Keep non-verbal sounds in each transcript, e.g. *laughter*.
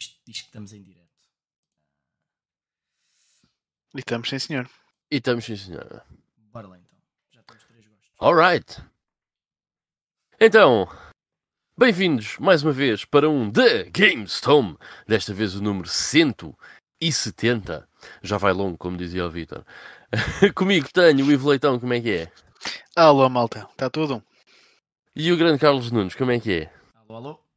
isto diz que estamos em direto. E estamos, sim, senhor. E estamos, sim, senhora. Bora lá então. Já temos três gostos. Alright. Então, bem-vindos mais uma vez para um The Gamestorm. Desta vez o número 170. Já vai longo, como dizia o Vitor. *laughs* Comigo tenho o Ivo Leitão, como é que é? Alô, malta. Está tudo? E o grande Carlos Nunes, como é que é? Alô, alô?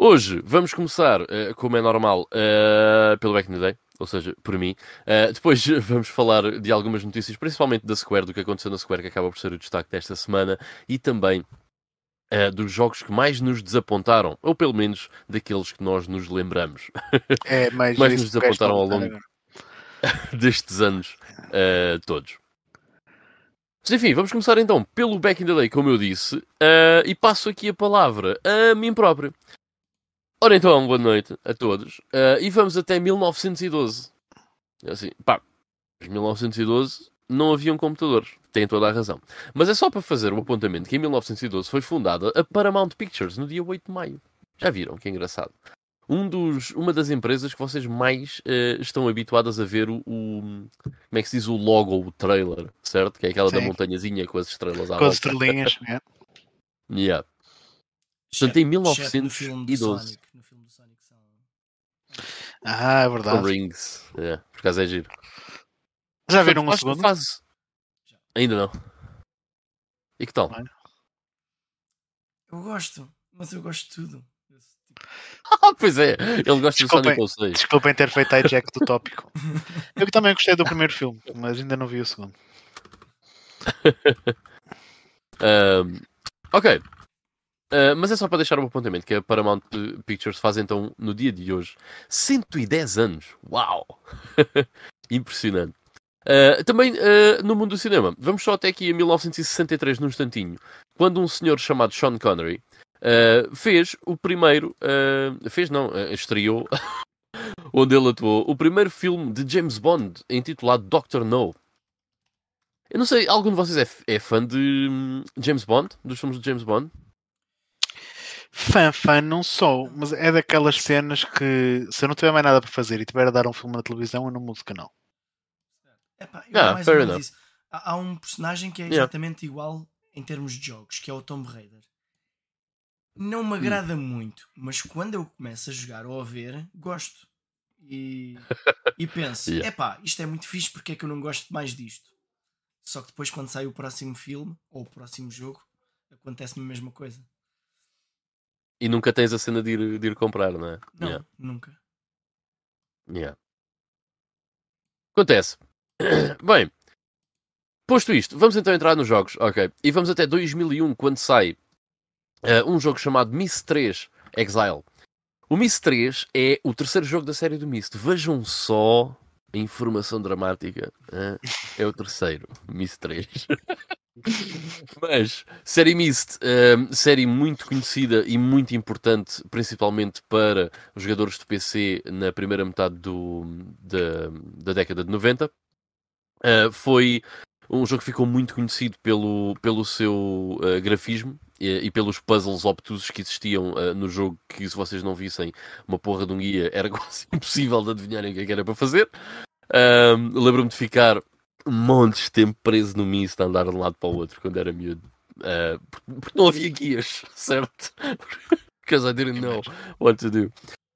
Hoje vamos começar, eh, como é normal, eh, pelo Back in the Day, ou seja, por mim. Eh, depois *laughs* vamos falar de algumas notícias, principalmente da Square, do que aconteceu na Square, que acaba por ser o destaque desta semana, e também eh, dos jogos que mais nos desapontaram, ou pelo menos daqueles que nós nos lembramos É, *laughs* Mais nos desapontaram ao longo. *laughs* destes anos eh, todos. Mas enfim, vamos começar então pelo Back in the Day, como eu disse, eh, e passo aqui a palavra a mim próprio. Ora então, boa noite a todos, eh, e vamos até 1912. Assim, pá, em 1912 não haviam computadores, têm toda a razão. Mas é só para fazer o apontamento que em 1912 foi fundada a Paramount Pictures, no dia 8 de maio. Já viram? Que engraçado. Um dos, uma das empresas que vocês mais eh, estão habituadas a ver o, o- Como é que se diz o logo, o trailer, certo? Que é aquela da Sim. montanhazinha com as estrelas à Com as estrelinhas. *laughs* é. Yeah. Portanto, em Exceto no filme do 1912. Sonic. No filme do Sonic são... Ah, é verdade. Rings. É, por acaso é giro. Já viram um Portanto, segundo? Fase... Ainda não. E que tal? Eu gosto, mas eu gosto de tudo. Tipo- *laughs* Ah, pois é, ele gosta Desculpem. do Sonic 06. Desculpem ter feito hijack do tópico. *laughs* Eu que também gostei do primeiro filme, mas ainda não vi o segundo. *laughs* Ahm, ok. Ah, mas é só para deixar um apontamento que a Paramount Pictures faz então no dia de hoje 110 anos. Uau! *laughs* Impressionante. Ah, também ah, no mundo do cinema, vamos só até aqui a 1963 num instantinho, quando um senhor chamado Sean Connery fez o primeiro, fez não, estreou, *laughs* onde ele atuou, o primeiro filme de James Bond intitulado Doctor No. Eu não sei, algum de vocês é, é fã de hum, James Bond? Dos filmes de James Bond? Fã, fã, não sou, mas é daquelas cenas que se eu não tiver mais nada para fazer e tiver a dar um filme na televisão, eu não mudo de canal. Epá, eu Ah, mais fair ou menos enough. isso. Há, há um personagem que é Yeah. exatamente igual em termos de jogos, que é o Tomb Raider. Não Hum. me agrada muito, mas quando eu começo a jogar ou a ver, gosto. E, e *laughs* penso, Yeah. epá, isto é muito fixe, porque é que eu não gosto mais disto? Só que depois quando sai o próximo filme, ou o próximo jogo, acontece-me a mesma coisa. E nunca tens a cena de ir, de ir comprar, não é? Não, Yeah, nunca. yeah. Acontece. *coughs* Bem, posto isto, vamos então entrar nos jogos, ok? E vamos até 2001, quando sai eh, um jogo chamado Myst 3 Exile. O Myst 3 é o terceiro jogo da série do Myst. Vejam só a informação dramática. eh, É o terceiro, Myst 3. *laughs* Mas, série Myst, eh, série muito conhecida e muito importante, principalmente para os jogadores de PC na primeira metade do, da, da década de 90. Eh, foi um jogo que ficou muito conhecido pelo, pelo seu eh, grafismo e, e pelos puzzles obtusos que existiam eh, no jogo, que se vocês não vissem uma porra de um guia, era *laughs* quase impossível de adivinharem o que é era para fazer. Ahm, Lembro-me de ficar montes de tempo preso no Myst a andar de um lado para o outro quando era miúdo. Ah, porque, não havia guias, *laughs* certo? Because I didn't know what to do.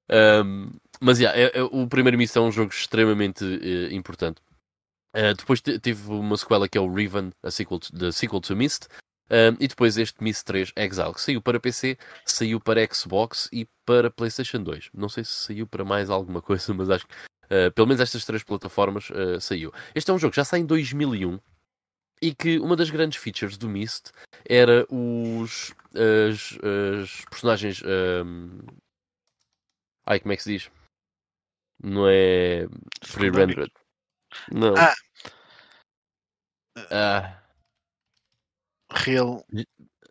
Ahm, mas yeah, é- é- o primeiro Myst é um jogo extremamente eh, importante. Uh, depois te- teve uma sequela que é o Riven, a sequel to, the sequel to Myst, um, e depois este Myst 3 Exile, que saiu para PC, saiu para Xbox e para PlayStation 2. Não sei se saiu para mais alguma *laughs* coisa, mas acho que uh, pelo menos estas três plataformas uh, saiu. Este é um jogo que já sai em 2001 e que uma das grandes features do Myst era os as, as personagens. um, Ai, como é que se diz? Não é pre-rendered. Não. Ah. Ah, Real.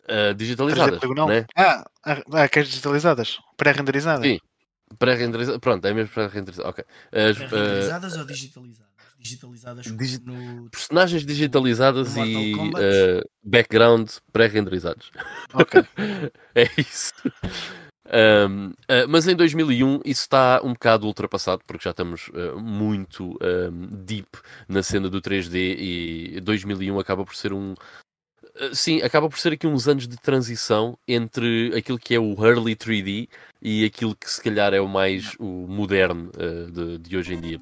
ah, digitalizadas, 3D poligonal. né? Ah, ah, ah, queres digitalizadas? Pré-renderizadas? Sim. Pré-renderizadas. Pronto, é mesmo pré-renderizadas. Ok. As, ah, Renderizadas ou digitalizadas? Digitalizadas Digi- no. personagens digitalizadas Mortal e ah, background pré-renderizados. Ok. *laughs* é isso. Um, uh, mas em 2001 isso está um bocado ultrapassado porque já estamos uh, muito um, deep na cena do 3D e 2001 acaba por ser um uh, sim, acaba por ser aqui uns anos de transição entre aquilo que é o early 3D e aquilo que se calhar é o mais o moderno de, de, hoje em dia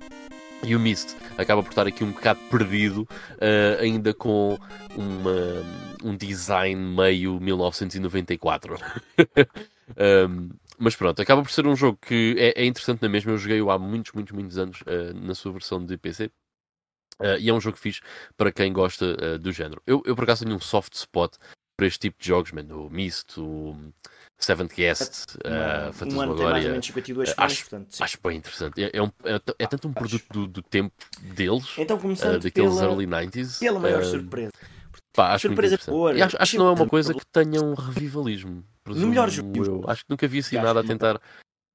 e o Mist acaba por estar aqui um bocado perdido ainda com uma, um design meio 1994 Um, *laughs* mas pronto, acaba por ser um jogo que é, é interessante na mesma. Eu joguei-o há muitos, muitos, muitos anos uh, na sua versão de PC. Uh, e é um jogo fixe para quem gosta uh, do género. Eu, eu, por acaso, tenho um soft spot para este tipo de jogos, man. o Myst, o Seventh Guest, uh, Fantasmagoria. Um acho, portanto, acho bem interessante. É, é, um, é, é tanto um produto do, do, tempo deles, então, daqueles pela, early 90s. Pela maior surpresa. Pá, acho surpresa por. Acho, acho que não é uma coisa que tenha um revivalismo. No melhor jogo. Eu. Acho que nunca vi assim nada a tentar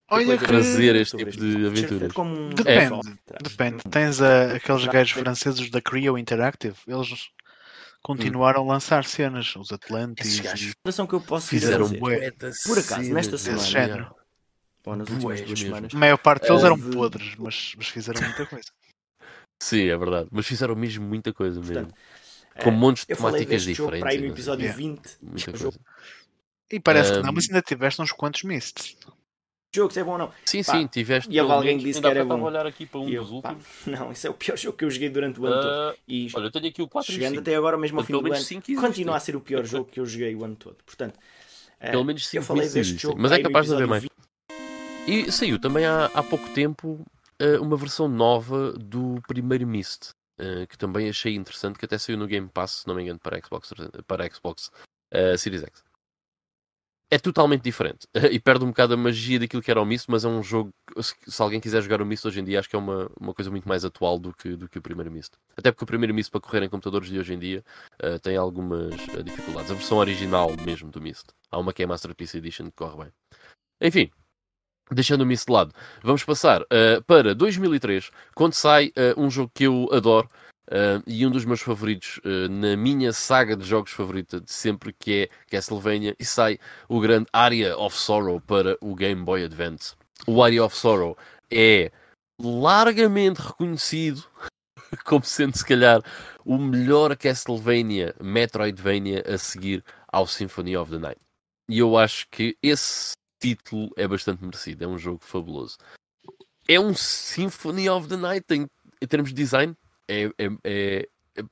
Olha trazer este tipo de aventuras. Depende, é. depende. Tens a, aqueles gajos franceses da Creo Interactive, eles continuaram hum. a lançar cenas, os Atlantis. A que eu posso fizeram dizer, bué, por acaso, nesta semana, Bom, nas últimas duas semanas, a maior parte deles eram podres, mas, mas fizeram muita coisa. Sim, é verdade. Mas fizeram mesmo muita coisa mesmo. Com montes de temáticas diferentes. Para aí no episódio 20. Muita coisa. E parece um... que não, mas ainda tiveste uns quantos mists. Jogo, se é bom ou não. Sim, pá, sim, tiveste. E houve alguém que disse que era bom. olhar aqui para um eu, dos últimos. Pá, *laughs* não, esse é o pior jogo que eu joguei durante o ano uh, todo. E olha, eu tenho aqui o 4 Chegando até agora, mesmo ao fim do ano, continua a ser o pior jogo que eu joguei o ano todo. Portanto, pelo uh, menos 5 eu falei deste jogo, mas é capaz de haver mais. 20. E saiu também há, há pouco tempo uh, uma versão nova do primeiro Myst. Uh, que também achei interessante, que até saiu no Game Pass, se não me engano, para Xbox, para Xbox Series X é totalmente diferente *laughs* e perde um bocado a magia daquilo que era o Mist, mas é um jogo, se alguém quiser jogar o Mist hoje em dia, acho que é uma, uma coisa muito mais atual do que, do que o primeiro Mist. Até porque o primeiro Mist para correr em computadores de hoje em dia uh, tem algumas uh, dificuldades. A versão original mesmo do Mist. Há uma que é Masterpiece Edition que corre bem. Enfim, deixando o Mist de lado, vamos passar uh, para 2003, quando sai um jogo que eu adoro, Uh, e um dos meus favoritos uh, na minha saga de jogos favorita de sempre, que é Castlevania, e sai o grande Area of Sorrow para o Game Boy Advance. O Area of Sorrow é largamente reconhecido *laughs* como sendo, se calhar, o melhor Castlevania Metroidvania a seguir ao Symphony of the Night. E eu acho que esse título é bastante merecido. É um jogo fabuloso. É um Symphony of the Night em, em termos de design é, é, é,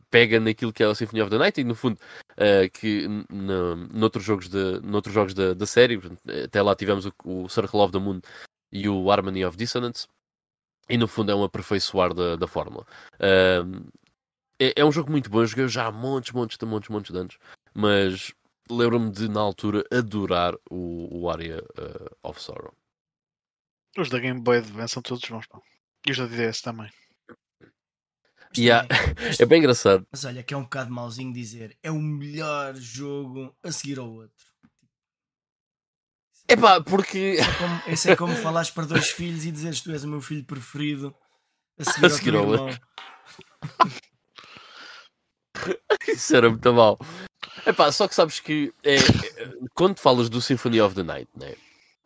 pega naquilo que é o Symphony of the Night e no fundo uh, que no, noutros jogos, de, noutros jogos da, da série, até lá tivemos o, o, Circle of the Moon e o Harmony of Dissonance e no fundo é um aperfeiçoar da, da fórmula. Uh, é, é, um jogo muito bom, eu joguei já há montes, montes, montes, montes de anos, mas lembro-me de na altura adorar o, o Area uh, of Sorrow. Os da Game Boy Advance são todos bons, pá. E os da DS também. Yeah. *laughs* é bem engraçado. Mas olha, que é um bocado mauzinho dizer é o melhor jogo a seguir ao outro. É pá, porque. Esse é como, é como falares para dois filhos e dizeres tu és o meu filho preferido a seguir, a seguir ao, irmão. *laughs* Isso era muito mal. Epá, só que sabes que é, é, quando falas do Symphony of the Night, né,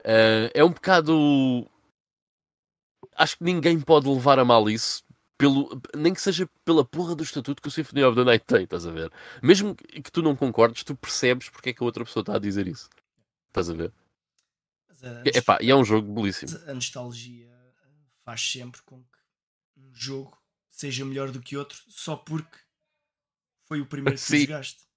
é, é um bocado. Acho que ninguém pode levar a mal isso pelo, nem que seja pela porra do estatuto que o Symphony of the Night tem, estás a ver? Mesmo que tu não concordes, tu percebes porque é que a outra pessoa está a dizer isso. Estás a ver? É, epá, e é um jogo belíssimo. A nostalgia faz sempre com que um jogo seja melhor do que outro só porque foi o primeiro que Sim. jogaste.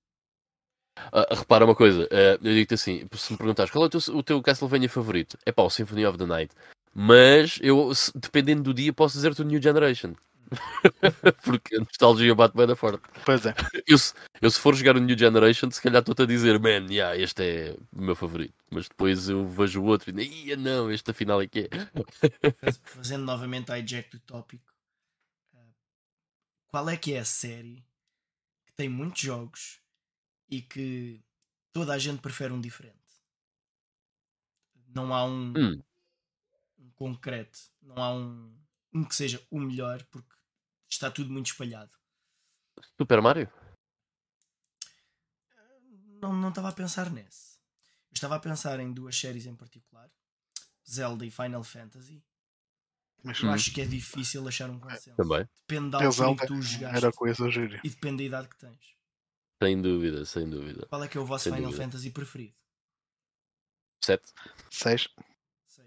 Uh, repara uma coisa, uh, eu digo-te assim: se me perguntares qual é o teu, o teu Castlevania favorito, é pá, o Symphony of the Night. Mas eu, dependendo do dia, posso dizer-te o New Generation. *laughs* Porque a nostalgia bate bem da forte. Pois é. Eu, eu, se for jogar o New Generation, se calhar estou-te a dizer, man, yeah, este é o meu favorito. Mas depois eu vejo o outro e ia não, este afinal é que é. Fazendo novamente a hijack do tópico, qual é que é a série que tem muitos jogos e que toda a gente prefere um diferente? Não há um, hum. um concreto, não há um, um que seja o melhor, porque está tudo muito espalhado. Super Mario? Não, não estava a pensar nesse. Eu estava a pensar em duas séries em particular: Zelda e Final Fantasy. Mas Eu acho que é difícil achar um consenso. Também. Depende da eu altura que tu jogaste era coisa e depende da idade que tens. Sem dúvida, sem dúvida. Qual é que é o vosso Sem Final dúvida. Fantasy preferido? Sete. 6. 6.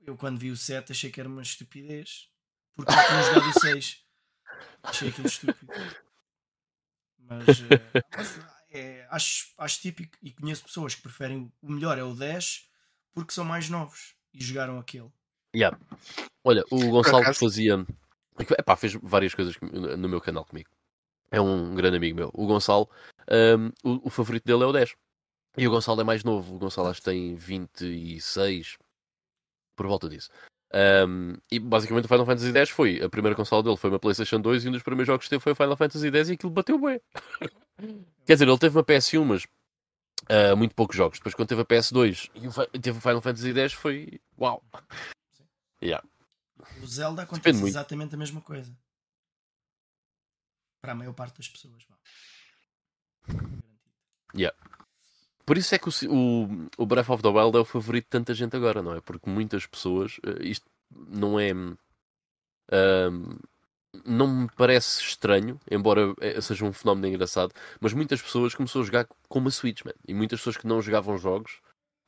Eu quando vi o 7 achei que era uma estupidez. Porque eu tinha jogado o 6. Achei aquilo estúpido. Mas, eh, mas, é, acho, acho típico e conheço pessoas que preferem o melhor é o 10 porque são mais novos e jogaram aquele. Yeah. Olha, o Gonçalo fazia. Epá, fez várias coisas no meu canal comigo. É um grande amigo meu. O Gonçalo, hum, o, o favorito dele é o 10. E o Gonçalo é mais novo. O Gonçalo acho que tem 26, por volta disso. Hum, e basicamente o Final Fantasy X foi a primeira consola dele, foi uma PlayStation 2 e um dos primeiros jogos que teve foi o Final Fantasy X e aquilo bateu bem. *laughs* Quer dizer, ele teve uma PS1, mas ah, muito poucos jogos. Depois, quando teve a PS2 e o teve o Final Fantasy X, foi uau. Yeah. O Zelda Depende acontece muito. exatamente a mesma coisa. Para a maior parte das pessoas. vá. Por isso é que o, o, o Breath of the Wild é o favorito de tanta gente agora, não é? Porque muitas pessoas, eh, isto não é. não me parece estranho, embora eh, seja um fenómeno engraçado, mas muitas pessoas começaram a jogar com uma Switch, man. E muitas pessoas que não jogavam jogos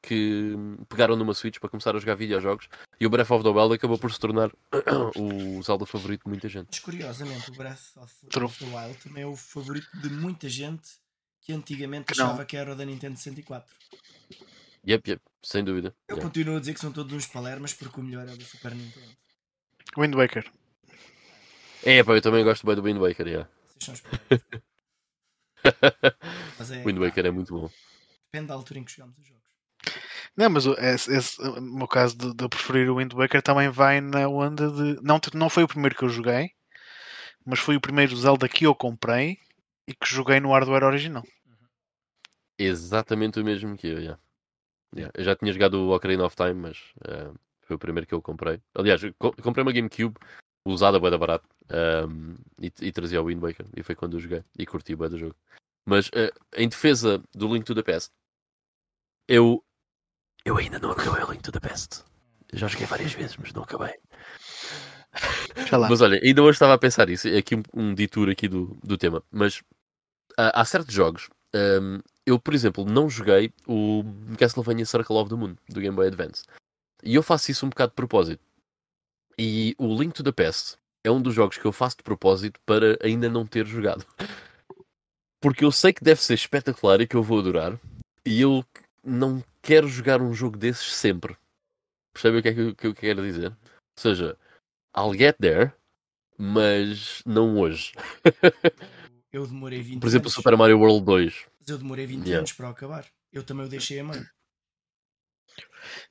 que pegaram numa Switch para começar a jogar videojogos e o Breath of the Wild acabou por se tornar *coughs* o Zelda favorito de muita gente. Mas curiosamente, o Breath of the Wild também é o favorito de muita gente que antigamente não. achava que era o da Nintendo 64. Yep, yep, sem dúvida. Eu Yeah. continuo a dizer que são todos uns palermas porque o melhor é o do Super Nintendo. Wind Waker. É, pá, eu também gosto bem do Wind Waker, yeah. Vocês são os palermas. *laughs* Mas é, Wind Waker é muito bom. depende da altura em que jogamos os jogos. Não, mas o, esse, esse- o meu caso de, de eu preferir o Wind Waker também vai na onda de. Não, não foi o primeiro que eu joguei, mas foi o primeiro Zelda que eu comprei e que joguei no hardware original. Exatamente o mesmo que eu, yeah. Yeah. Eu já tinha jogado o Ocarina of Time, mas eh, foi o primeiro que eu comprei. Aliás, eu comprei uma GameCube usada, bué da barato, ehm, e, e trazia o Wind Waker, e foi quando eu joguei, e curti bué do jogo. Mas eh, em defesa do Link to the Past, eu, eu ainda não acabei o Link to the Past. Eu já joguei várias vezes, mas não acabei. Mas olha, ainda hoje estava a pensar isso, é aqui um, um detour aqui do, do tema, mas há, há certos jogos. Hum, eu, por exemplo, não joguei o Castlevania Circle of the Moon do Game Boy Advance. E eu faço isso um bocado de propósito. E o Link to the Past é um dos jogos que eu faço de propósito para ainda não ter jogado. *laughs* Porque eu sei que deve ser espetacular e que eu vou adorar. E eu não quero jogar um jogo desses sempre. Percebe o que é que eu, que eu quero dizer? Ou seja, I'll get there, mas não hoje. *laughs* Eu demorei 20 Por exemplo, anos. Super Mario World 2. Mas eu demorei 20 Yeah. anos para o acabar. Eu também o deixei a meio.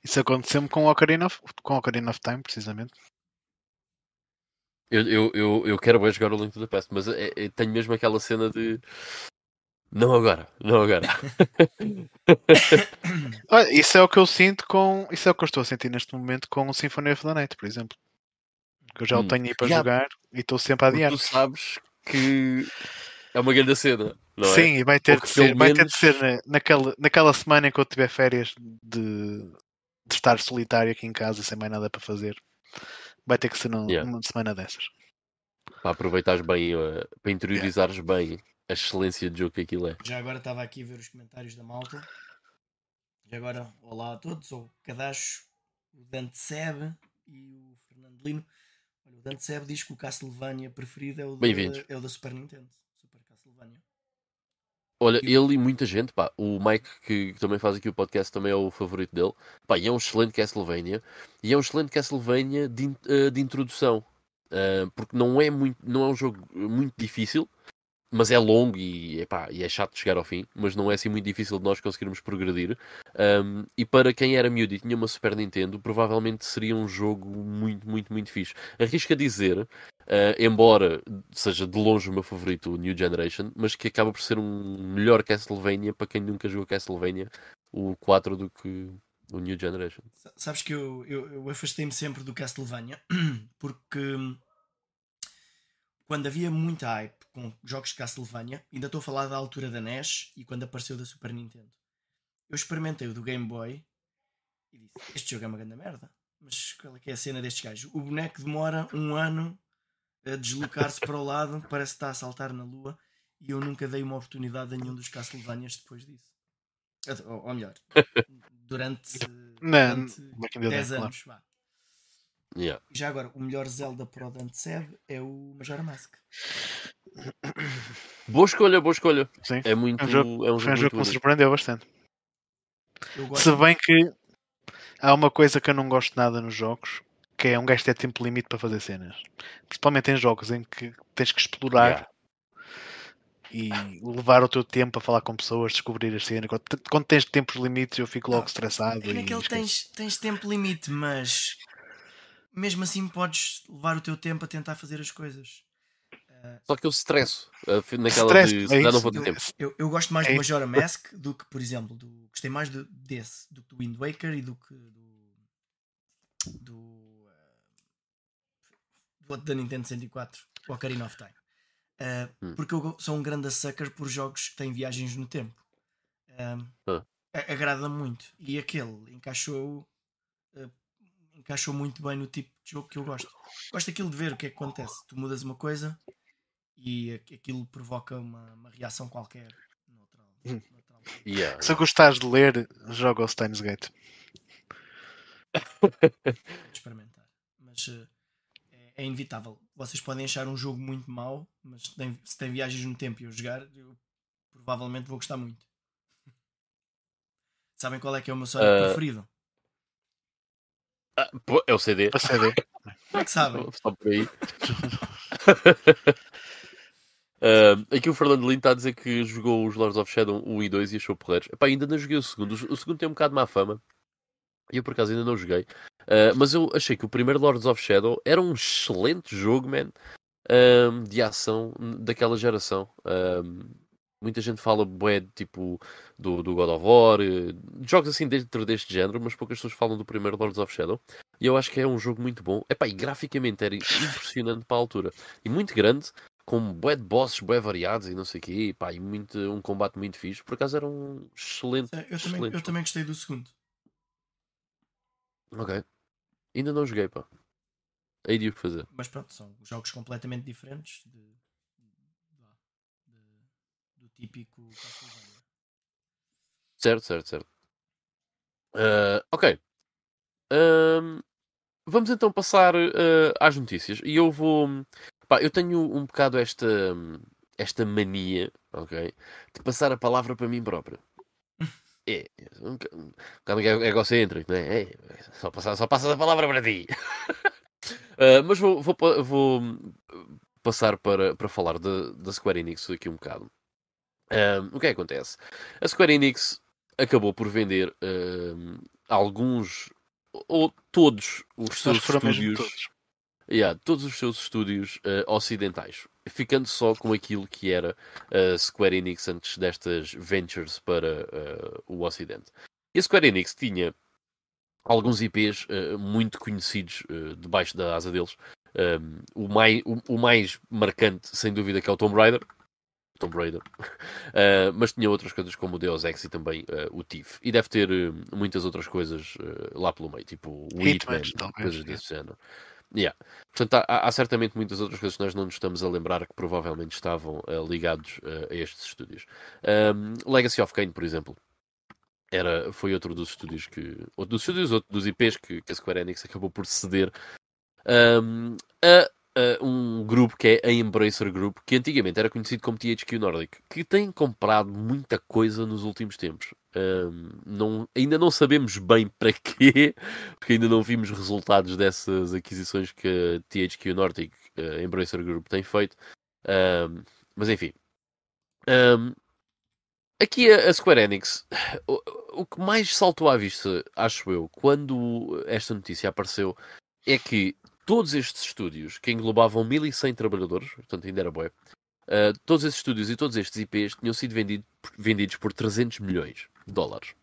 Isso aconteceu-me com o Ocarina of, com o Ocarina of Time, precisamente. Eu, eu, eu, eu quero bem jogar o Link to the Past, mas é- é- tenho mesmo aquela cena de. Não agora, não agora. *laughs* Olha, isso é o que eu sinto com. Isso é o que eu estou a sentir neste momento com o Symphony of the Night, por exemplo. Que eu já o Hum. tenho aí para Yeah. jogar e estou sempre a adiar. tu sabes que é uma grande cena, não é? Sim, e vai ter Ou de que ser, vai ter de menos- ser na- naquela, naquela semana em que eu tiver férias de, de estar solitário aqui em casa sem mais nada para fazer. Vai ter que ser num- Yeah. numa semana dessas. Para aproveitares bem, eh, para interiorizares bem a excelência de jogo que aquilo é. Já agora estava aqui a ver os comentários da malta. E agora, olá a todos, sou o Cadacho, o Dante Seb e o Fernando Lino. Olha, o Dante Seb diz que o Castlevania preferido é o, da, é o da Super Nintendo. Olha, ele e muita gente, pá, o Mike que, que também faz aqui o podcast também é o favorito dele, pá, e é um excelente Castlevania, e é um excelente Castlevania de, eh, de introdução, Ah, porque não é, muito, não é um jogo muito difícil, mas é longo e, epá, e é chato de chegar ao fim, mas não é assim muito difícil de nós conseguirmos progredir. Ahm, e para quem era miúdo e tinha uma Super Nintendo, provavelmente seria um jogo muito, muito, muito fixe. Arrisco a dizer, ah, embora seja de longe o meu favorito, o New Generation, mas que acaba por ser um melhor Castlevania para quem nunca jogou Castlevania, o 4 do que o New Generation. Sa- Sabes que eu, eu, eu afastei-me sempre do Castlevania *clears throat* porque hum, quando havia muita hype com jogos de Castlevania, ainda estou a falar da altura da NES e quando apareceu da Super Nintendo. eu experimentei o do Game Boy e disse: Este jogo é uma grande merda. Mas qual é que é a cena destes gajos? O boneco demora um ano a deslocar-se para o lado, parece que está a saltar na lua. E eu nunca dei uma oportunidade a nenhum dos Castlevanias depois disso. Ou, ou melhor, durante, *laughs* Não, durante back in the day, 10 claro. anos. vá. Yeah. Já agora, o melhor Zelda para o Dante Seb é o Majora Mask. Boa escolha, boa escolha. Sim. É muito. É um jogo- é um Foi um jogo jogo que me surpreendeu bastante. Se bem que há uma coisa que eu não gosto nada nos jogos, que é um gajo ter tempo limite para fazer cenas. Principalmente em jogos em que tens que explorar Yeah. e levar o teu tempo a falar com pessoas, descobrir as cenas. Quando, tens tempos limites eu fico logo Ah, estressado. É naquele tens, tens tempo limite, mas mesmo assim podes levar o teu tempo a tentar fazer as coisas. Só que eu estresso. ah, fi- Naquela Stress, de. é calhar não vou ter tempo. eu, eu gosto mais É do. Majora Mask do que, por exemplo, do, gostei mais do, desse do que do Wind Waker e do que do, do, ah, do outro da Nintendo 64, o Ocarina of Time. Ah, Hum. Porque eu sou um grande sucker por jogos que têm viagens no tempo. Ah, Ah. Agrada muito. E aquele encaixou ah, encaixou muito bem no tipo de jogo que eu gosto. Gosto daquilo de ver o que é que acontece. Tu mudas uma coisa e aqu- aquilo provoca uma, uma reação qualquer. noutra- Hum. noutra altura. Yeah. Se gostares de ler, joga o Steins Gate. *laughs* experimentar. Mas eh, é, é inevitável. Vocês podem achar um jogo muito mau, mas se tem, se tem viagens no tempo e eu jogar, eu provavelmente vou gostar muito. *laughs* Sabem qual é que é o meu Sonic Ah. preferido? Pô, é o CD. Para CD. Como é que sabem? Só por aí. *laughs* Ah, aqui o Fernando Lino está a dizer que jogou os Lords of Shadow 1 e 2 e achou porreiros. Epá, ainda não joguei o segundo. O segundo tem um bocado má fama. E eu por acaso ainda não joguei. Ah, mas eu achei que o primeiro Lords of Shadow era um excelente jogo, man. ah, de ação daquela geração. Muita gente fala bué, tipo do, do God of War, eh, jogos assim dentro deste género, mas poucas pessoas falam do primeiro Lords of Shadow. E eu acho que é um jogo muito bom. Epá, e graficamente era impressionante para a altura. E muito grande, com bué de bosses, bué variados e não sei o quê. Epá, e muito, um combate muito fixe. Por acaso era um excelente, Eu também, excelente eu jogo. também gostei do segundo. Ok. Ainda não joguei, pá. Aí de o que fazer. Mas pronto, são jogos completamente diferentes de, de- de- do típico Castlevania. Certo, certo, certo. Ah, ok. Ahm, vamos então passar ah, às notícias. E eu vou. Pá, eu tenho um bocado esta, esta mania, ok? De passar a palavra para mim próprio. *laughs* É, um boca- bocado ego- egocêntrico, não é? É, só, passar, só passas a palavra para ti. *laughs* Ah, mas vou, vou, vou passar para, para falar da, Square Enix aqui um bocado. Ahm, o que é que acontece? A Square Enix acabou por vender ahm, alguns ou todos os seus estúdios. Yeah, todos os seus estúdios ah, ocidentais, ficando só com aquilo que era a Square Enix antes destas ventures para ah, o Ocidente. E a Square Enix tinha alguns IPs muito conhecidos debaixo da asa deles. Um, o, mais, o, o mais marcante, sem dúvida, que é o Tomb Raider. Tomb Raider. Uh, *laughs* mas tinha outras coisas como o Deus Ex e também uh, o Thief. E deve ter uh, muitas outras coisas uh, lá pelo meio, tipo o Hitman, Hitman, coisas desse género. Yeah. Portanto, há, há- certamente muitas outras coisas que nós não nos estamos a lembrar que provavelmente estavam uh, ligados uh, a estes estúdios. Um, Legacy of Kain, por exemplo, era, foi outro dos estúdios que. Outro dos estúdios, outro dos IPs que, que a Square Enix acabou por ceder um, a um grupo que é a Embracer Group, que antigamente era conhecido como THQ Nordic, que tem comprado muita coisa nos últimos tempos. Não, ainda não sabemos bem para quê, *laughs* porque ainda não vimos resultados dessas aquisições que a THQ Nordic, a Embracer Group, tem feito. Mas enfim. Aqui a, a Square Enix, *sighs* o que mais saltou à vista, acho eu, quando esta notícia apareceu, é que todos estes estúdios, que englobavam 1100 trabalhadores, portanto ainda era bué, uh, todos esses estúdios e todos estes IPs tinham sido vendido, vendidos por 300 milhões de dólares.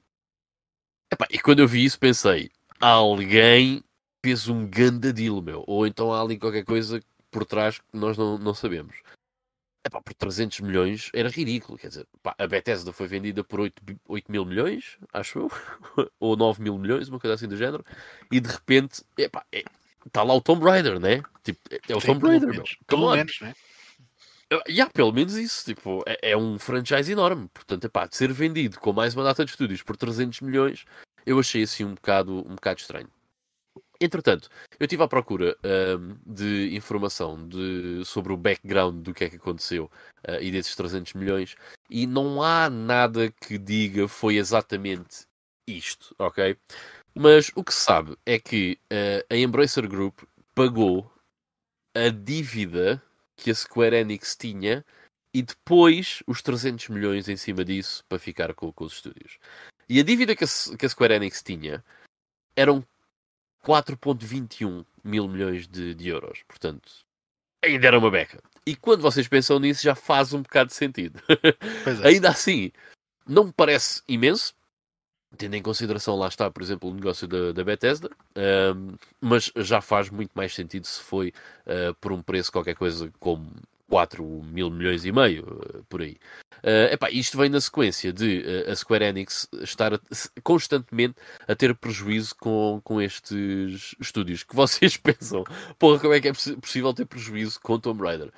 Epá, e quando eu vi isso pensei, alguém fez um ganda meu. Ou então há ali qualquer coisa por trás que nós não, não sabemos. epá, por 300 milhões era ridículo. Quer dizer, a Bethesda foi vendida por 8, bi- 8 mil milhões, acho eu, *laughs* ou 9 mil milhões, uma coisa assim do género, e de repente, epá, é, está lá o Tomb Raider, né? Tipo, é, é o Sim, Tomb Raider, meu. menos. Come Pelo menos, né? Uh, yeah, pelo menos isso. Tipo, é, é um franchise enorme. Portanto, epá, de ser vendido com mais uma data de estúdios por 300 milhões, eu achei assim um bocado, um bocado estranho. Entretanto, eu estive à procura ahm, de informação de, sobre o background do que é que aconteceu ah, e desses 300 milhões e não há nada que diga foi exatamente isto, ok? Mas o que se sabe é que ah, a Embracer Group pagou a dívida que a Square Enix tinha e depois os 300 milhões em cima disso para ficar com, com os estúdios. E a dívida que a, que a Square Enix tinha eram 4.21 mil milhões de, de euros. Portanto, ainda era uma beca. E quando vocês pensam nisso, já faz um bocado de sentido. Pois é. *laughs* Ainda assim, não me parece imenso, tendo em consideração, lá está, por exemplo, o negócio da, da Bethesda, mas já faz muito mais sentido se foi ah, por um preço qualquer coisa como 4 mil milhões e meio, ah, por aí. Ah, epá, isto vem na sequência de a Square Enix estar a- constantemente a ter prejuízo com, com estes estúdios, que *laughs* vocês pensam, porra, como é que é possi- possível ter prejuízo com Tomb Raider?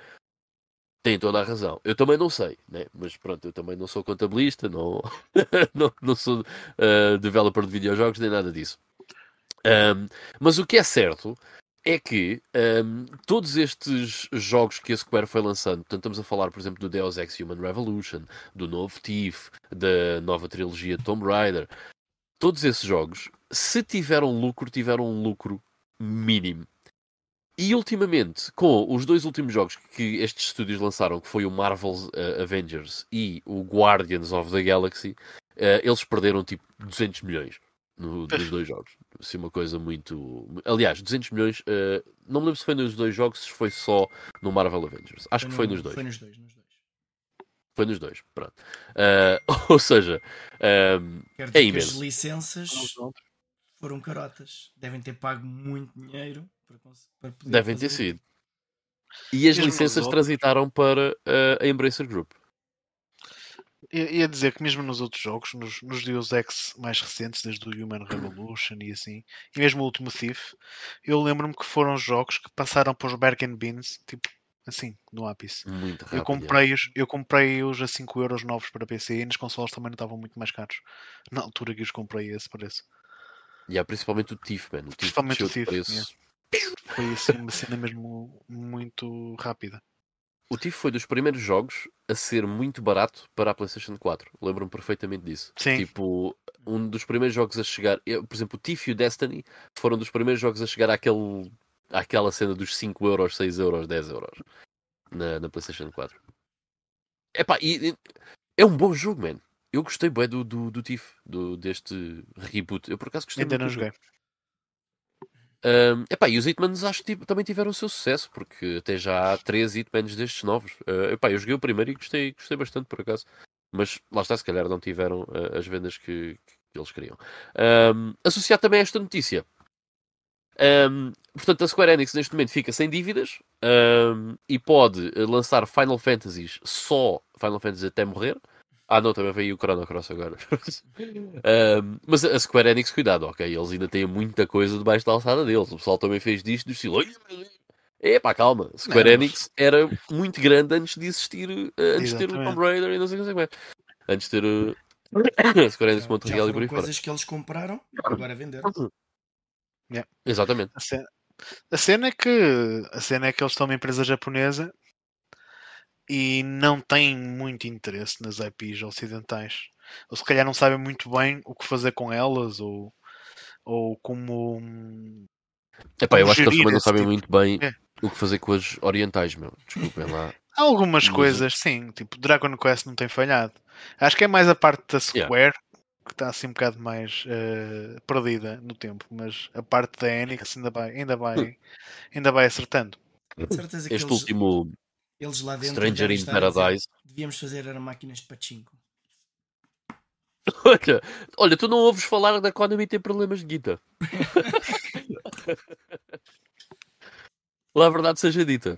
Tem toda a razão. Eu também não sei, né? mas pronto, eu também não sou contabilista, não, *laughs* não, não sou uh, developer de videojogos, nem nada disso. Um, mas o que é certo é que um, todos estes jogos que a Square foi lançando, portanto, estamos a falar, por exemplo, do Deus Ex Human Revolution, do novo Thief, da nova trilogia Tomb Raider, todos esses jogos, se tiveram lucro, tiveram um lucro mínimo. E ultimamente, com os dois últimos jogos que estes estúdios lançaram, que foi o Marvel's uh, Avengers e o Guardians of the Galaxy, uh, eles perderam tipo 200 milhões no, nos dois jogos. Assim, uma coisa muito. Aliás, 200 milhões. uh, não me lembro se foi nos dois jogos, se foi só no Marvel Avengers. Acho que foi no- nos dois. Foi nos dois, nos dois. Foi nos dois, pronto. Uh, *laughs* ou seja, um, Quero É dizer que as licenças foram carotas. Devem ter pago muito dinheiro para, para poder devem ter sido. E as Mesmo nos licenças transitaram para uh, a Embracer Group. Ia ia dizer que mesmo nos outros jogos, nos, nos Deus Ex mais recentes, desde o Human Revolution e assim, e mesmo o último Thief, eu lembro-me que foram jogos que passaram para os bargain bins, tipo assim, no ápice. Muito rápido. Eu comprei-os eu comprei-os a 5 euros novos para PC e nas consolas também não estavam muito mais caros. Na altura que os comprei a esse preço. E há principalmente o Thief, man. O Thief Principalmente o Thief, preço. Foi assim uma cena mesmo muito rápida. O Thief foi dos primeiros jogos a ser muito barato para a PlayStation 4. Lembro-me perfeitamente disso. Sim. Tipo, um dos primeiros jogos a chegar. eu, por exemplo, o Thief e o Destiny foram dos primeiros jogos a chegar àquele, àquela cena dos 5 euros, 6 euros, 10 euros na, na PlayStation 4. Epá, e, e é um bom jogo, man. Eu gostei bem do, do, do Thief, do, deste reboot. Eu por acaso gostei Ainda muito não joguei. Um, epá, e os Hitmans acho que também tiveram o seu sucesso, porque até já há três Hitmans destes novos. Uh, epá, eu joguei o primeiro e gostei, gostei bastante por acaso, mas lá está, se calhar não tiveram uh, as vendas que, que eles queriam. Um, associado também a esta notícia. Um, portanto, a Square Enix neste momento fica sem dívidas um, e pode uh, lançar Final Fantasies só Final Fantasy até morrer. Ah, não, também veio o Chrono Cross agora. *laughs* Um, mas a Square Enix, cuidado, ok? Eles ainda têm muita coisa debaixo da alçada deles. O pessoal também fez disto do estilo. Epá, calma. Square Não, Enix era muito grande antes de existir, eh, antes de ter o. Tomb Raider e não sei o que mais. Antes de ter uh, a *coughs* Square Enix Já, Montreal e por aí fora. coisas que eles compraram agora venderam. Exatamente. A cena, a cena é que a cena é que eles são uma empresa japonesa e não têm muito interesse nas IPs ocidentais. Ou se calhar não sabem muito bem o que fazer com elas ou, ou como hum, Epá, eu Como acho que eles também não sabem tipo- muito bem É. o que fazer com as orientais, meu. Desculpem lá. algumas Mas- coisas, sim, tipo Dragon Quest não tem falhado. Acho que é mais a parte da Square que está assim um bocado mais eh, perdida no tempo, mas a parte da Enix ainda vai, ainda vai, ainda vai acertando. De certeza que Este eles, último eles lá dentro Stranger in Paradise. Devíamos fazer era máquinas de pachinko. *laughs* Olha, olha, tu não ouves falar da Konami ter problemas de guita. *laughs* Lá a verdade seja dita.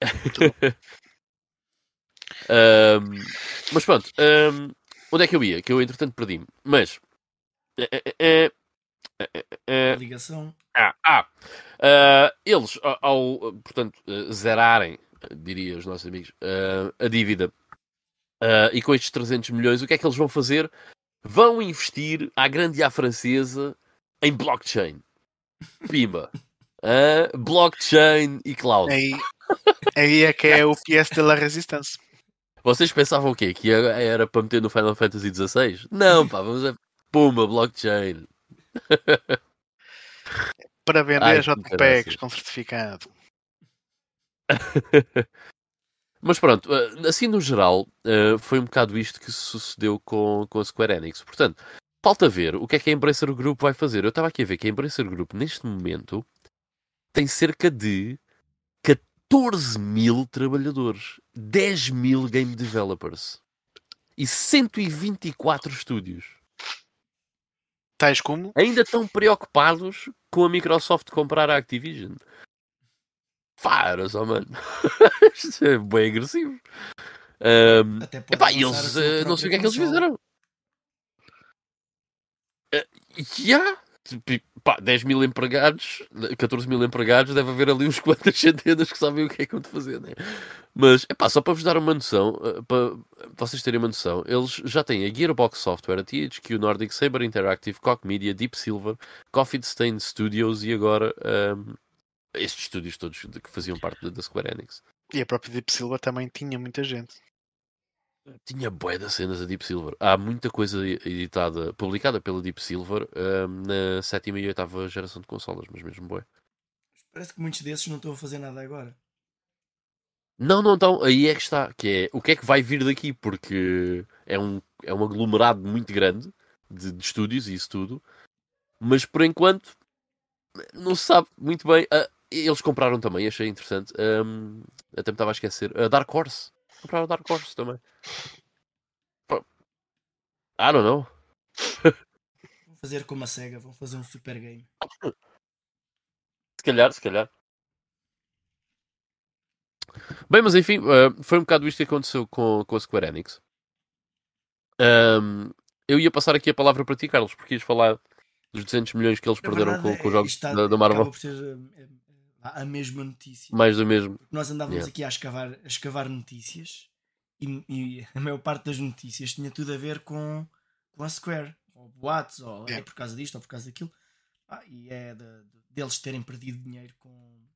*laughs* Ahm, mas pronto, ahm, onde é que eu ia? Que eu entretanto perdi-me. Mas. eh, eh, A ligação. ah, ah, ah, eles, ao, ao, portanto, eh, zerarem, diria os nossos amigos, ah, a dívida ah, e com estes 300 milhões, o que é que eles vão fazer? Vão investir à grande à francesa em blockchain. Pimba. Ah, blockchain e cloud. Aí, aí é que é o PS de la Resistance. Vocês pensavam o quê? Que era, para meter no Final Fantasy XVI? Não, pá, vamos a pumba, blockchain. Para vender Ai, JPEGs com certificado. *laughs* Mas pronto, eh, assim no geral, eh, foi um bocado isto que sucedeu com, com a Square Enix. Portanto, falta ver o que é que a Embracer Group vai fazer. Eu estava aqui a ver que a Embracer Group, neste momento, tem cerca de 14 mil trabalhadores, 10 mil game developers e 124 estúdios. Tais como Ainda estão preocupados com a Microsoft comprar a Activision. Para só, mano. *laughs* Isto é bem agressivo. Pode epá, eles, eh, não sei o que é que eles fizeram. Eh, Já, Tipo, pá, 10 mil empregados, 14 mil empregados, deve haver ali uns *laughs* quantas centenas que sabem o que é que vão fazer, né? Mas, é pá, só para vos dar uma noção, eh, para vocês terem uma noção, eles já têm a Gearbox Software, a THQ Nordic, Saber Interactive, Koch Media, Deep Silver, Coffee Stain Studios e agora estes estúdios todos de- que faziam parte da- Square Enix. E a própria Deep Silver também tinha muita gente. Tinha bué de cenas a Deep Silver. Há muita coisa editada, publicada pela Deep Silver ahm, na sétima e oitava geração de consolas, mas mesmo bué. Parece que muitos desses não estão a fazer nada agora. Não, não, então, aí é que está, que é o que é que vai vir daqui, porque é um, é um aglomerado muito grande de, de estúdios e isso tudo, mas por enquanto não se sabe muito bem. Ah, eles compraram também, achei interessante. ahm, até me estava a esquecer. A Dark Horse. Compraram Dark Horse também. I don't know. Vão fazer como a SEGA, vão fazer um super game. *laughs* Se calhar, se calhar. Bem, mas enfim, uh, foi um bocado isto que aconteceu com, com a Square Enix. Um, eu ia passar aqui a palavra para ti, Carlos, porque ias falar dos 200 milhões que eles Na perderam verdade, com, com é- os jogos isto está- da, da Marvel. Por ser eh, a mesma notícia. Mais do mesmo. Nós andávamos Yeah. aqui a escavar, a escavar notícias e, e *laughs* a maior parte das notícias tinha tudo a ver com, com a Square, ou boatos, ou é Yeah. por causa disto, ou por causa daquilo. Ah, e é de- de- deles terem perdido dinheiro com,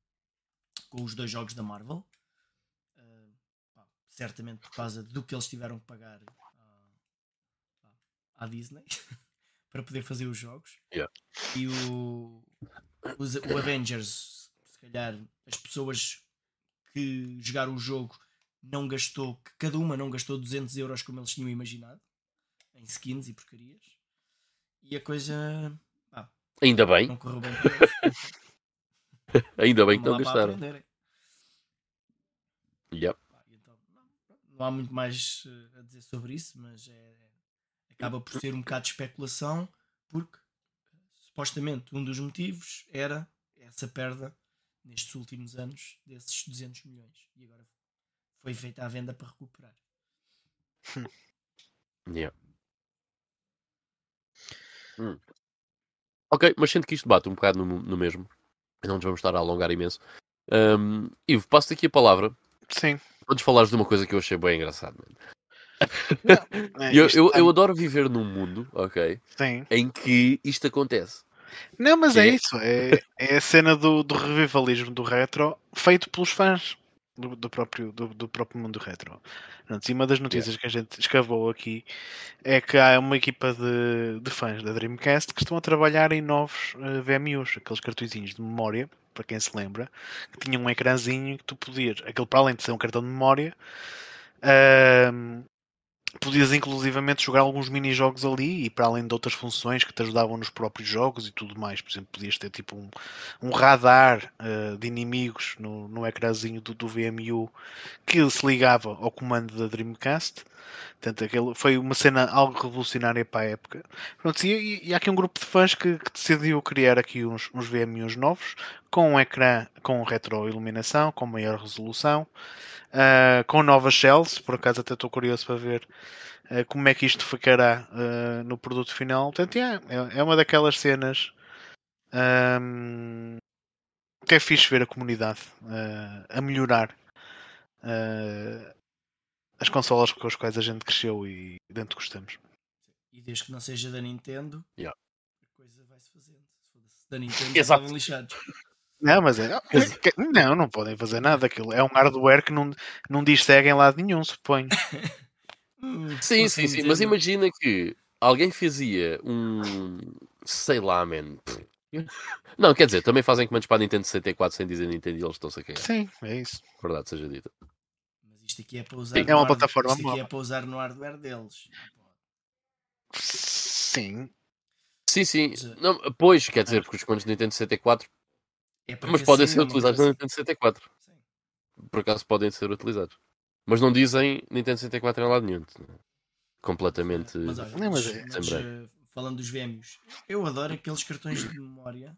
com os dois jogos da Marvel. Ah, pá, certamente por causa do que eles tiveram que pagar à, à Disney *laughs* para poder fazer os jogos. Yeah. E o, os- o Avengers, calhar as pessoas que jogaram o jogo não gastou, que cada uma não gastou 200 euros como eles tinham imaginado em skins e porcarias. E a coisa pá, Ainda bem, não correu bem *laughs* ainda bem que não gastaram. Yep. Então, não, não há muito mais eh, a dizer sobre isso, mas é, acaba por ser um bocado de especulação, porque supostamente um dos motivos era essa perda nestes últimos anos desses 200 milhões. E agora foi feita a venda para recuperar. *laughs* Yeah. Hum. Ok, mas sinto que isto bate um bocado no, no mesmo. E não nos vamos estar a alongar imenso. Um, Ivo, passo-te aqui a palavra. Sim. Podes falar de uma coisa que eu achei bem engraçado. *laughs* É, Eu, eu, está- eu adoro viver num mundo, ok, Sim. em que isto acontece. Não, mas é É. isso. É, é a cena do, do revivalismo do retro feito pelos fãs do, do próprio, do, do próprio mundo retro. Pronto, e uma das notícias que a gente escavou aqui é que há uma equipa de, de fãs da Dreamcast que estão a trabalhar em novos eh, VMUs, aqueles cartõezinhos de memória, para quem se lembra, que tinham um ecrãzinho que tu podias, aquele para além de ser um cartão de memória, ahm, podias inclusivamente jogar alguns mini-jogos ali e para além de outras funções que te ajudavam nos próprios jogos e tudo mais. Por exemplo, podias ter tipo um, um radar eh, de inimigos no, no ecrãzinho do, do VMU que se ligava ao comando da Dreamcast. Portanto, aquele, foi uma cena algo revolucionária para a época. Pronto, e- e há aqui um grupo de fãs que, que decidiu criar aqui uns, uns VMUs novos com um ecrã com retroiluminação, com maior resolução. Uh, com novas shells. Por acaso até estou curioso para ver uh, como é que isto ficará uh, no produto final. Portanto, yeah, é, é uma daquelas cenas um, que é fixe ver a comunidade a melhorar as consolas com as quais a gente cresceu e dentro gostamos. E desde que não seja da Nintendo, yeah. a coisa vai-se fazendo. Se da Nintendo, *laughs* Exato. estavam lixados. Não, mas é, não, não podem fazer nada. Aquilo é um hardware que não, não diz segue em lado nenhum, suponho. *laughs* Sim, sim, sim. Mas imagina que alguém fazia um. Sei lá, man. Não, quer dizer, também fazem comandos para a Nintendo 64 sem dizer Nintendo e eles estão-se a cagar. Sim, é isso. Verdade seja dita. Mas isto aqui é para usar. Sim. no É uma plataforma Isto aqui é para usar no hardware deles. Sim. Sim, sim. Uh, Não, pois, quer dizer, porque os comandos de Nintendo 64. É Mas podem ser é uma utilizados na Nintendo 64. assim. Sim. Por acaso podem ser utilizados. Mas não dizem Nintendo 64 em lado nenhum. Completamente. Mas olha, Não, mas mas, é- mas, eh, falando dos VMs, eu adoro aqueles cartões de memória.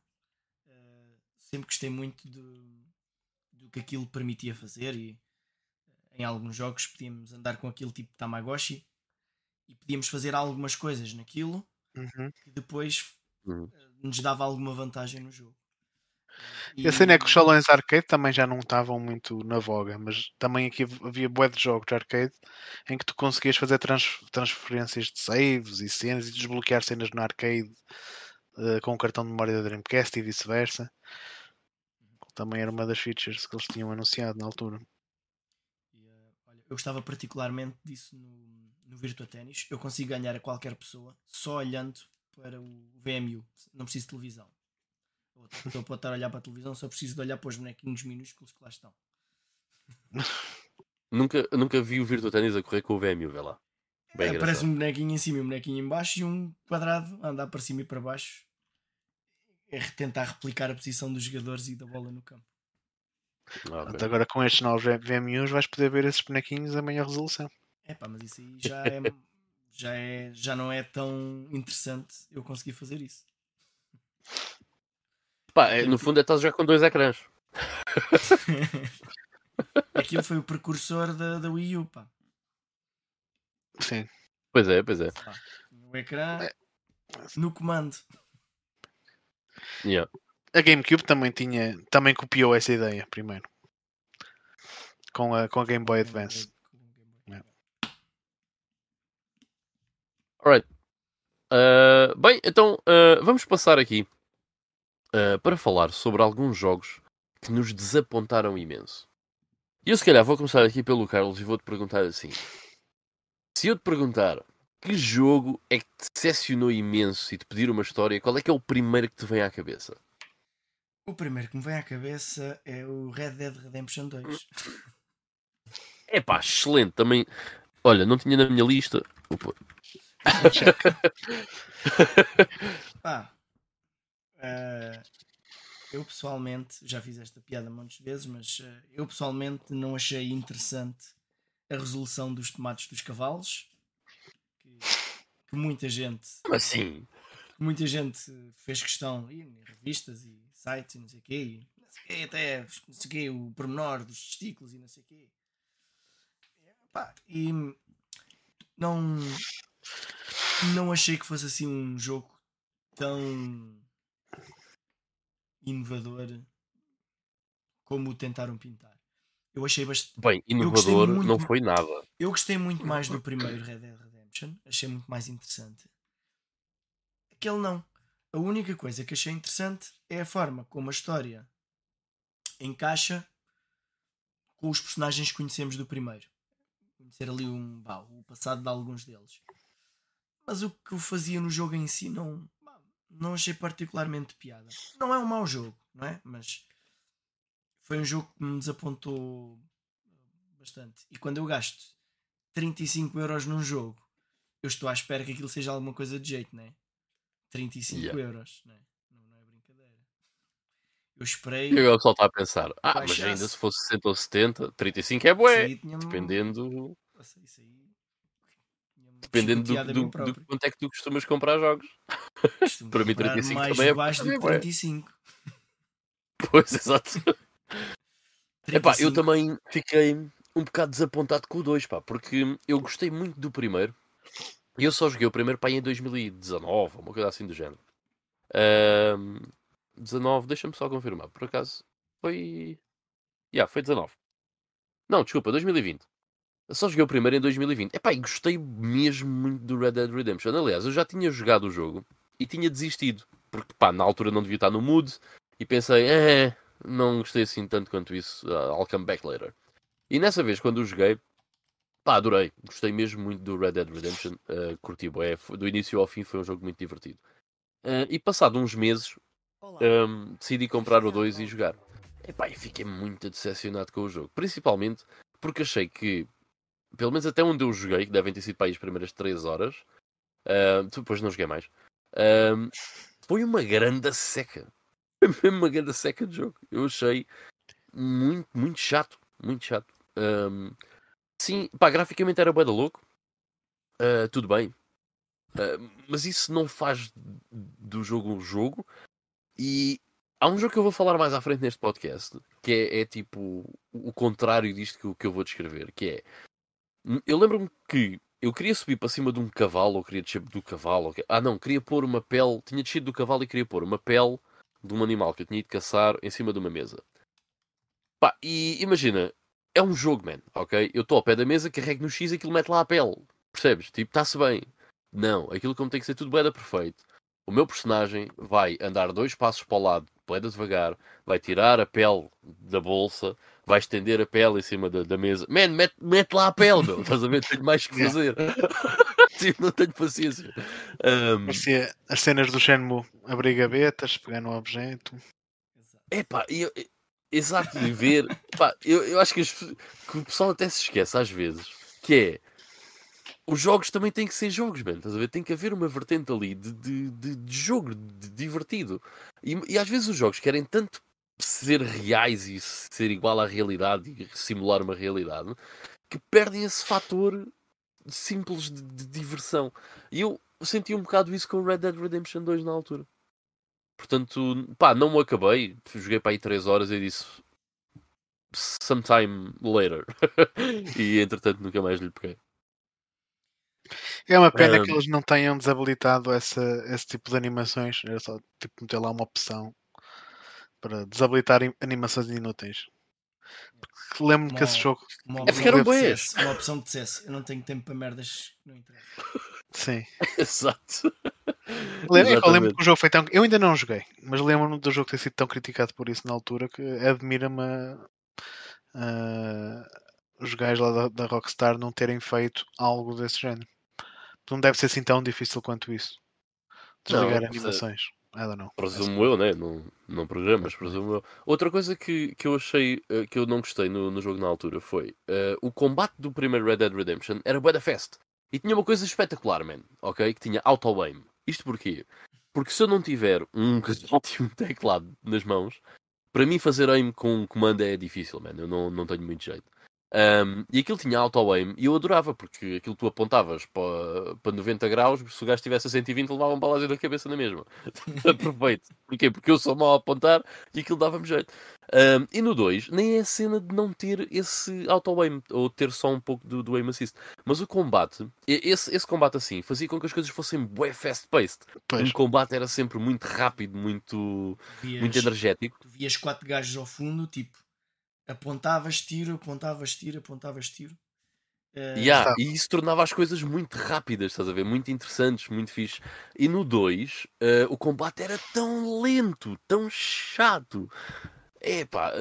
Eh, sempre gostei muito do, do que aquilo permitia fazer e eh, em alguns jogos podíamos andar com aquilo tipo Tamagotchi e podíamos fazer algumas coisas naquilo Uhum. que depois Uhum. eh, nos dava alguma vantagem no jogo. E a cena é que os salões arcade também já não estavam muito na voga, mas também aqui havia bué de jogos de arcade em que tu conseguias fazer trans- transferências de saves e cenas e desbloquear cenas no arcade eh, com o cartão de memória da Dreamcast e vice-versa. Também era uma das features que eles tinham anunciado na altura. Eh, eu gostava particularmente disso no, no Virtua Tennis. Eu consigo ganhar a qualquer pessoa só olhando para o VMU. Não preciso de televisão. Outra pessoa pode estar a olhar para a televisão, só preciso de olhar para os bonequinhos minúsculos que lá estão. Nunca, nunca vi o Virtua Tennis a correr com o VMU, vê lá. Bem É, parece um bonequinho em cima e um bonequinho em baixo e um quadrado a andar para cima e para baixo. É tentar replicar a posição dos jogadores e da bola no campo. Ah, agora com estes novos VMUs vais poder ver esses bonequinhos a maior resolução. É pá, mas isso aí já é, já é. Já não é tão interessante eu conseguir fazer isso. Pá, é, no fundo é estás já com dois ecrãs. *laughs* Aquilo foi o precursor da, da Wii U, pá. Sim. Pois é, pois é. Sei lá, O ecrã É. no comando. Yeah. A GameCube também tinha, também copiou essa ideia primeiro. Com a, com a Game Boy Advance. Yeah. Alright. Uh, bem, então uh, vamos passar aqui uh, para falar sobre alguns jogos que nos desapontaram imenso. E eu se calhar vou começar aqui pelo Carlos e vou-te perguntar assim. Se eu te perguntar que jogo é que te decepcionou imenso e te pedir uma história, qual é que é o primeiro que te vem à cabeça? O primeiro que me vem à cabeça é o Red Dead Redemption 2. É pá, excelente. Também, olha, não tinha na minha lista. Opa. *laughs* Pá, eh, eu pessoalmente, já fiz esta piada muitas vezes, mas eh, eu pessoalmente não achei interessante a resolução dos tomates dos cavalos. Que, que muita gente assim? muita gente fez questão em revistas e sites e não sei o quê, e não sei quê, até não sei o quê, o pormenor dos testículos e não sei o quê. Pá, e não, não achei que fosse assim um jogo tão inovador como o tentaram pintar. Eu achei bastante. Bem, inovador muito- não foi nada. Eu gostei muito mais do primeiro Red Dead Redemption, achei muito mais interessante. Aquele não. A única coisa que achei interessante é a forma como a história encaixa com os personagens que conhecemos do primeiro. Conhecer ali um, vá, o passado de alguns deles. Mas o que eu fazia no jogo em si não, não achei particularmente piada. Não é um mau jogo, não é? Mas foi um jogo que me desapontou bastante. E quando eu gasto 35 euros num jogo, eu estou à espera que aquilo seja alguma coisa de jeito, não é? 35 Yeah. euros, não é? Não, não é brincadeira. Eu esperei. E agora o pessoal está a pensar, ah, mas ainda se fosse 60 ou 70, 35 é bué. Dependendo, Nossa, isso aí dependendo do, do, do quanto é que tu costumas comprar jogos. Costumo *laughs* para mim, comprar 35 mais também é- baixo do que é bué. *laughs* 35. Pois, exato. Epá, eu 35. também fiquei um bocado desapontado com o 2, pá, porque eu gostei muito do primeiro. E eu só joguei o primeiro pá em 2019, uma coisa assim do género. Ahm, 19, deixa-me só confirmar, por acaso foi. Yeah, foi 19. Não, desculpa, 2020. Só joguei o primeiro em 2020. Epá, e gostei mesmo muito do Red Dead Redemption. Aliás, eu já tinha jogado o jogo e tinha desistido. Porque, pá, na altura não devia estar no mood. E pensei, eh, não gostei assim tanto quanto isso. Uh, I'll come back later. E nessa vez, quando o joguei, pá, adorei. Gostei mesmo muito do Red Dead Redemption. Uh, curti. Foi- Do início ao fim foi um jogo muito divertido. Uh, e passado uns meses, um, decidi comprar o 2 e jogar. Epá, e fiquei muito decepcionado com o jogo. Principalmente porque achei que, pelo menos até onde eu joguei, que devem ter sido para aí as primeiras 3 horas, ah, depois não joguei mais, ah, foi uma grande seca. *laughs* Foi mesmo uma grande seca de jogo. Eu achei muito, muito chato. Muito chato. Ah, sim, pá, graficamente era bué da louco. Ah, tudo bem. Mas isso não faz do jogo um jogo. E há um jogo que eu vou falar mais à frente neste podcast, que é, é tipo o contrário disto que, que eu vou descrever, que é eu lembro-me que eu queria subir para cima de um cavalo, ou queria descer do cavalo, ou ah não, queria pôr uma pele, tinha descido do cavalo e queria pôr uma pele de um animal que eu tinha ido caçar em cima de uma mesa. Pá, e imagina, é um jogo, man, ok? Eu estou ao pé da mesa, carrego no X e aquilo mete lá a pele, percebes? Tipo, está-se bem. Não, aquilo como tem que ser tudo bem perfeito. O meu personagem vai andar dois passos para o lado, boeda devagar, vai tirar a pele da bolsa, vai estender a pele em cima da, da mesa. Man, mete, mete lá a pele, meu. Estás a ver? Tenho mais que *laughs* fazer. *laughs* tipo, não tenho paciência. Ahm, Parecia as cenas do Shenmue, abrir gavetas, pegar no objeto. Exato. Epá, eu, exato, de ver. Pá, eu, eu acho que, as que o pessoal até se esquece às vezes que é. Os jogos também têm que ser jogos, man, estás a ver? Tem que haver uma vertente ali de, de, de- de jogo, divertido. E, e às vezes os jogos querem tanto ser reais e ser igual à realidade e simular uma realidade que perdem esse fator simples de, de diversão. E eu senti um bocado isso com o Red Dead Redemption 2 na altura. Portanto, pá, não o acabei. Joguei para aí 3 horas e disse sometime later. *laughs* e entretanto nunca mais lhe peguei. É uma pena que Ahm. eles não tenham desabilitado essa, esse tipo de animações. Era só tipo, meter lá uma opção para desabilitar im- animações inúteis. Porque lembro-me que esse jogo. Uma É bués. dissesse, uma opção que dissesse, eu não tenho tempo para merdas que não interessa. Sim. *laughs* Exato. Lembro, eu lembro que o jogo foi tão. Eu ainda não joguei, mas lembro-me do jogo ter sido tão criticado por isso na altura que admira-me a- os gajos lá da, da Rockstar não terem feito algo desse género. Não deve ser assim tão difícil quanto isso. Desligar Não, animações. Don't know. Presumo eu, né? Não, não programas, presumo eu. Outra coisa que, que eu achei eh, que eu não gostei no, no jogo na altura foi eh, o combate do primeiro Red Dead Redemption era bué da fast. E tinha uma coisa espetacular, man, ok? Que tinha auto-aim. Isto porquê? Porque se eu não tiver um *laughs* um teclado nas mãos, para mim fazer aim com um comando é difícil, man. Eu não, não tenho muito jeito. Um, e aquilo tinha auto-aim e eu adorava, porque aquilo tu apontavas para, para 90 graus, se o gajo estivesse a 120, levava um balazinho na cabeça na mesma. *laughs* Perfeito. Porquê? Porque eu sou mau a apontar e aquilo dava-me jeito. Um, e no 2, nem é a cena de não ter esse auto-aim, ou ter só um pouco do, do aim assist. Mas o combate, esse, esse combate assim, fazia com que as coisas fossem bué fast-paced. O combate era sempre muito rápido, muito, Vias, muito energético. tu vias quatro gajos ao fundo, tipo, apontavas tiro, apontavas tiro, apontavas tiro. Eh, Yeah, Tá. e isso tornava as coisas muito rápidas, estás a ver? Muito interessantes, muito fixe. E no 2, o combate era tão lento, tão chato. É pá,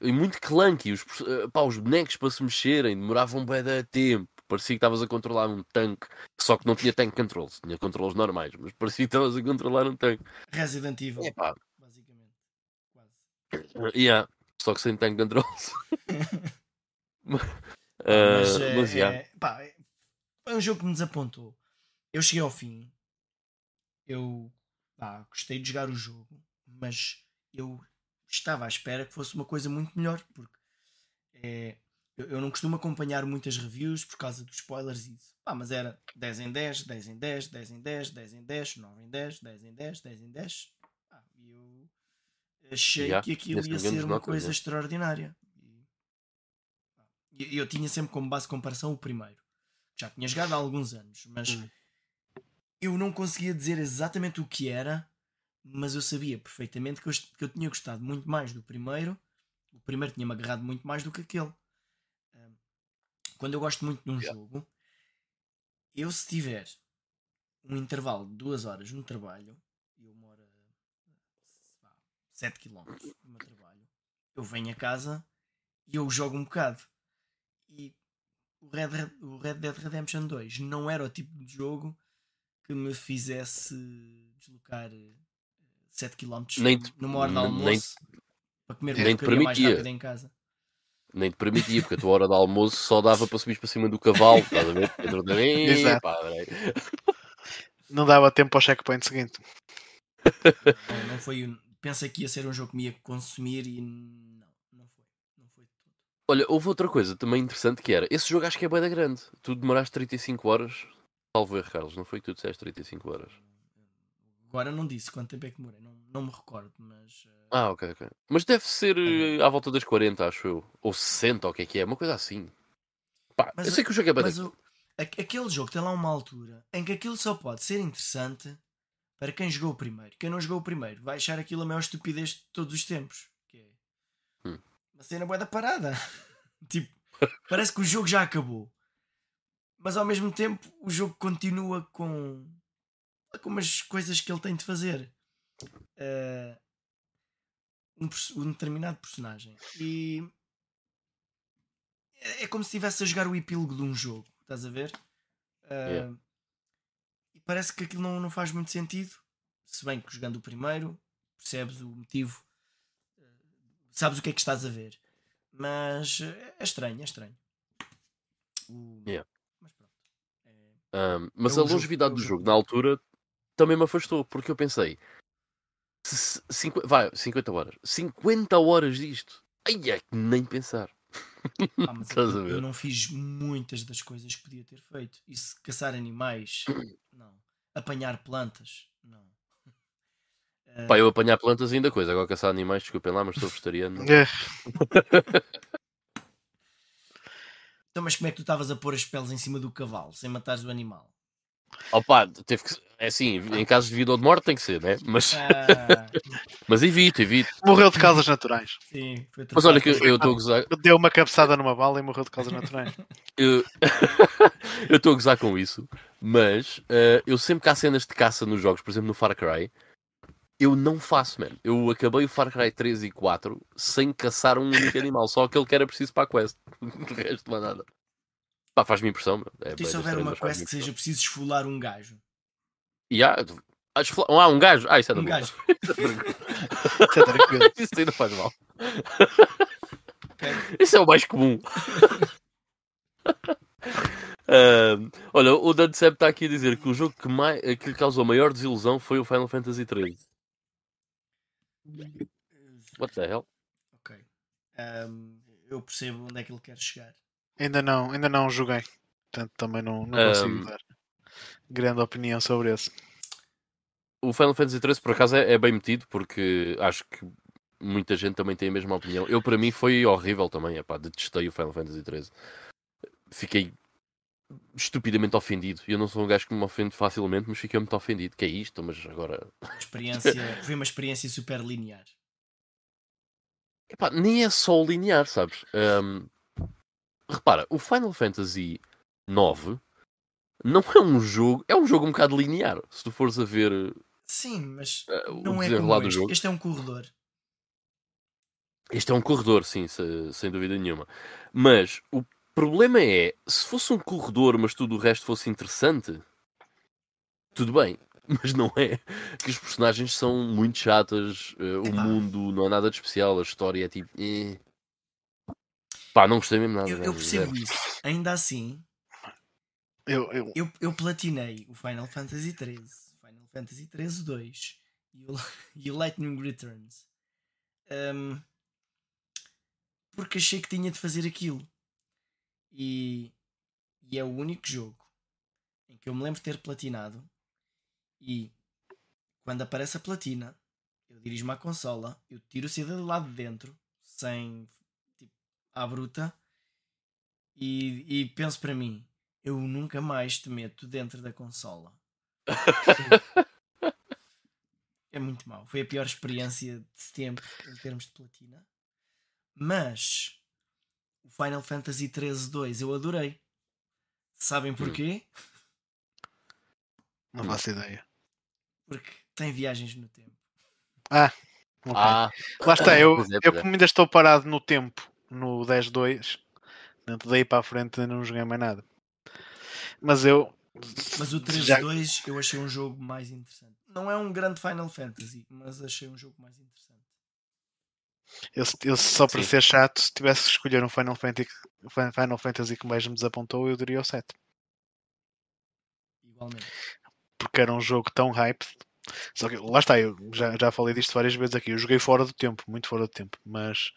e muito clunky. Os, eh, pá, os bonecos para se mexerem demoravam bem de tempo. Parecia que estavas a controlar um tanque, só que não tinha tank controls, tinha controles normais, mas parecia que estavas a controlar um tanque. Resident Evil, É pá, basicamente. Quase. yeah, só que sem tank. *laughs* Pá, Ah, mas, eh, mas, é- pá, é- um jogo que me desapontou. Eu cheguei ao fim, eu pá, gostei de jogar o jogo, mas eu estava à espera que fosse uma coisa muito melhor, porque é, eu, eu não costumo acompanhar muitas reviews por causa dos spoilers e isso. Pá, mas era 10 em 10, 10 em 10, 10 em 10, 10 em 10, 9 em 10, 10 em 10, 10 em 10. Achei Yeah, que aquilo ia ser uma coisa extraordinária. E, Eu, tinha sempre como base de comparação o primeiro. Já tinha jogado há alguns anos, mas Hum. eu não conseguia dizer exatamente o que era, mas eu sabia perfeitamente que eu, que eu tinha gostado muito mais do primeiro. O primeiro tinha-me agarrado muito mais do que aquele. Quando eu gosto muito de um Yeah. jogo, eu se tiver um intervalo de duas horas no trabalho, 7 km do meu trabalho, eu venho a casa e eu jogo um bocado. E o Red, Red- o Red Dead Redemption 2 não era o tipo de jogo que me fizesse deslocar 7 km Nem te- numa hora de nem- almoço para comer nem te porcaria mais permitia. rápida em casa. Nem te permitia, porque a tua hora de almoço só dava para subir para cima do cavalo, estás a ver? *laughs* Exato. Pá. Não dava tempo ao checkpoint seguinte. Não, não foi, pensei que ia ser um jogo que me ia consumir e não, não foi. Não foi tudo. Olha, houve outra coisa também interessante que era, esse jogo acho que é bem da grande. Tu demoraste 35 horas, salvo erro, Carlos, não foi que tu disseste 35 horas? Agora não disse quanto tempo é que demorei, não, não me recordo, mas eh, Ah, ok, ok. Mas deve ser eh, à volta das 40, acho eu. Ou 60, ou o que é que é, uma coisa assim. Pá, Mas eu sei que o jogo é bem Mas da... aquele jogo tem lá uma altura em que aquilo só pode ser interessante para quem jogou o primeiro. Quem não jogou o primeiro vai achar aquilo a maior estupidez de todos os tempos. Que é Hum. uma cena boa da parada. *laughs* tipo, *laughs* parece que o jogo já acabou. Mas ao mesmo tempo o jogo continua com, com umas coisas que ele tem de fazer. Eh, um, um determinado personagem. E é é como se estivesse a jogar o epílogo de um jogo, estás a ver? Ah, Yeah. Parece que aquilo não, não faz muito sentido. Se bem que jogando o primeiro, percebes o motivo, ah, sabes o que é que estás a ver. Mas é é estranho, é estranho. O- Yeah. Mas pronto. É- Ahm, mas É a o jogo- longevidade é o do jogo. jogo, na altura, também me afastou, porque eu pensei, se, se- cinqu- vai, 50 horas, 50 horas disto, ai é que nem pensar. Ah, mas eu, eu não fiz muitas das coisas que podia ter feito. E se caçar animais, *coughs* não. Apanhar plantas, não. Ah, Pá, eu apanhar plantas ainda coisa, agora caçar animais, desculpem lá, mas sou vegetariano. É, *laughs* Então, mas como é que tu estavas a pôr as peles em cima do cavalo sem matares o animal? Opa, teve que. É assim, em casos de vida ou de morte tem que ser, né? Mas, Ah, *laughs* mas evito, evito. morreu de causas naturais. sim, foi Mas olha que eu estou a gozar. Deu uma cabeçada numa bala e morreu de causas naturais. Eu *laughs* eu estou a gozar com isso, mas eh, eu sempre que há cenas de caça nos jogos, por exemplo no Far Cry, eu não faço, man. Eu acabei o Far Cry 3 e 4 sem caçar um único animal, só aquele que era preciso para a quest. *laughs* De resto, não há nada. Pá, faz-me impressão. É, E se houver uma quest que seja preciso esfolar um gajo? E há, ah, um gajo. Ah, isso é Um da gajo. *laughs* Isso é tranquilo. *laughs* Isso ainda faz mal. ok? *laughs* Isso é o mais comum. Ahm, olha, o Dansep está aqui a dizer que o jogo que, mais, que lhe causou maior desilusão foi o Final Fantasy XIII. What the hell? Ok. Ahm, eu percebo onde é que ele quer chegar. Ainda não, ainda não joguei. Portanto, também não, não consigo Um, dar grande opinião sobre esse. O Final Fantasy XIII, por acaso, é, é bem metido, porque acho que muita gente também tem a mesma opinião. Eu, para mim, foi horrível também. Epá, detestei o Final Fantasy XIII. Fiquei estupidamente ofendido. Eu não sou um gajo que me ofende facilmente, mas fiquei muito ofendido. Que é isto? Mas agora experiência, foi uma experiência super linear. Epá, nem é só o linear, sabes? Ahm, repara, o Final Fantasy IX não é um jogo, é um jogo um bocado linear. Se tu fores a ver Sim, mas o não é como este. jogo, Este é um corredor. este é um corredor, sim, se- sem dúvida nenhuma. Mas o problema é, se fosse um corredor, mas tudo o resto fosse interessante, tudo bem. *laughs* Mas não é, que os personagens são muito chatas, eh, o mundo não é nada de especial, a história é tipo. eh. Pá, não gostei mesmo nada. Eu, eu percebo isso. Ainda assim, Eu, eu, eu, eu platinei o Final Fantasy XIII, Final Fantasy XIII 2 e o, *laughs* e o Lightning Returns. Ahm, porque achei que tinha de fazer aquilo. E, e é o único jogo em que eu me lembro de ter platinado. E quando aparece a platina, eu dirijo-me à consola, eu tiro o CD de lá de dentro, sem à bruta, e, e penso para mim, eu nunca mais te meto dentro da consola. é muito mau. Foi a pior experiência de sempre em termos de platina. Mas o Final Fantasy 13 2 eu adorei. Sabem porquê? Não faço ideia. Porque tem viagens no tempo. Ah, ok. Ah, Lá está, *laughs* eu, é, eu é. como ainda estou parado no tempo, no 10-2, portanto, daí para a frente ainda não joguei mais nada. Mas eu. Mas o 13 já- 2 eu achei um jogo mais interessante. Não é um grande Final Fantasy, mas achei um jogo mais interessante. Eu, eu só para Sim. ser chato, se tivesse que escolher um Final Fantasy, Final Fantasy que mais me desapontou, eu diria o 7. Igualmente. Porque era um jogo tão hype. Só que lá está, eu já, já falei disto várias vezes aqui. Eu joguei fora do tempo, muito fora do tempo, mas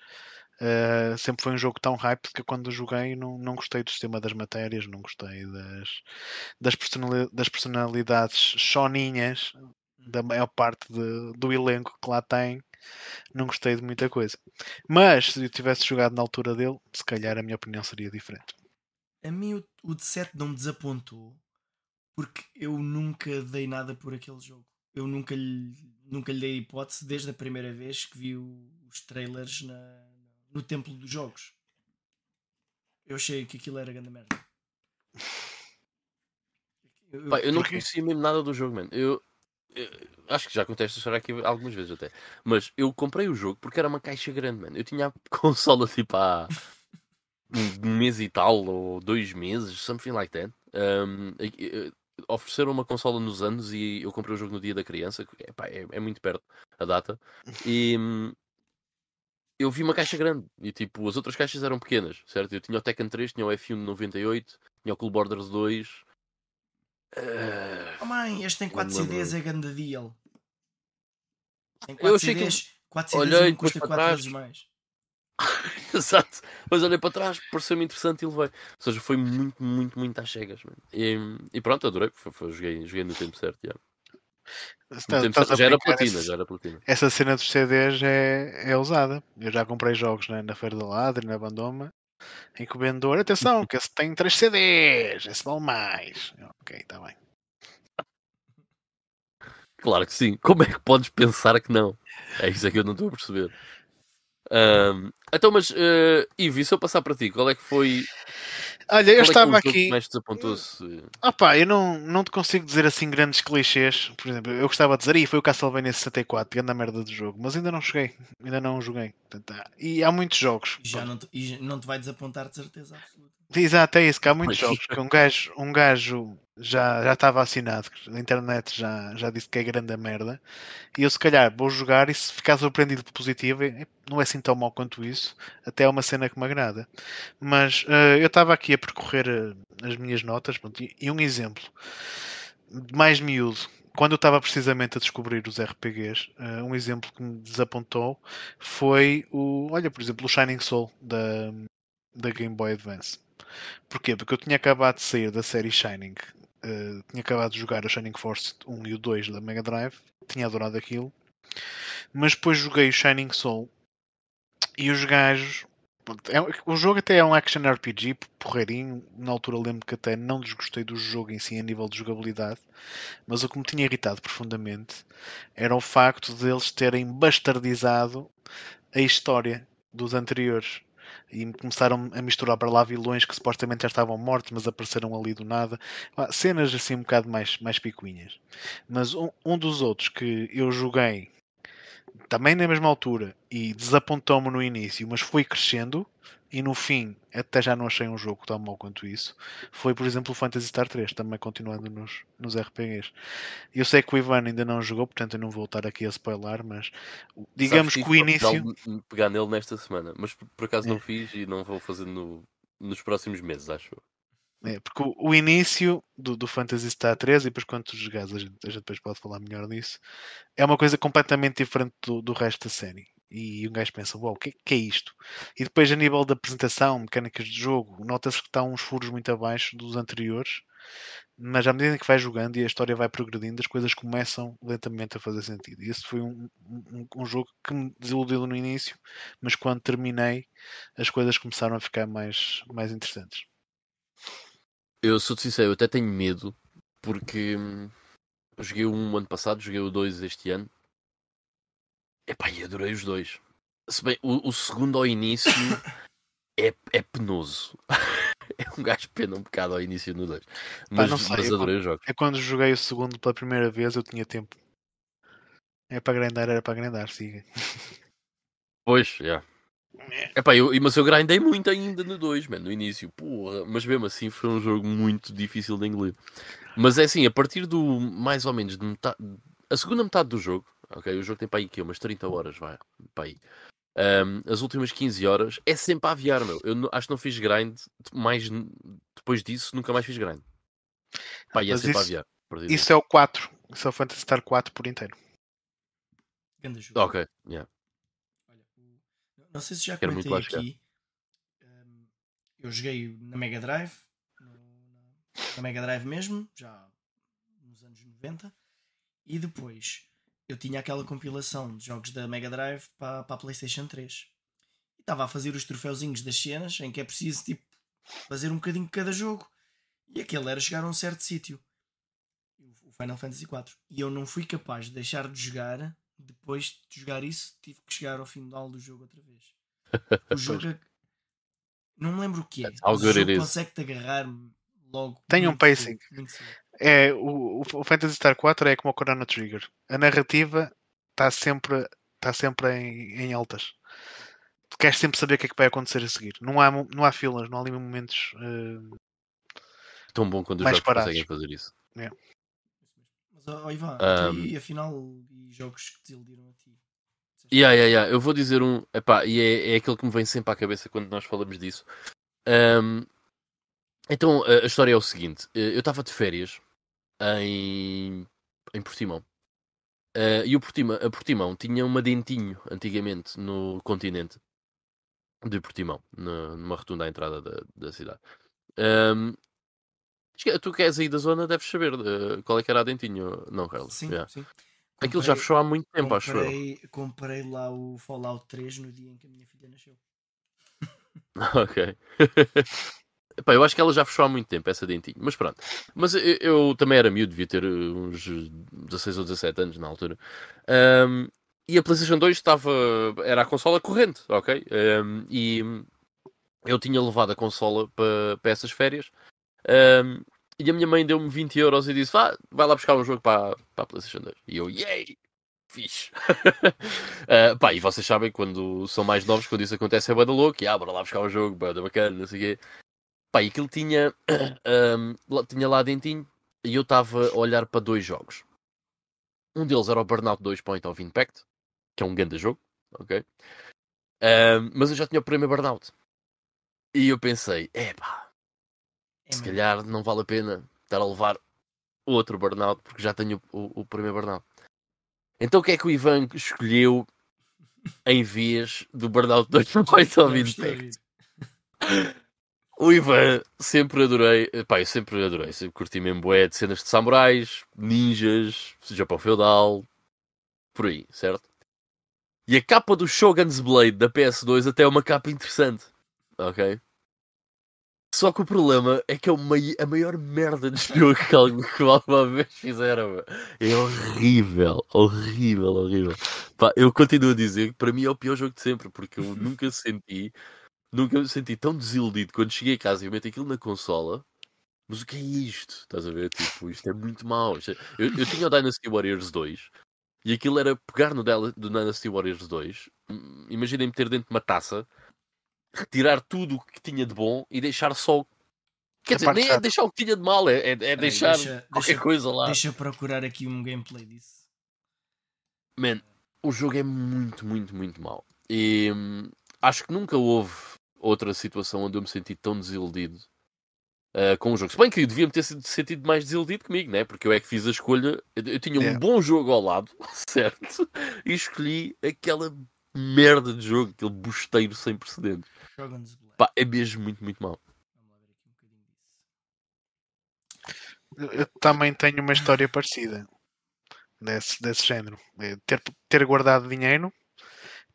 eh, sempre foi um jogo tão hype que quando joguei não, não gostei do sistema das matérias, não gostei das, das, personali- das personalidades choninhas da maior parte de- do elenco que lá tem. Não gostei de muita coisa. Mas se eu tivesse jogado na altura dele, se calhar a minha opinião seria diferente. A mim o, o de 7 não me desapontou porque eu nunca dei nada por aquele jogo. Eu nunca lhe, nunca lhe dei hipótese desde a primeira vez que vi o- os trailers na- no templo dos jogos. Eu achei que aquilo era grande merda. Eu- Pá, eu não conhecia mesmo nada do jogo, mano. Eu, eu acho que já contei esta história aqui algumas vezes até. Mas eu comprei o jogo porque era uma caixa grande, mano. Eu tinha a *laughs* consola tipo há um mês e tal, ou dois meses, something like that. Um, ofereceram uma consola nos anos e eu comprei o jogo no dia da criança, epá, é, é muito perto a data. E hum, eu vi uma caixa grande e tipo, as outras caixas eram pequenas, certo? Eu tinha o Tekken 3, tinha o F1 de 98, tinha o Cool Borders 2. Ah, Oh mãe, este tem 4 Não me lembro. CDs, é grande deal. Tem Eu 4 achei que- CDs, 4 CDs Olhei custa depois para 4 trás. vezes mais. *laughs* Exato. Mas olhei para trás, pareceu-me interessante e levei. Ou seja, foi muito, muito, muito às cegas. E, e pronto, adorei. Foi, foi- joguei, joguei no tempo certo. já. Tempo Já era platina, essa- já era platina. Essa cena dos CDs é, é usada. Eu já comprei jogos né, na Feira da Ladre, na Bandoma, em que o vendedor, atenção, que esse tem 3 CDs, esse vale mais. Eu, Ok, está bem. Claro que sim. Como é que podes pensar que não? É isso é que eu não estou a perceber. Ahm, então, mas, uh, Ivo, e se eu passar para ti, qual é que foi. Olha, eu é estava que aqui. mais te desapontou-se? Opa, eu não, não te consigo dizer assim grandes clichês. Por exemplo, eu gostava de dizer, aí foi o Castlevania 64, grande merda do jogo, mas ainda não cheguei, ainda não o joguei. Portanto, há- e há muitos jogos. E já não te, e não te vai desapontar de certeza absoluta. Exato, é isso, que há muitos Pois. jogos que um gajo, um gajo já, já está vacinado, que a internet já, já disse que é grande a merda, e eu se calhar vou jogar e se ficar surpreendido por positivo, é- não é assim tão mau quanto isso, até é uma cena que me agrada. Mas eh, eu estava aqui a percorrer eh, as minhas notas, pronto, e, e um exemplo mais miúdo, quando eu estava precisamente a descobrir os RPGs, eh, um exemplo que me desapontou foi o, olha, por exemplo, o Shining Soul da, da Game Boy Advance. Porquê? Porque eu tinha acabado de sair da série Shining, eh, tinha acabado de jogar o Shining Force 1 e o 2 da Mega Drive, tinha adorado aquilo, mas depois joguei o Shining Soul e os gajos. é- o jogo até é um action RPG, porreirinho. Na altura lembro que até não desgostei do jogo em si a nível de jogabilidade, mas o que me tinha irritado profundamente era o facto de eles terem bastardizado a história dos anteriores e começaram a misturar para lá vilões que supostamente já estavam mortos, mas apareceram ali do nada. Cenas assim um bocado mais, mais picuinhas. Mas um, um dos outros que eu joguei também na mesma altura e desapontou-me no início, mas foi crescendo e no fim até já não achei um jogo tão mau quanto isso. Foi, por exemplo, o Phantasy Star 3, também continuando nos, nos RPGs. Eu sei que o Ivan ainda não jogou, portanto eu não vou estar aqui a spoiler, mas digamos Sabes que o início. Pegar nele nesta semana, mas por, por acaso É. não fiz e não vou fazer no, nos próximos meses, acho. É, porque o, o início do, do Phantasy Star 3, e depois quando tu jogares, a gente, a gente depois pode falar melhor disso, é uma coisa completamente diferente do, do resto da série. E um gajo pensa, uau, o que, que é isto? E depois, a nível da apresentação, mecânicas de jogo, nota-se que estão uns furos muito abaixo dos anteriores. mas à medida que vai jogando e a história vai progredindo, as coisas começam lentamente a fazer sentido. E esse foi um, um, um jogo que me desiludiu no início, mas quando terminei, as coisas começaram a ficar mais, mais interessantes. Eu sou sincero, eu até tenho medo, porque hum, joguei um ano passado, joguei o dois este ano. Epá, e adorei os dois. Se bem, o, o segundo ao início *coughs* é, é penoso. *laughs* é um gajo pena um bocado ao início no 2. Mas, não sei, mas eu adorei o jogo. É quando joguei o segundo pela primeira vez, eu tinha tempo. É para grindar, era para grindar, siga. Pois, já. Epá, eu, e- mas eu grindei muito ainda no 2, mano, no início. Porra, mas mesmo assim foi um jogo muito difícil de engolir. Mas é assim, a partir do mais ou menos de metade, a segunda metade do jogo, ok? O jogo tem para aí que umas 30 horas, vai, para aí. Ahm, as últimas 15 horas é sempre a aviar, meu. Eu não- acho que não fiz grind mais depois disso, nunca mais fiz grind. Pá, e é Mas sempre a isso- aviar. perdidamente. Isso é o 4. Isso é o Phantasy Star 4 por inteiro. Ok, yeah. Não sei se já Quero comentei aqui. hum, eu joguei na Mega Drive, no- na Mega Drive mesmo, já nos anos 90, e depois eu tinha aquela compilação de jogos da Mega Drive para, para a PlayStation 3. E estava a fazer os troféuzinhos das cenas em que é preciso tipo, fazer um bocadinho de cada jogo. E aquele era chegar a um certo sítio. O Final Fantasy IV. E eu não fui capaz de deixar de jogar. Depois de jogar isso, tive que chegar ao final do jogo outra vez. *laughs* O jogo. é- Não me lembro o que é. O jogo consegue-te agarrar logo. Tem um pacing. muito. É, o, o Phantasy Star 4 é como o Chrono Trigger. A narrativa está sempre, tá sempre em, em altas. Tu queres sempre saber o que é que vai acontecer a seguir. Não há, não há filas, não há ali momentos. eh, Tão bom quando os jogos parados. conseguem fazer isso. Mas, ó, Ivan, Um, e afinal, e jogos que te desiludiram a ti? Yeah, yeah, yeah. Eu vou dizer um. Epá, e é, é aquele que me vem sempre à cabeça quando nós falamos disso. Ahm, então, a, a história é o seguinte: eh, eu estava de férias em, em Portimão. Ah, e o Portimão, a Portimão tinha uma dentinho antigamente no continente de Portimão, na- numa rotunda à entrada da, da cidade. Que tu que és aí da zona, deves saber eh, qual é que era a dentinho, não, Carlos? Sim, Yeah. sim. Aquilo já Comprei- fechou há muito tempo, acho eu. comprei, comprei lá o Fallout 3 no dia em que a minha filha nasceu. *laughs* Ok. *laughs* Epá, eu acho que ela já fechou há muito tempo, essa dentinho. Mas pronto. Mas eu, eu também era miúdo, devia ter uh, uns 16 ou 17 anos na altura. Ahm, e a PlayStation 2 estava. Era a consola corrente, ok? Ahm, e eu tinha levado a consola para para essas férias. Ahm, e a minha mãe deu-me 20 euros e disse: Vá, vai lá buscar um jogo para, para a PlayStation 2. E eu, yay! Fixe. *laughs* Ah, pá, e vocês sabem quando são mais novos, quando isso acontece é bada louco, e ah, bora lá buscar um jogo, bada bacana, não sei o quê. Pá, e aquilo tinha, *clears throat* lá- tinha lá dentinho, e eu estava a olhar para dois jogos. Um deles era o Burnout 2 Point of Impact, que é um grande jogo, ok? Ahm, mas eu já tinha o primeiro Burnout. E eu pensei, é pá, É se mesmo. calhar não vale a pena estar a levar outro Burnout, porque já tenho o, o primeiro Burnout. Então o que é que o Ivan escolheu em vez do Burnout 2 Point of Impact? O Ivan, sempre adorei, pá, eu sempre adorei, sempre curti mesmo bué de cenas de samurais, ninjas, Japão feudal, por aí, certo? E a capa do Shogun's Blade da PS2 até é uma capa interessante, ok? Só que o problema é que é a maior merda de jogo que algum- que alguma vez fizeram. meu. É horrível, horrível, horrível. Pá, eu continuo a dizer que para mim é o pior jogo de sempre, porque eu nunca senti, nunca me senti tão desiludido quando cheguei a casa e meto aquilo na consola. Mas o que é isto? Estás a ver? Tipo, isto é muito mau. É- Eu, eu tinha o Dynasty Warriors 2 e aquilo era pegar no do Dynasty Warriors 2, hum, imaginem meter dentro de uma taça, retirar tudo o que tinha de bom e deixar só. Quer dizer, nem é deixar o que tinha de mal, é, é- é deixar deixa- qualquer deixa- coisa lá. Deixa eu procurar aqui um gameplay disso. Man, o jogo é muito, muito, muito mau. E hum, acho que nunca houve outra situação onde eu me senti tão desiludido ah, com o jogo. Se bem que devia-me ter sido- sentido mais desiludido comigo, né? Porque eu é que fiz a escolha. Eu, eu tinha um Yeah. bom jogo ao lado, *laughs* certo? E escolhi aquela merda de jogo, aquele bosteiro sem precedentes. Pá, é mesmo muito, muito mau. Vamos lá ver aqui um bocadinho disso. Eu, também tenho uma história parecida desse, desse género. É ter, ter guardado dinheiro,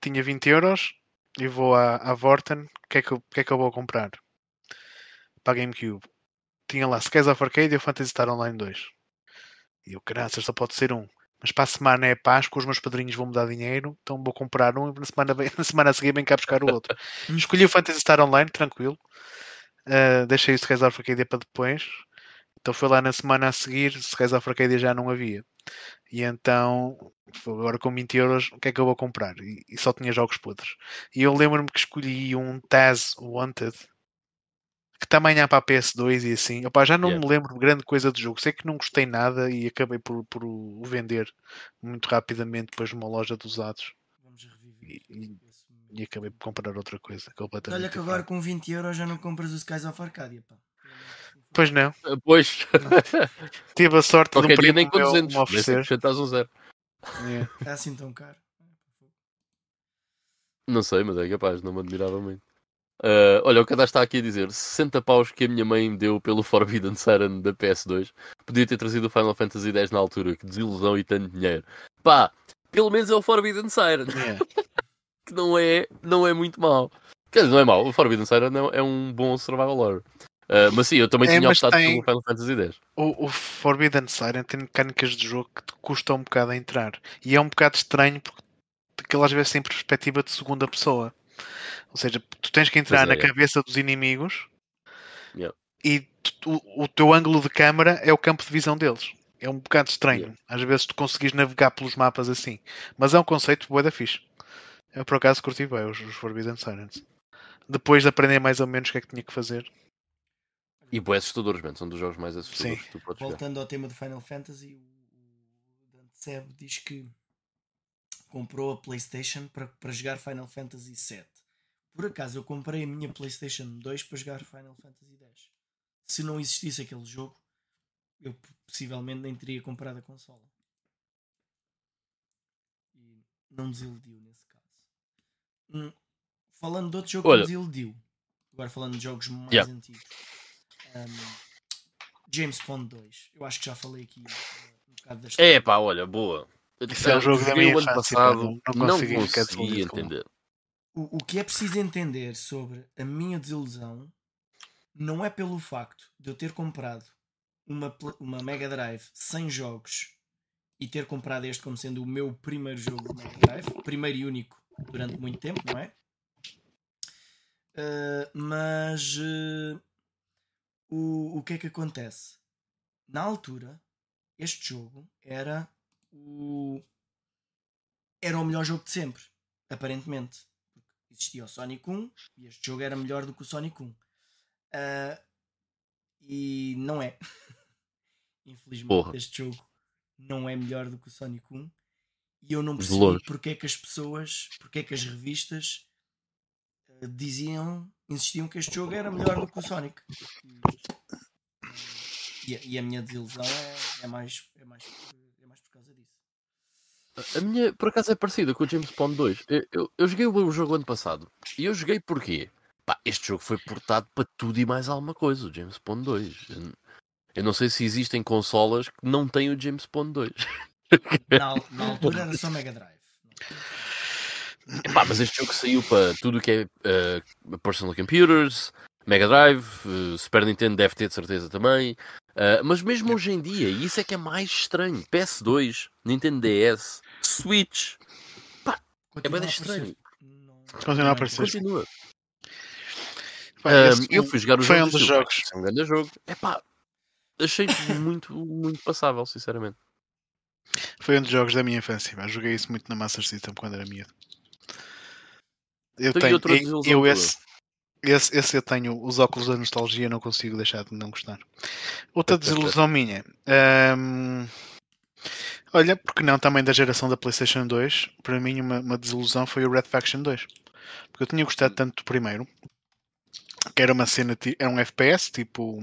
tinha 20 euros e vou à, à Vorten. O que, é que, eu- que é que eu vou comprar? Para a GameCube. Tinha lá Skies of Arcade e o Phantasy Star Online 2. E eu, caralho, só pode ser um. Mas para a semana é Páscoa, os meus padrinhos vão me dar dinheiro, então vou comprar um e na semana, *laughs* na semana a seguir vem cá buscar o outro. *laughs* Escolhi o Phantasy Star Online, tranquilo. Uh, deixei o Skies of Arcadia para depois. Então foi lá na semana a seguir, Skies of Arcadia já não havia. E então, agora com 20 euros, o que é que eu vou comprar? E, e só tinha jogos podres. E eu lembro-me que escolhi um Taz Wanted, que também há para a PS2 e assim. Opa, já não Yeah. me lembro de grande coisa do jogo. Sei que não gostei nada e acabei por, por o vender muito rapidamente depois numa loja de usados. Vamos reviver. E, e- e acabei por comprar outra coisa completamente Olha que agora diferente. com 20 euros já não compras o Skies of Arcadia, pá. Pois não, *laughs* Pois, *laughs* tive a sorte de qualquer um primo nem com meu 200, me oferecer. acrescentas um zero. É. É assim tão caro. Não sei, mas é capaz, não me admirava muito. Ah, olha, o cadastro está aqui a dizer 60 paus que a minha mãe me deu pelo Forbidden Siren da PS2. Podia ter trazido o Final Fantasy X na altura, que desilusão e tanto dinheiro. Pá, pelo menos é o Forbidden Siren, É. *laughs* que não é, não é muito mau. Quer dizer, não é mau, o Forbidden Siren é, é um bom survival horror. Ah, mas sim, eu também É, tinha optado tem- pelo Final Fantasy X. O, o Forbidden Siren tem mecânicas de jogo que te custam um bocado a entrar. E é um bocado estranho porque aquilo às vezes tem perspectiva de segunda pessoa. Ou seja, tu tens que entrar é, na é. cabeça dos inimigos Yeah. e tu- o, o teu ângulo de câmara é o campo de visão deles. É um bocado estranho. Yeah. Às vezes tu conseguis navegar pelos mapas assim. Mas é um conceito bué da fixe. Eu por acaso curti bem os, os Forbidden Sirens. Depois de aprender mais ou menos o que é que tinha que fazer. E boé assustadores. São dos jogos mais assustadores Sim. que tu podes jogar. Voltando ao tema do Final Fantasy, o, o Dante Seb diz que comprou a PlayStation para, para jogar Final Fantasy VII. Por acaso eu comprei a minha PlayStation 2 para jogar Final Fantasy X. Se não existisse aquele jogo, eu possivelmente nem teria comprado a consola. E não desiludiu nesse caso. Hum, falando de outro jogo Olha. que me desiludiu, agora falando de jogos mais Yeah. antigos. hum, James Bond 2. Eu acho que já falei aqui uh, um bocado da história. É pá, olha, boa. Isso é um Eu jogo da joguei minha o ano passado, não- não não consegui ficar consegui desiludido com ele. entender. O, o que é preciso entender sobre a minha desilusão não é pelo facto de eu ter comprado uma, uma Mega Drive sem jogos e ter comprado este como sendo o meu primeiro jogo de Mega Drive, primeiro e único durante muito tempo, não é? Uh, mas uh, o, o que é que acontece? Na altura, este jogo era o era o melhor jogo de sempre, aparentemente existia o Sonic 1 e este jogo era melhor do que o Sonic 1. Ah, e não é. *laughs* Infelizmente, Porra. este jogo não é melhor do que o Sonic 1. E eu não percebi porque é que as pessoas, porque é que as revistas ah, diziam, insistiam que este jogo era melhor do que o Sonic. E, e a- e a minha desilusão é, é mais, é, mais, por. A minha, por acaso, é parecida com o James Bond 2. Eu, eu, eu joguei o jogo ano passado. E eu joguei porquê? Pá, este jogo foi portado para tudo e mais alguma coisa, o James Bond 2. Eu- não sei se existem consolas que não têm o James Bond 2. Na, al- na altura era só Mega Drive. Epá, mas este jogo saiu para tudo o que é eh, personal computers, Mega Drive, eh, Super Nintendo deve ter de certeza também. Eh, mas mesmo hoje em dia, e isso é que é mais estranho: PS2, Nintendo DS, Switch, é bem estranho. Continua a aparecer. Continua. Pá, esse eu fui jogar o foi jogo um dos "Pá, jogos. É um grande jogo. É pá, achei muito, muito passável, sinceramente. Foi um dos jogos da minha infância. pá. Joguei isso muito na Master System quando era miúdo. Eu tenho, outra eu, esse, esse, esse eu tenho os óculos da nostalgia, não consigo deixar de não gostar. Outra desilusão minha. ahm, olha, porque não também da geração da PlayStation 2, para mim uma, uma desilusão foi o Red Faction 2. Porque eu tinha gostado tanto do primeiro, que era uma cena, era um FPS, tipo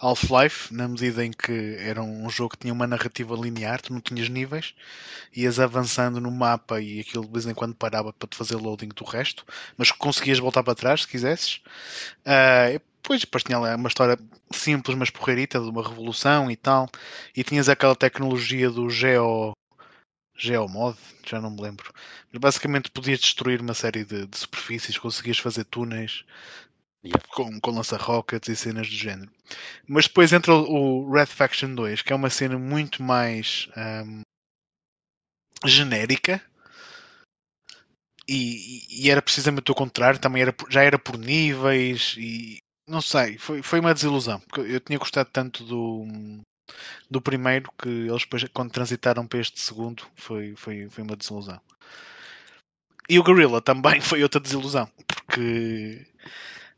Half-Life, na medida em que era um jogo que tinha uma narrativa linear, tu não tinhas níveis, ias avançando no mapa e aquilo de vez em quando parava para te fazer loading do resto, mas conseguias voltar para trás se quisesses. Ah, Pois, depois tinha lá uma história simples, mas porreirita, de uma revolução e tal. E tinhas aquela tecnologia do Geo. Geomod, já não me lembro. Mas basicamente podias destruir uma série de, de superfícies, conseguias fazer túneis Yeah. com, com lança-rockets e cenas do género. Mas depois entra o, Red Faction 2, que é uma cena muito mais ahm, genérica. E, e- era precisamente o contrário, também era, já era por níveis e não sei, foi, foi uma desilusão. porque Eu tinha gostado tanto do, do primeiro que eles depois, quando transitaram para este segundo, foi, foi, foi uma desilusão. E o Gorilla também *laughs* foi outra desilusão, porque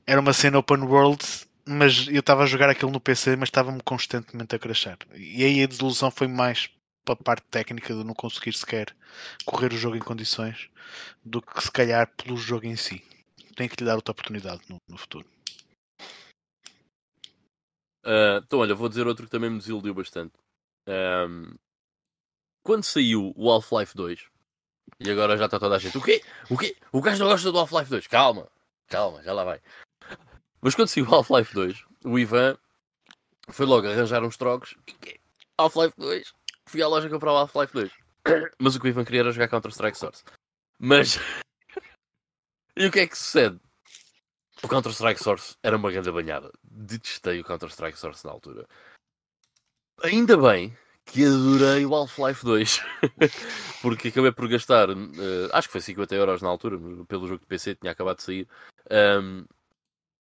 era uma cena open world, mas eu estava a jogar aquilo no PC, mas estava-me constantemente a crashar. E aí a desilusão foi mais para a parte técnica de não conseguir sequer correr o jogo em condições do que se calhar pelo jogo em si. Tem que lhe dar outra oportunidade no, no futuro. Ah, então, olha, vou dizer outro que também me desiludiu bastante. Ahm, quando saiu o Half-Life 2, e agora já está toda a gente, o quê? O quê? O gajo não gosta do Half-Life 2? Calma, calma, já lá vai. Mas quando saiu o Half-Life 2, o Ivan foi logo arranjar uns trocos. Half-Life 2? Fui à loja comprar o Half-Life 2. Mas o que o Ivan queria era jogar Counter-Strike Source. Mas. *laughs* e o que é que sucede? O Counter-Strike Source era uma grande banhada. Detestei o Counter-Strike Source na altura. Ainda bem que adorei o Half-Life 2. *laughs* Porque acabei por gastar, eh, acho que foi 50 euros na altura, pelo jogo de PC, tinha acabado de sair. Ahm,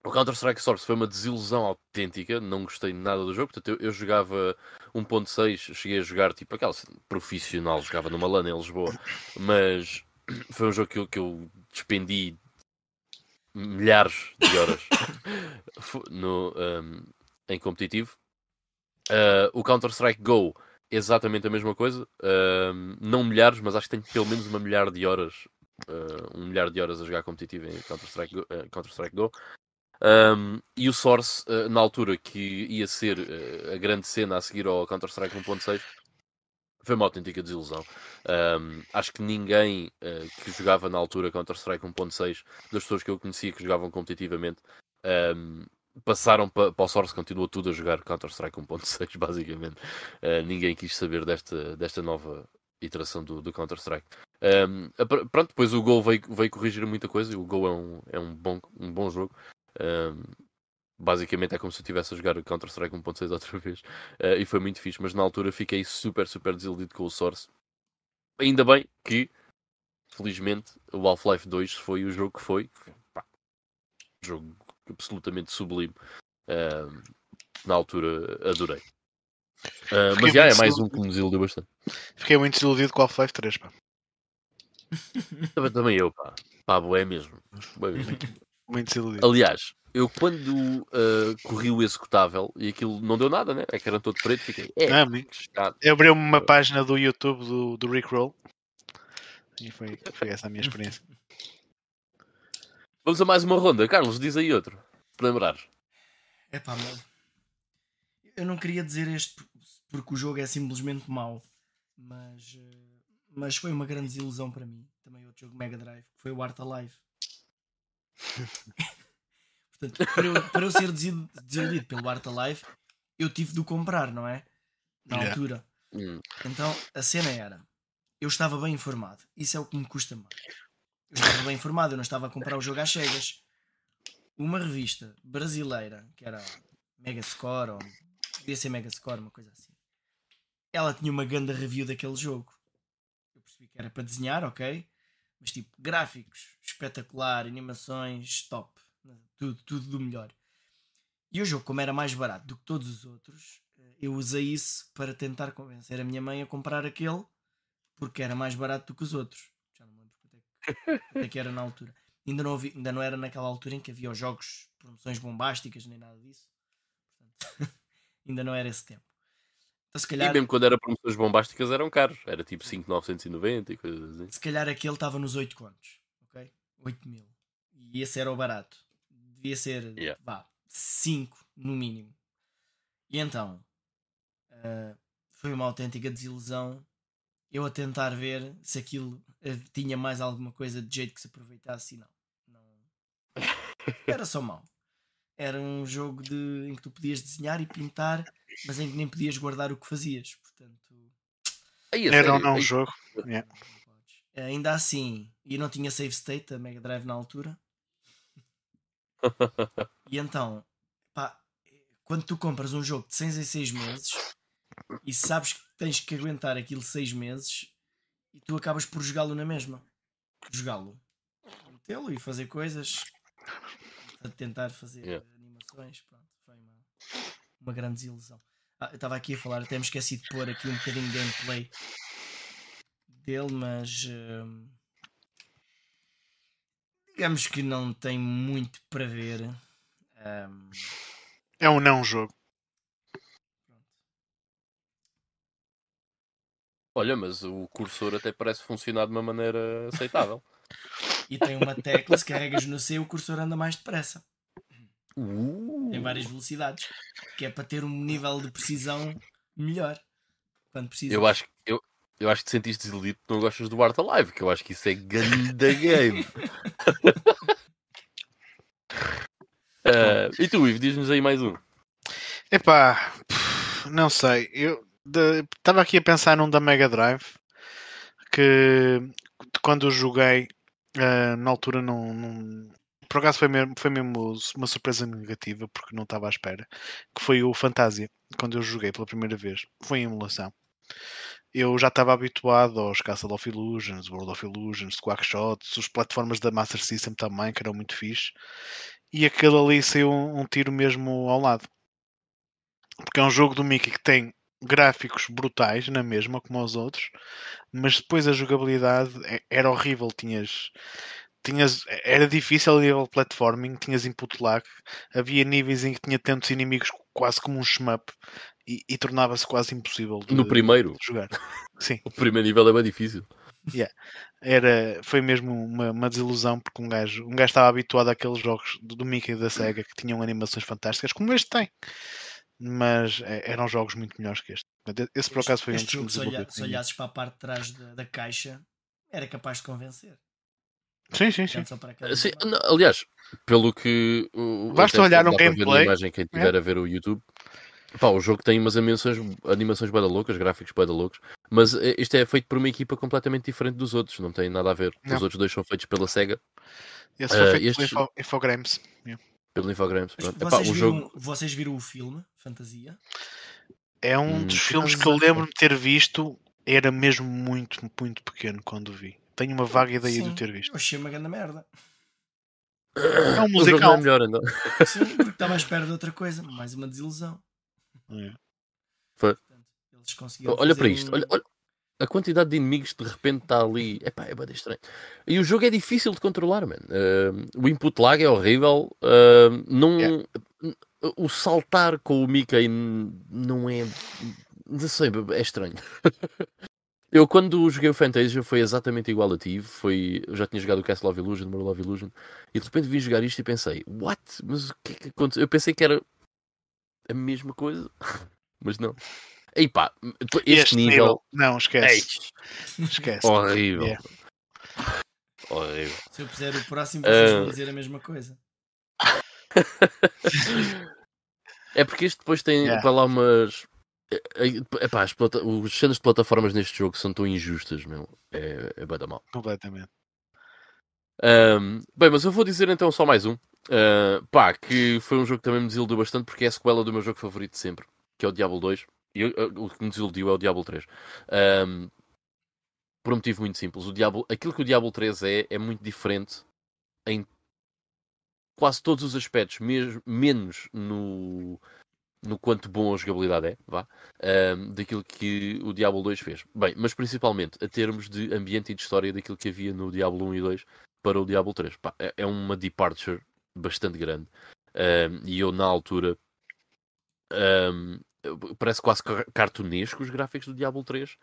o Counter-Strike Source foi uma desilusão autêntica, não gostei nada do jogo. Portanto, eu, eu jogava 1.6, cheguei a jogar tipo aquela profissional, jogava numa LAN em Lisboa, mas *clears throat* foi um jogo que eu, que eu despendi milhares de horas *laughs* no, um, em competitivo. Uh, o Counter-Strike Go, exatamente a mesma coisa. Um, não milhares, mas acho que tenho pelo menos uma milhar de horas. uh, um milhar de horas a jogar competitivo em Counter-Strike Go. uh, Counter-Strike Go. Um, e o Source, uh, na altura que ia ser uh, a grande cena a seguir ao Counter-Strike 1.6, foi uma autêntica desilusão. Um, acho que ninguém uh, que jogava na altura Counter-Strike 1.6, das pessoas que eu conhecia que jogavam competitivamente, um, passaram para o Source, continua tudo a jogar Counter-Strike 1.6, *laughs* basicamente. Uh, ninguém quis saber desta, desta nova iteração do, do Counter-Strike. Um, pronto, depois o Go veio, veio corrigir muita coisa o Go é um, é um, bom, um bom jogo. Um, basicamente é como se eu estivesse a jogar Counter-Strike 1.6 outra *laughs* vez uh, e foi muito fixe, mas na altura fiquei super, super desiludido com o Source. Ainda bem que, felizmente, o Half-Life 2 foi o jogo que foi. Pá, jogo absolutamente sublime. Um, na altura adorei. Uh, mas já é mais um que me desiludiu bastante. Fiquei muito desiludido com o Half-Life 3, pá. Também, também eu, pá. Pá, é mesmo. *laughs* Bué mesmo. Muito desiludido. Aliás, eu quando uh, corri o executável e aquilo não deu nada, né? É que era todo preto, fiquei. É, Ah. Abriu-me uma página do YouTube do, do Rickroll. E foi, foi essa a minha experiência. Vamos a mais uma ronda. Carlos, diz aí outro. Se lembrares. É pá, mano. Eu não queria dizer este por- porque o jogo é simplesmente mau, mas, eh, mas foi uma grande desilusão para mim. Também outro jogo Mega Drive, que foi o Art Alive. *laughs* Portanto, para eu, para eu ser desilu- desiludido pelo Art Alive, eu tive de o comprar, não é? Na Yeah. altura. Hum, Então a cena era: eu estava bem informado, isso é o que me custa mais. Eu estava bem informado, eu não estava a comprar o jogo às cegas. Uma revista brasileira, que era Megascore, ou devia ser Megascore, uma coisa assim, ela tinha uma grande review daquele jogo. Eu percebi que era para desenhar, ok, mas tipo, gráficos espetacular, animações top, tudo, tudo do melhor. E o jogo, como era mais barato do que todos os outros, eh, eu usei isso para tentar convencer a minha mãe a comprar aquele porque era mais barato do que os outros. Já não me lembro quanto é que, quanto é que era na altura. Ainda não, havia- ainda não era naquela altura em que havia os jogos, promoções bombásticas, nem nada disso. Portanto, *laughs* ainda não era esse tempo. Então, se E calhar, mesmo quando era promoções bombásticas eram caros. Era tipo 5,990 e coisas assim. se calhar aquele estava nos 8 contos, ok? 8 mil. E esse era o barato. Devia ser, Yeah. vá, 5 no mínimo. E então, ah, foi uma autêntica desilusão eu a tentar ver se aquilo eh, tinha mais alguma coisa de jeito que se aproveitasse e não. não. *laughs* Era só mau. Era um jogo de, em que tu podias desenhar e pintar, mas em que nem podias guardar o que fazias. Portanto, Aí, a Era ou não um jogo. Yeah. podes. Ainda assim, e não tinha save state da Mega Drive na altura. *laughs* E então, pá, quando tu compras um jogo de 6 em 6 meses e sabes que tens que aguentar aquilo 6 meses e tu acabas por jogá-lo na mesma. Jogá-lo. Metê-lo e fazer coisas. A tentar fazer Yeah. animações. Pronto, foi uma, uma grande desilusão. Ah, eu estava aqui a falar, até me esqueci de pôr aqui um bocadinho de gameplay dele, mas hum, digamos que não tem muito para ver. Hum, É um não jogo. Olha, mas o cursor até parece funcionar de uma maneira aceitável. *laughs* e tem uma tecla, se carregas no C, o cursor anda mais depressa. Uh, Tem várias velocidades, que é para ter um nível de precisão melhor. Quando precisa. eu, acho, eu, eu acho que te sentiste desiludido porque não gostas do Art Alive, que eu acho que isso é ganda game. *laughs* Ah, e tu, Ivo, diz-nos aí mais um. Epá, não sei. Eu estava aqui a pensar num da Mega Drive que quando eu joguei ah, na altura não, não- por acaso foi mesmo, foi mesmo uma surpresa negativa porque não estava à espera que foi o Fantasia quando eu joguei pela primeira vez foi em emulação eu já estava habituado aos Castle of Illusions, World of Illusions, Quackshots, os plataformas da Master System também, que eram muito fixe. E aquele ali saiu um, um tiro mesmo ao lado. Porque é um jogo do Mickey que tem gráficos brutais, na mesma, como os outros, mas depois a jogabilidade é- era horrível. Tinhas, tinhas, era difícil a nível de platforming, tinhas input lag, havia níveis em que tinha tantos inimigos quase como um shmup e, e tornava-se quase impossível de, No primeiro, de jogar. Sim, *laughs* o primeiro nível é bem difícil. era, foi mesmo uma, uma desilusão porque um gajo, um gajo estava habituado àqueles jogos do, do Mickey e da Sega que tinham animações fantásticas, como este tem. Mas é, eram jogos muito melhores que este. Esse por acaso foi um este dos que me jogo, se, olha- desenvolveu. se olhasses para a parte de trás da, da caixa, era capaz de convencer. Sim, sim, sim. Sim, não, aliás, pelo que. o- Basta olhar um gameplay. imagem quem estiver a ver o YouTube. Pá, o jogo tem umas animações, animações bada loucas, gráficos bada loucos, mas eh, isto é feito por uma equipa completamente diferente dos outros, não tem nada a ver. Os Não. outros dois são feitos pela SEGA, Esse foi Ah, feito pelo Info, Infogrames. Yeah. Pelo Infogrames. Pronto. Epá, vocês, o viram, jogo, vocês viram o filme, Fantasia? É um Hum, dos filmes que eu lembro de ter visto. Era mesmo muito, muito pequeno quando o vi. Tenho uma vaga ideia de Sim, o ter visto. Eu achei uma grande merda. É um o jogo não musical. é melhor ainda. Sim, porque estava à espera de outra coisa. Mais uma desilusão. É. Portanto, eles conseguiram Olha para isto, um- olha, olha. A quantidade de inimigos de repente está ali. Epá, é bem estranho. E o jogo é difícil de controlar, man. Uh, o input lag é horrível. uh, não, Yeah. O saltar com o Mickey não é. Não sei, é estranho. *laughs* Eu, quando joguei o Fantasia, foi exatamente igual a ti. Foi, eu já tinha jogado o Castle of Illusion, World of Illusion, e de repente vi jogar isto e pensei: What? Mas o que é que aconteceu? Eu pensei que era a mesma coisa, *laughs* mas não. E pá, este, nível. Não, Ei, esquece. Esquece. horrível. Yeah. Horrível. Se eu puser o próximo, vocês Ah. vão dizer a mesma coisa. *laughs* É porque este depois tem Yeah. para lá umas. é- é- Epá, as plata... os cenas de plataformas neste jogo são tão injustas, meu. É, é bada mal. Completamente. Ahm, bem, mas eu vou dizer então só mais um. Ah, pá, que foi um jogo que também me desiludiu bastante porque é a sequela do meu jogo favorito de sempre, que é o Diablo 2. E o que me desiludiu é o Diablo 3. Ahm, por um motivo muito simples. O Diablo, aquilo que o Diablo 3 é, é muito diferente em quase todos os aspectos, mes- menos no, no quanto bom a jogabilidade é, vá, ahm, daquilo que o Diablo 2 fez. Bem, mas principalmente a termos de ambiente e de história daquilo que havia no Diablo 1 e 2 para o Diablo 3. Pá, é, é uma departure bastante grande. Ahm, e eu, na altura, ahm, parece quase ca- cartunesco os gráficos do Diablo 3.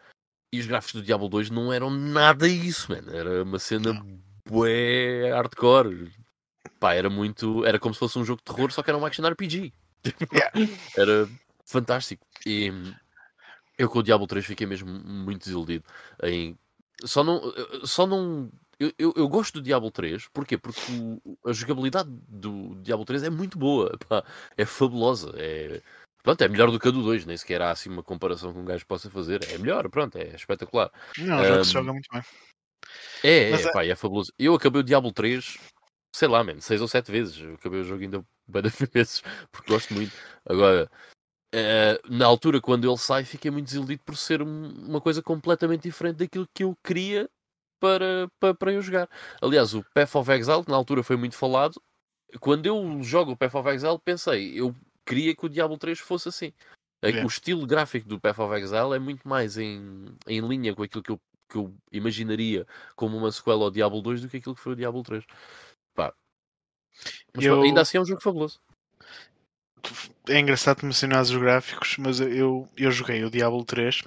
E os gráficos do Diablo 2 não eram nada isso, mano. Era uma cena bué hardcore. Pá, era muito. Era como se fosse um jogo de terror, só que era um action RPG. Yeah. *laughs* Era fantástico. E eu com o Diablo 3 fiquei mesmo muito desiludido. Em... Só não. Só não. eu, eu, eu gosto do Diablo 3, porquê? Porque o- a jogabilidade do Diablo 3 é muito boa, pá, é fabulosa, é, pronto, é melhor do que a do 2, nem sequer há assim uma comparação que um gajo possa fazer, é melhor, pronto, é espetacular. Não, o jogo se Ahm, joga muito bem. É, é, é- pá, é fabuloso. Eu acabei o Diablo 3, sei lá, mano, 6 ou 7 vezes. Eu acabei o jogo ainda *laughs* várias vezes, porque gosto muito. Agora, eh, na altura, quando ele sai, fiquei muito desiludido por ser um- uma coisa completamente diferente daquilo que eu queria para, para, para eu jogar. Aliás, o Path of Exile, na altura foi muito falado, quando eu jogo o Path of Exile, pensei, eu queria que o Diablo 3 fosse assim. É. O estilo gráfico do Path of Exile é muito mais em, em linha com aquilo que eu, que eu imaginaria como uma sequela ao Diablo 2 do que aquilo que foi o Diablo 3. Pá. Mas Eu- ainda assim é um jogo fabuloso. É engraçado mencionar os gráficos, mas eu, eu joguei o Diablo 3.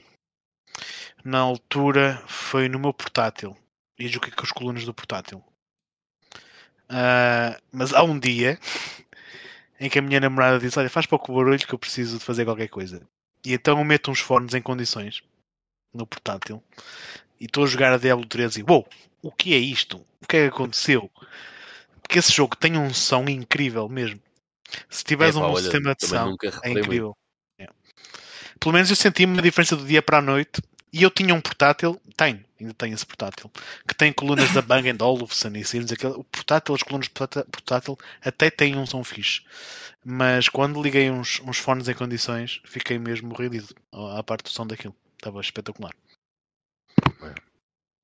Na altura foi no meu portátil. E joguei com as colunas do portátil. Ah, mas há um dia em que a minha namorada disse: Olha, faz pouco barulho que eu preciso de fazer qualquer coisa. E então eu meto uns fones em condições no portátil e estou a jogar a Diablo 3 e uou, o que é isto? O que é que aconteceu? Porque esse jogo tem um som incrível mesmo. Se tiveres Epá, um bom olha, sistema de som, é incrível. É. Pelo menos eu senti uma diferença do dia para a noite. E eu tinha um portátil, tenho, ainda tenho esse portátil, que tem colunas da Bang Olufsen e Sims. Aquele, o portátil, as colunas portá- portátil até têm um som fixe. Mas quando liguei uns, uns fones em condições, fiquei mesmo rendido à parte do som daquilo. Estava espetacular.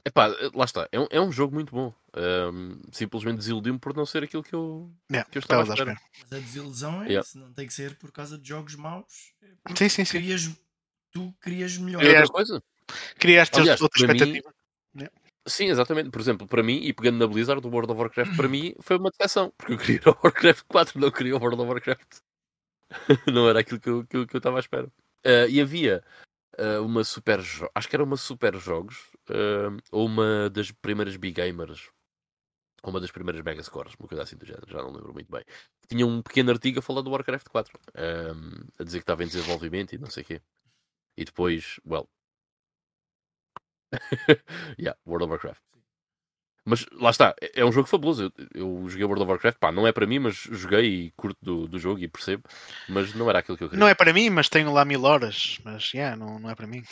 Epá, lá está, é um, é um jogo muito bom. Ahm, simplesmente desiludiu-me por não ser aquilo que eu, É, que eu estava à estavas à espera. Mas a desilusão é Yeah. isso, não tem que ser por causa de jogos maus. É Sim, sim, sim. Querias, tu querias melhor. E outra coisa? Criaste Aliás, outra para mim- expectativa. Sim, exatamente. Por exemplo, para mim, e pegando na Blizzard, o World of Warcraft para mim foi uma decepção, porque eu queria *laughs* o Warcraft 4, não queria o World of Warcraft. *laughs* não era aquilo que eu que eu- que eu estava à espera. Ah, e havia ah, uma super jo- acho que era uma super jogos, ah, ou uma das primeiras big gamers, ou uma das primeiras mega scores, uma coisa assim do género, já não lembro muito bem. Tinha um pequeno artigo a falar do Warcraft 4, ah, a dizer que estava em desenvolvimento e não sei o quê. E depois, well. *laughs* yeah, World of Warcraft. Mas lá está, é é um jogo fabuloso. Eu, eu joguei World of Warcraft, pá, não é para mim, mas joguei e curto do, do jogo e percebo. Mas não era aquilo que eu queria. Não é para mim, mas tenho lá mil horas. Mas yeah, não, não é para mim.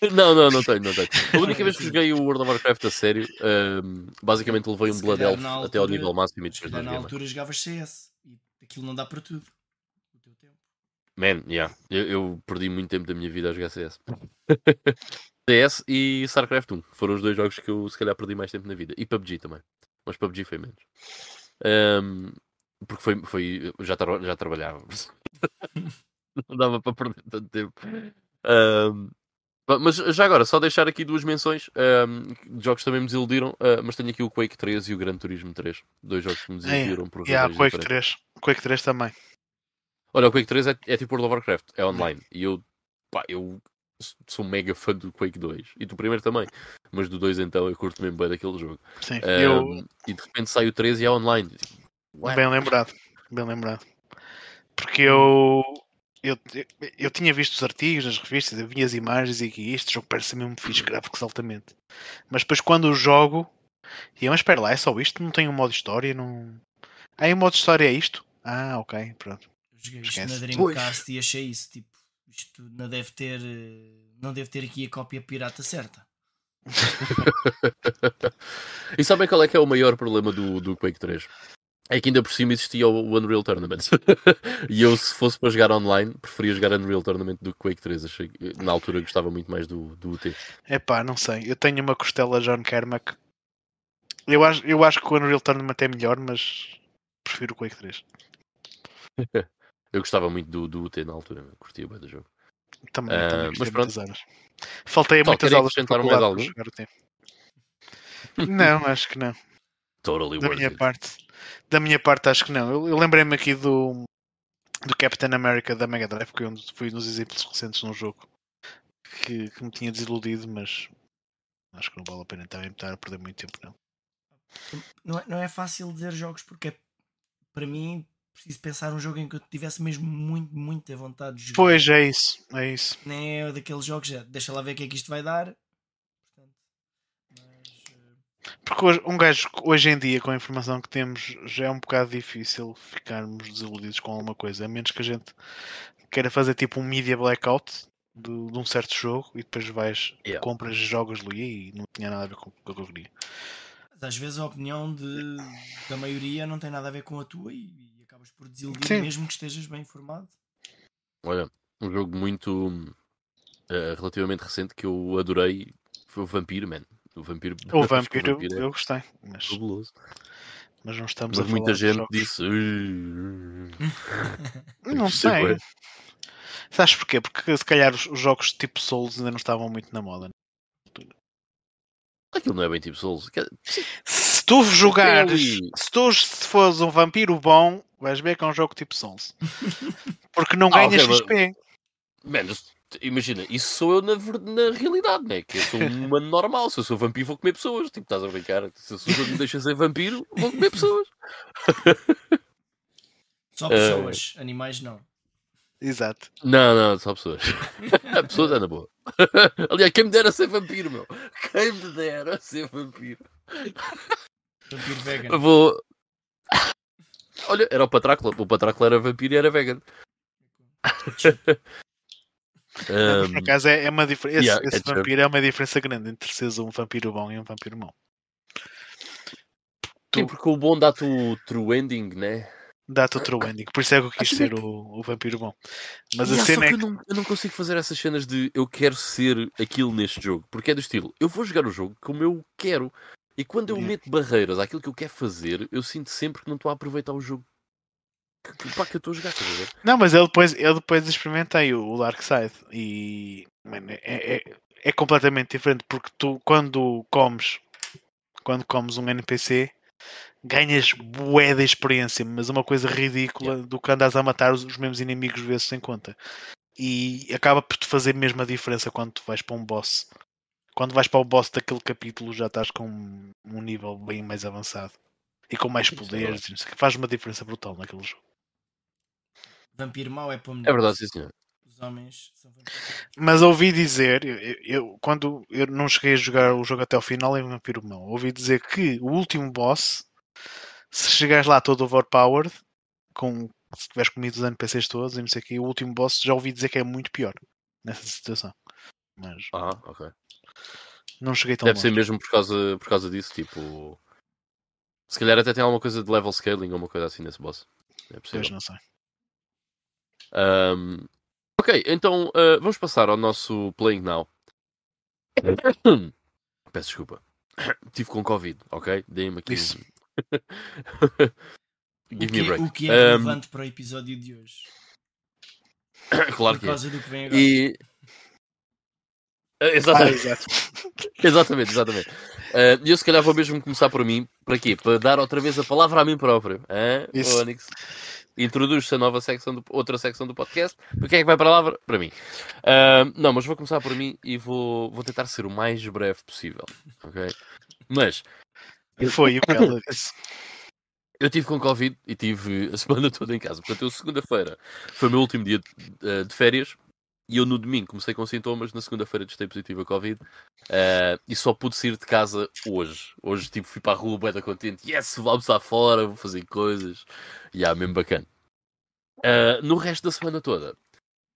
*laughs* Não, não, não tenho, não tenho. *laughs* A única vez que joguei o World of Warcraft a sério, ahm, basicamente levei um Blood Elf na até ao altura- nível máximo e não na altura jogavas CS e aquilo não dá para tudo. Man, yeah. Eu, eu perdi muito tempo da minha vida a jogar CS. *laughs* CS e StarCraft 1 foram os dois jogos que eu se calhar perdi mais tempo na vida. E PUBG também. Mas PUBG foi menos. Ahm, porque foi, foi já, tra- já trabalhava. *laughs* Não dava para perder tanto tempo. Pá, mas já agora, só deixar aqui duas menções ahm, de jogos que também me desiludiram. ah, mas tenho aqui o Quake 3 e o Gran Turismo 3. Dois jogos que me desiludiram por Yeah, razões Quake diferentes. 3. Quake 3 também. Olha, o Quake 3 é, é tipo World of Warcraft, é online. E eu, pá, eu sou mega fã do Quake 2. E do primeiro também. Mas do 2 então eu curto mesmo bem daquele jogo. Sim. eu, Ahm, E de repente sai o 3 e é online. What? Bem lembrado, bem lembrado. Porque eu, eu, eu tinha visto os artigos nas revistas, eu vi as imagens e que este jogo parece mesmo fixe gráficos altamente. Mas depois quando o jogo, e eu, mas espera lá, é só isto? Não tem um modo história? Não... Ah, e o modo história é isto? Ah, ok, pronto. Joguei isto Esquece. na Dreamcast e achei isso. Tipo, isto não deve ter. eh, Não deve ter aqui a cópia pirata certa. *laughs* e sabem qual é que é o maior problema do, do Quake 3? É que ainda por cima existia o Unreal Tournament. *laughs* e eu, se fosse para jogar online, preferia jogar Unreal Tournament do que Quake 3. Achei, que- na altura gostava muito mais do, do UT. Epá, não sei. Eu tenho uma costela John Kermack. Eu acho, eu acho que o Unreal Tournament é melhor, mas prefiro o Quake 3. *laughs* Eu gostava muito do, do UT na altura, curtia bem do jogo. Também, Ah, também mas pronto. muitas horas. Faltei a muitas aulas de faculdade para jogar o *laughs* tempo. Não, acho que não. Totally Da worth minha it. parte. Da minha parte acho que não. Eu, eu lembrei-me aqui do, do Captain America da Mega Drive, que eu fui nos exemplos recentes num jogo que, que me tinha desiludido, mas acho que não vale a pena também estar a perder muito tempo, não. Não é, não é fácil dizer jogos porque é- para mim preciso pensar um jogo em que eu tivesse mesmo muito, muita vontade de jogar. Pois é isso, é isso. Nem é daqueles jogos, já, deixa lá ver o que é que isto vai dar. Mas, Porque hoje, um gajo, hoje em dia, com a informação que temos, já é um bocado difícil ficarmos desiludidos com alguma coisa. A menos que a gente queira fazer tipo um media blackout de, de um certo jogo e depois vais, Yeah. compras jogas ali e não tinha nada a ver com o que eu queria. Mas às vezes a opinião de, da maioria não tem nada a ver com a tua e, e acabas por desiludir Sim. mesmo que estejas bem informado. Olha, um jogo muito eh, relativamente recente que eu adorei foi o Vampiro, man. O Vampiro, O acho que Vampiro, é eu gostei, mas, fabuloso. mas não estamos Mas a muita gente jogos. disse. "Ui, Não *laughs* sei. bué." Sabes porquê? Porque se calhar os, os jogos tipo Souls ainda não estavam muito na moda. Aquilo não é bem tipo Souls. *laughs* tu jogares, se tu se fores um vampiro bom, vais ver que é um jogo tipo Souls. *laughs* Porque não Ah, ganhas ok, mas- XP. Imagina, isso sou eu na, na realidade, né? Que eu sou um humano *laughs* normal. Se eu sou vampiro, vou comer pessoas. Tipo, estás a brincar? Se o jogo me deixa ser vampiro, vou comer pessoas. *laughs* Só pessoas, animais não. Exato. Não, não, só pessoas. pessoas é na boa. Aliás, quem me dera ser vampiro, meu. Quem me dera ser vampiro. Vampiro vegan. Eu vou. *laughs* Olha, era o Patrácula. O Patrácula era vampiro e era vegan. Ahm, Por *laughs* acaso é, é uma diferença. Esse, yeah, esse é true. vampiro é uma diferença grande entre seres um vampiro bom e um vampiro mau. sim, porque o bom dá-te o true ending, né? Dá-te outro ending. Por isso é que eu quis Acho ser que- o, o vampiro bom. Mas a Yeah, só cena que é eu, que. não, eu não consigo fazer essas cenas de eu quero ser aquilo neste jogo. Porque é do estilo, eu vou jogar o jogo como eu quero. E quando eu Yeah. meto barreiras àquilo que eu quero fazer, eu sinto sempre que não estou a aproveitar o jogo que, que, pá, que eu estou a jogar, estás a ver? Não, mas eu depois, eu depois experimentei o, o Dark Side e é, é, é completamente diferente porque tu quando comes quando comes um NPC ganhas bué de experiência, mas uma coisa ridícula do que andas a matar os, os mesmos inimigos vezes sem conta. E acaba por te fazer mesmo a diferença quando tu vais para um boss. Quando vais para o boss daquele capítulo já estás com um, nível bem mais avançado. E com mais é poderes, e não sei o faz uma diferença brutal naquele jogo. Vampiro mau é para É mulheres. verdade, sim senhor. Os homens são vampiros. Mas ouvi dizer, eu, eu- quando eu não cheguei a jogar o jogo até ao final em Vampiro Mão, ouvi dizer que o último boss, se chegares lá todo overpowered, com, se tiveres comido os NPCs todos e não sei o que, o último boss já ouvi dizer que é muito pior nessa situação. Mas Ah, ok. Não cheguei tão Deve ser longe. mesmo por causa, por causa disso, tipo. Se calhar até tem alguma coisa de level scaling ou uma coisa assim nesse boss. É possível. Pois não sei. Ahm, ok, então ah, vamos passar ao nosso Playing Now. *coughs* Peço desculpa. *coughs* Tive com Covid, ok? Deem-me aqui. Isso. *laughs* um- O Give que, me a é- break. o que é relevante para o episódio de hoje? *coughs* claro Por que é. causa do que vem agora. E. Ah, Ah, *laughs* Exatamente. Exatamente, exatamente. Ah, E eu se calhar vou mesmo começar por mim. Para quê? Para dar outra vez a palavra a mim próprio. Hã? Isso. Onix. Introduz-se a nova secção, do, outra secção do podcast. Para quem é que vai para a palavra? Para mim. Ah, não, mas vou começar por mim e vou, vou tentar ser o mais breve possível. Ok? Mas Foi o que ela disse. eu tive com Covid e tive a semana *laughs* toda em casa. Portanto, eu segunda-feira foi o meu último dia de, eh, de férias e eu no domingo comecei com sintomas, na segunda-feira testei positivo a Covid eh, e só pude sair de casa hoje. Hoje tipo, fui para a rua da contente, yes, vou almoçar fora, vou fazer coisas. E yeah, mesmo bacana. Eh, no resto da semana toda,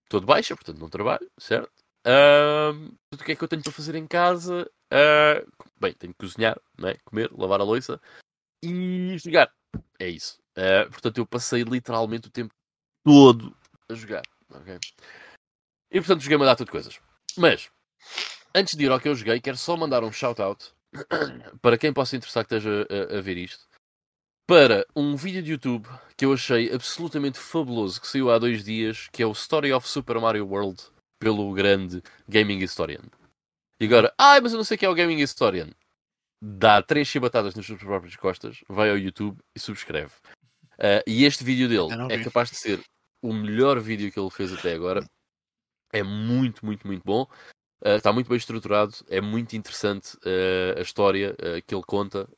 estou de baixa, portanto não trabalho, certo? Ahm, o que é que eu tenho para fazer em casa? Ah, bem, tenho que cozinhar, não é? comer, lavar a louça e jogar. É isso. Portanto, eu passei literalmente o tempo todo a jogar. ok? E portanto, joguei uma data de coisas. Mas, antes de ir ao que eu joguei, quero só mandar um shout-out *coughs* para quem possa interessar que esteja a, a ver isto. Para um vídeo de YouTube que eu achei absolutamente fabuloso, que saiu há dois dias, que é o Story of Super Mario World, pelo grande Gaming Historian. E agora, ai, mas eu não sei quem é o Gaming Historian. Dá três chibatadas nas suas próprias costas, vai ao YouTube e subscreve. Ah, e este vídeo dele é capaz de ser o melhor vídeo que ele fez até agora. É muito, muito, muito bom. Ah, está muito bem estruturado. É muito interessante ah, a história ah, que ele conta.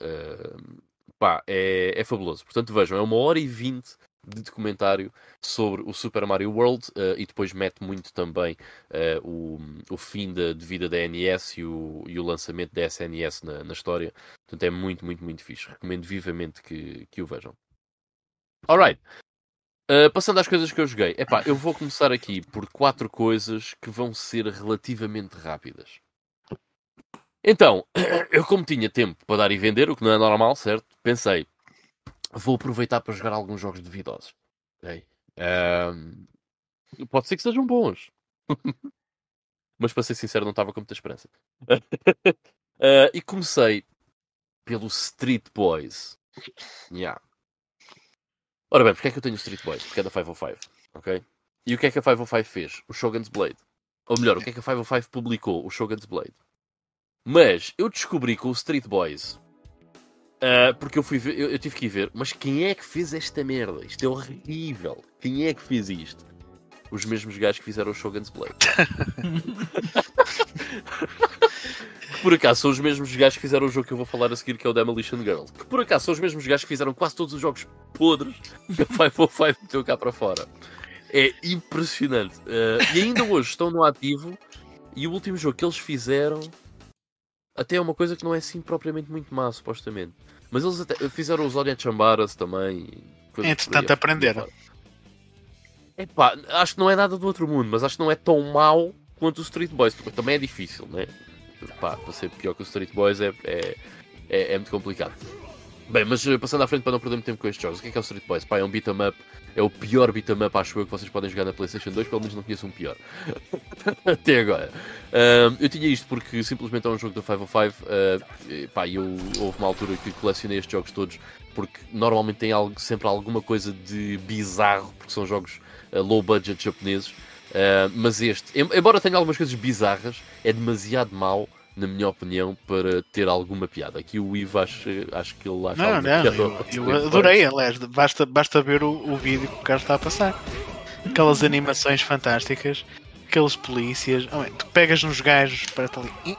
Pá, é, é fabuloso. Portanto, vejam, é uma hora e vinte de documentário sobre o Super Mario World uh, e depois mete muito também uh, o, o fim da, de vida da NES e o, e o lançamento da SNES na, na história. Portanto, é muito, muito, muito fixe. Recomendo vivamente que, que o vejam. Alright. Uh, passando às coisas que eu joguei, epá, eu vou começar aqui por quatro coisas que vão ser relativamente rápidas. Então, *coughs* eu como tinha tempo para dar e vender, o que não é normal, certo? Pensei, vou aproveitar para jogar alguns jogos duvidosos. Okay? pode ser que sejam bons. *laughs* Mas para ser sincero, não estava com muita esperança. uh, *laughs* e comecei pelo Street Boys. Yeah. Ora bem, porque é que eu tenho o Street Boys? Porque é da 505, ok? E o que é que a 505 fez? O Shogun's Blade. Ou melhor, o que é que a 505 publicou? O Shogun's Blade. Mas eu descobri com o Street Boys Uh, porque eu fui ver, eu, eu, tive que ir ver, mas quem é que fez esta merda? Isto é horrível. Quem é que fez isto? Os mesmos gajos que fizeram o Shogun's Blade. *laughs* por acaso são os mesmos gajos que fizeram o jogo que eu vou falar a seguir, que é o Demolition Girl. Que por acaso são os mesmos gajos que fizeram quase todos os jogos podres que a 505 meteu cá para fora. É impressionante. Uh, e ainda hoje estão no ativo. E o último jogo que eles fizeram até é uma coisa que não é assim propriamente muito má, supostamente. Mas eles até fizeram os Orient Chambaras também. Entretanto, aprenderam. Epá, acho que não é nada do outro mundo, mas acho que não é tão mau quanto o Street Boys, porque também é difícil, né? Pá, para ser pior que o Street Boys é, é, é, é muito complicado. Bem, mas eh, passando à frente para não perder muito tempo com estes jogos, o que é que é o Street Boys? Pá, é um beat'em up, é o pior beat'em up, acho eu, que vocês podem jogar na PlayStation 2, pelo menos não conheço um pior. *laughs* Até agora. Eu tinha isto porque simplesmente é um jogo da 505, uh, pá, eu, houve uma altura que colecionei estes jogos todos, porque normalmente tem algo, sempre alguma coisa de bizarro, porque são jogos uh, low budget japoneses. Uh, mas este, embora tenha algumas coisas bizarras, é demasiado mau na minha opinião, para ter alguma piada. Aqui o Ivo acho, acho que ele acha não, não, eu, eu adorei, aliás, basta, basta ver o, o vídeo que o cara está a passar. Aquelas animações fantásticas, aqueles polícias, oh, tu pegas nos gajos para ali.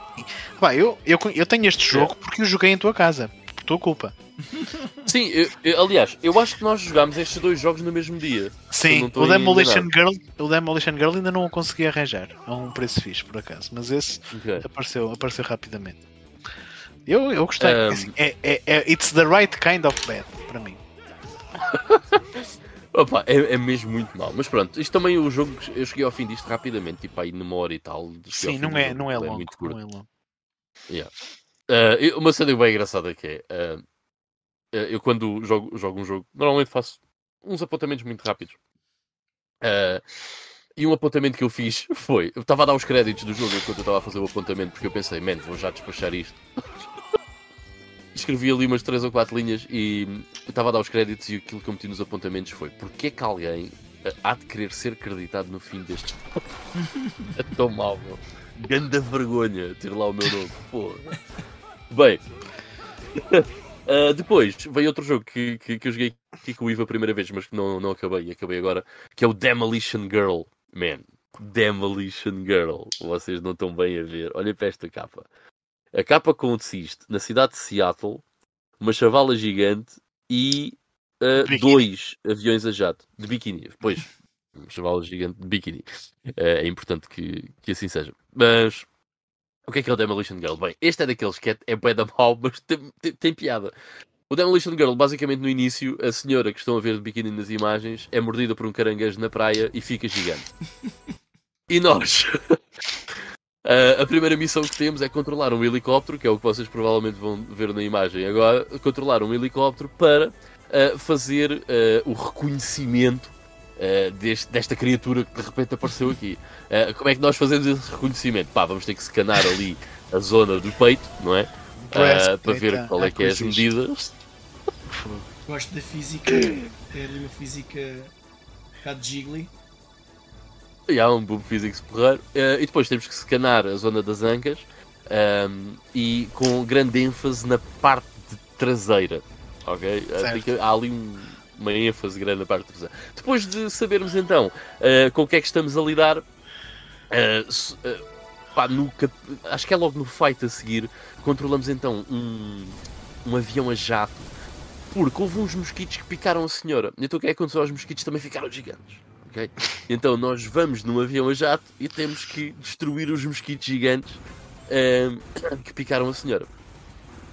Vai, eu, eu, eu tenho este jogo porque eu joguei em tua casa, tua culpa. *laughs* Sim, eu, eu, aliás, eu acho que nós jogámos estes dois jogos no mesmo dia. Sim, o Demolition, Girl, o Demolition Girl ainda não o consegui arranjar a um preço fixe, por acaso, mas esse okay. apareceu, apareceu rapidamente. Eu, eu gostei. Um... É, é, é, it's the right kind of bad para mim. *laughs* Opa, é, é, mesmo muito mal. Mas pronto, isto também o jogo. Eu cheguei ao fim disto rapidamente, tipo aí numa hora e tal. Sim, não é, não é, longo, é não é longo. Yeah. Uh, uma cena bem engraçada que é. Uh, eu quando jogo, jogo um jogo, normalmente faço uns apontamentos muito rápidos. Uh, e um apontamento que eu fiz *laughs* foi: eu estava a dar os créditos do jogo enquanto eu estava a fazer o apontamento, porque eu pensei, man, vou já despachar isto. *laughs* Escrevi ali umas 3 ou 4 linhas e estava a dar os créditos e aquilo que eu meti nos apontamentos foi: porque é que alguém há de querer ser acreditado no fim deste *laughs* é tão mal, meu. Ganda vergonha ter lá o meu nome. Pô. Bem. Uh, *laughs* depois veio outro jogo que, que, que eu joguei aqui com o Ivo a primeira vez, mas que não, não acabei e acabei agora, que é o Demolition Girl. Man, Demolition Girl. Vocês não estão bem a ver. Olha para esta capa. A capa consiste na cidade de Seattle, uma chavala gigante e uh, dois aviões a jato de biquíni. Pois, *laughs* uma chavala gigante de biquíni. Uh, é importante que, que assim seja. Mas o que é que é o Demolition Girl? Bem, este é daqueles que é, é da mal, *laughs* mas tem, tem, tem, piada. O Demolition Girl, basicamente no início, a senhora que estão a ver de biquíni nas imagens é mordida por um caranguejo na praia e fica gigante. *laughs* e nós? Uh, *laughs* a primeira missão que temos é controlar um helicóptero, que é o que vocês provavelmente vão ver na imagem agora, controlar um helicóptero para uh, fazer uh, o reconhecimento uh, deste, desta criatura que de repente apareceu aqui. Uh, como é que nós fazemos esse reconhecimento? Pá, vamos ter que scanar ali a zona do peito, não é? Uh, para ver qual é que é as medidas. Gosto da física, é ali uma física um bocado jiggly. E há um boom físico porreiro. Uh, e depois temos que scanar a zona das ancas um, e com grande ênfase na parte traseira. Ok? há ali um, uma ênfase grande na parte trasera. Depois de sabermos então uh, com o que é que estamos a lidar, uh, uh, pá, no cap... acho que é logo no fight a seguir, controlamos então um, um avião a jato Porque houve uns mosquitos que picaram a senhora. Então o que é que aconteceu aos mosquitos? Também ficaram gigantes. ok? Então nós vamos num avião a jato e temos que destruir os mosquitos gigantes ahm, que picaram a senhora.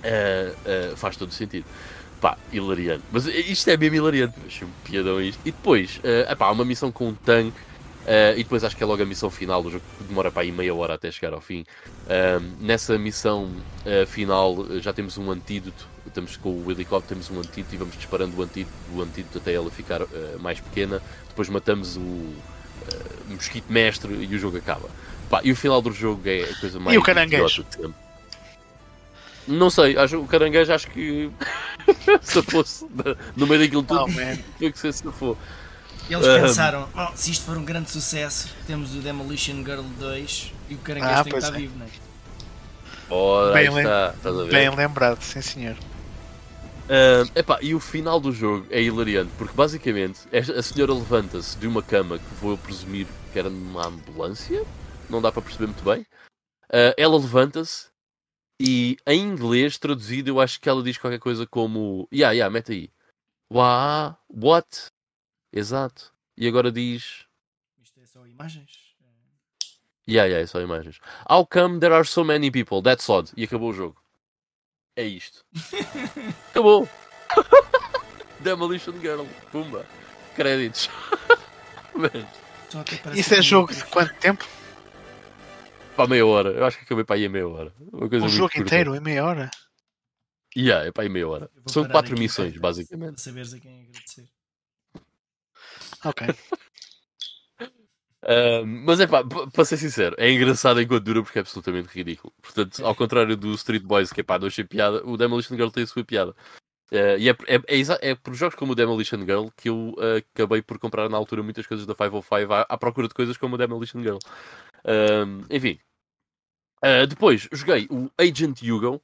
Ah, ah, faz todo sentido. Pá, hilariante. Mas isto é mesmo hilariante. Achei um piadão isto. E depois, ah, epá, há uma missão com um tanque. ah, e depois acho que é logo a missão final do jogo, que demora para aí meia hora até chegar ao fim. Ahm, nessa missão ah, final ah, já temos um antídoto. Estamos com o helicóptero, temos um antídoto e vamos disparando o antídoto, o antídoto até ela ficar mais pequena. Depois matamos o mosquito mestre e o jogo acaba. Pá, e o final do jogo é a coisa mais o caranguejo? idiota de sempre. Não sei, acho, o caranguejo acho que *laughs* se fosse no meio daquilo tudo, Oh, man. tinha que ser se for. Eles Ah. pensaram, "Oh, se isto for um grande sucesso, temos o Demolition Girl 2 e o caranguejo Ah, tem que estar é. vivo, não é? Ora, Bem está, ver? Bem lembrado, sim senhor. Ah, epá, e o final do jogo é hilariante, porque basicamente a senhora levanta-se de uma cama que vou presumir que era numa ambulância, não dá para perceber muito bem. Ah, ela levanta-se e em inglês traduzido eu acho que ela diz qualquer coisa como Yeah, yeah, mete aí. Wha? What? Exato. E agora diz Isto é só imagens. Yeah, yeah, é só imagens. How come there are so many people? That's odd. E acabou o jogo. É isto. *laughs* acabou. *laughs* Demolition Girl. Pumba. Créditos. *laughs* Parece Isso é jogo de quanto tempo? Pá, meia hora. Eu acho que acabei para aí a meia hora. Uma coisa O muito jogo curta. inteiro, em meia hora? Yeah, é para aí meia hora. São quatro missões, para- basicamente. Para saberes a quem agradecer. Ok. *laughs* Ah, mas é pá, para ser sincero, é engraçado enquanto dura porque é absolutamente ridículo. Portanto, ao contrário do Street Boys, que é pá, não achei piada, o Demolition Girl tem a sua piada. Ah, e é, é, é, é por jogos como o Demolition Girl que eu ah, acabei por comprar na altura muitas coisas da 505 à, à procura de coisas como o Demolition Girl. Ah, enfim. Ah, depois joguei o Agent Hugo,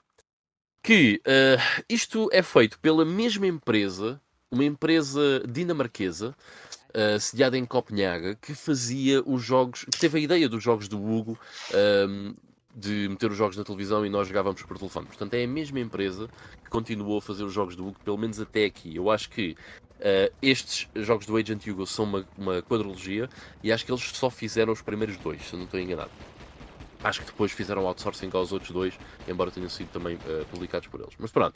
que ah, isto é feito pela mesma empresa, uma empresa dinamarquesa, uh, sediada em Copenhaga, que fazia os jogos, que teve a ideia dos jogos do Hugo um, de meter os jogos na televisão e nós jogávamos por telefone. Portanto, é a mesma empresa que continuou a fazer os jogos do Hugo, pelo menos até aqui. Eu acho que uh, estes jogos do Agent Hugo são uma, uma quadrilogia e acho que eles só fizeram os primeiros dois, se não estou enganado. Acho que depois fizeram outsourcing aos outros dois, embora tenham sido também uh, publicados por eles. Mas pronto,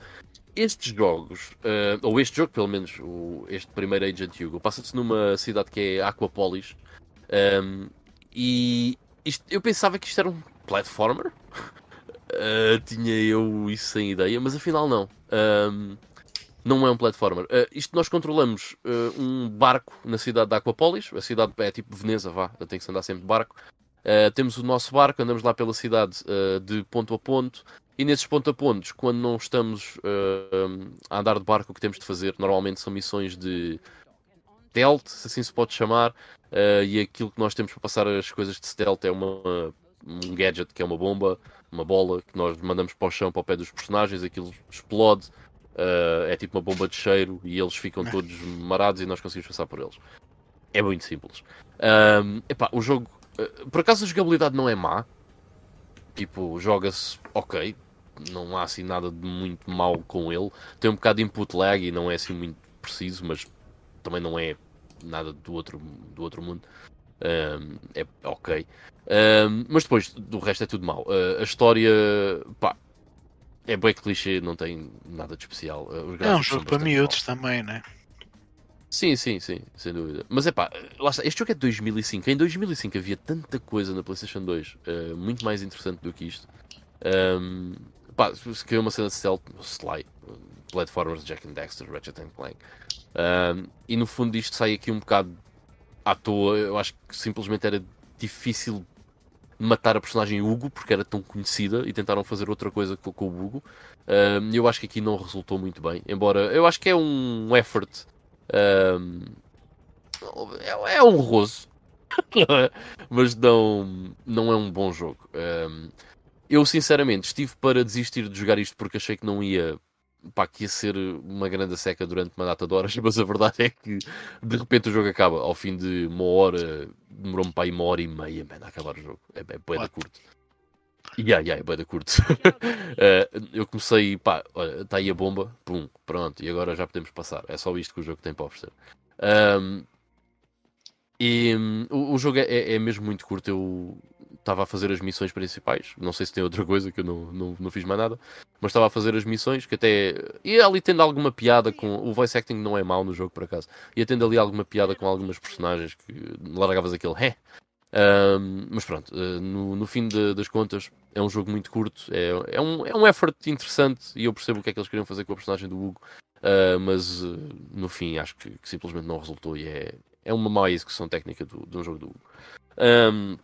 estes jogos, uh, ou este jogo pelo menos, o, este primeiro Agent Hugo, passa-se numa cidade que é Aquapolis. um, e isto- eu pensava que isto era um platformer. Uh, *laughs* tinha eu isso sem ideia, mas afinal não. Um, não é um platformer. Uh, isto nós controlamos uh, um barco na cidade de Aquapolis. A cidade é tipo Veneza, vá, tem que se andar sempre de barco. Temos o nosso barco, andamos lá pela cidade de ponto a ponto. E nesses ponto a pontos, quando não estamos a andar de barco, o que temos de fazer normalmente são missões de stealth, se assim se pode chamar. E aquilo que nós temos para passar as coisas de stealth é uma, um gadget que é uma bomba, uma bola que nós mandamos para o chão, para o pé dos personagens, aquilo explode. uh, é tipo uma bomba de cheiro e eles ficam todos marados e nós conseguimos passar por eles. É muito simples. Um, epá, o jogo, uh, por acaso a jogabilidade não é má. Tipo, joga-se ok. Não há assim nada de muito mal com ele. Tem um bocado de input lag e não é assim muito preciso, mas também não é nada do outro, do outro mundo. Um, é ok. Um, mas depois, do resto é tudo mau. Uh, a história, pá, é bem clichê, não tem nada de especial. Uh, os É um jogo para miúdos também, né? Sim, sim, sim, sem dúvida. Mas é pá, lá está, este jogo é de 2005. Em 2005 havia tanta coisa na PlayStation 2, eh, muito mais interessante do que isto. Um, pá, se queria uma cena de stealth, Sly, uh, platformers, Jack and Dexter, Ratchet and Clank. Um, e no fundo isto sai aqui um bocado à toa. Eu acho que simplesmente era difícil matar a personagem Hugo porque era tão conhecida e tentaram fazer outra coisa com, com o Hugo. Um, eu acho que aqui não resultou muito bem. Embora eu acho que é um effort um, é, é honroso, *laughs* mas não, não é um bom jogo. Um, eu sinceramente estive para desistir de jogar isto porque achei que não ia, pá, que ia ser uma grande seca durante uma data de horas, *laughs* mas a verdade é que de repente o jogo acaba ao fim de uma hora, demorou-me para aí uma hora e meia man, a acabar o jogo. É, é bué da What? curto. Yeah, yeah, é bué da curto. *laughs* Eh, eu comecei, pá, olha, está aí a bomba, pum, pronto, e agora já podemos passar. É só isto que o jogo tem para oferecer. Um, e o, o jogo é, é- é mesmo muito curto. Eu estava a fazer as missões principais. Não sei se tem outra coisa que eu não, não, não fiz mais nada, mas estava a fazer as missões que até. E ali tendo alguma piada com. O voice acting não é mau no jogo por acaso. E tendo ali alguma piada com algumas personagens que largavas aquele ré. Um, mas pronto, uh, no, no fim de- das contas, é um jogo muito curto, é, é, um, é um effort interessante e eu percebo o que é que eles queriam fazer com a personagem do Hugo, uh, mas uh, no fim acho que, que simplesmente não resultou e é, é uma má execução técnica do, um jogo do Hugo. Um,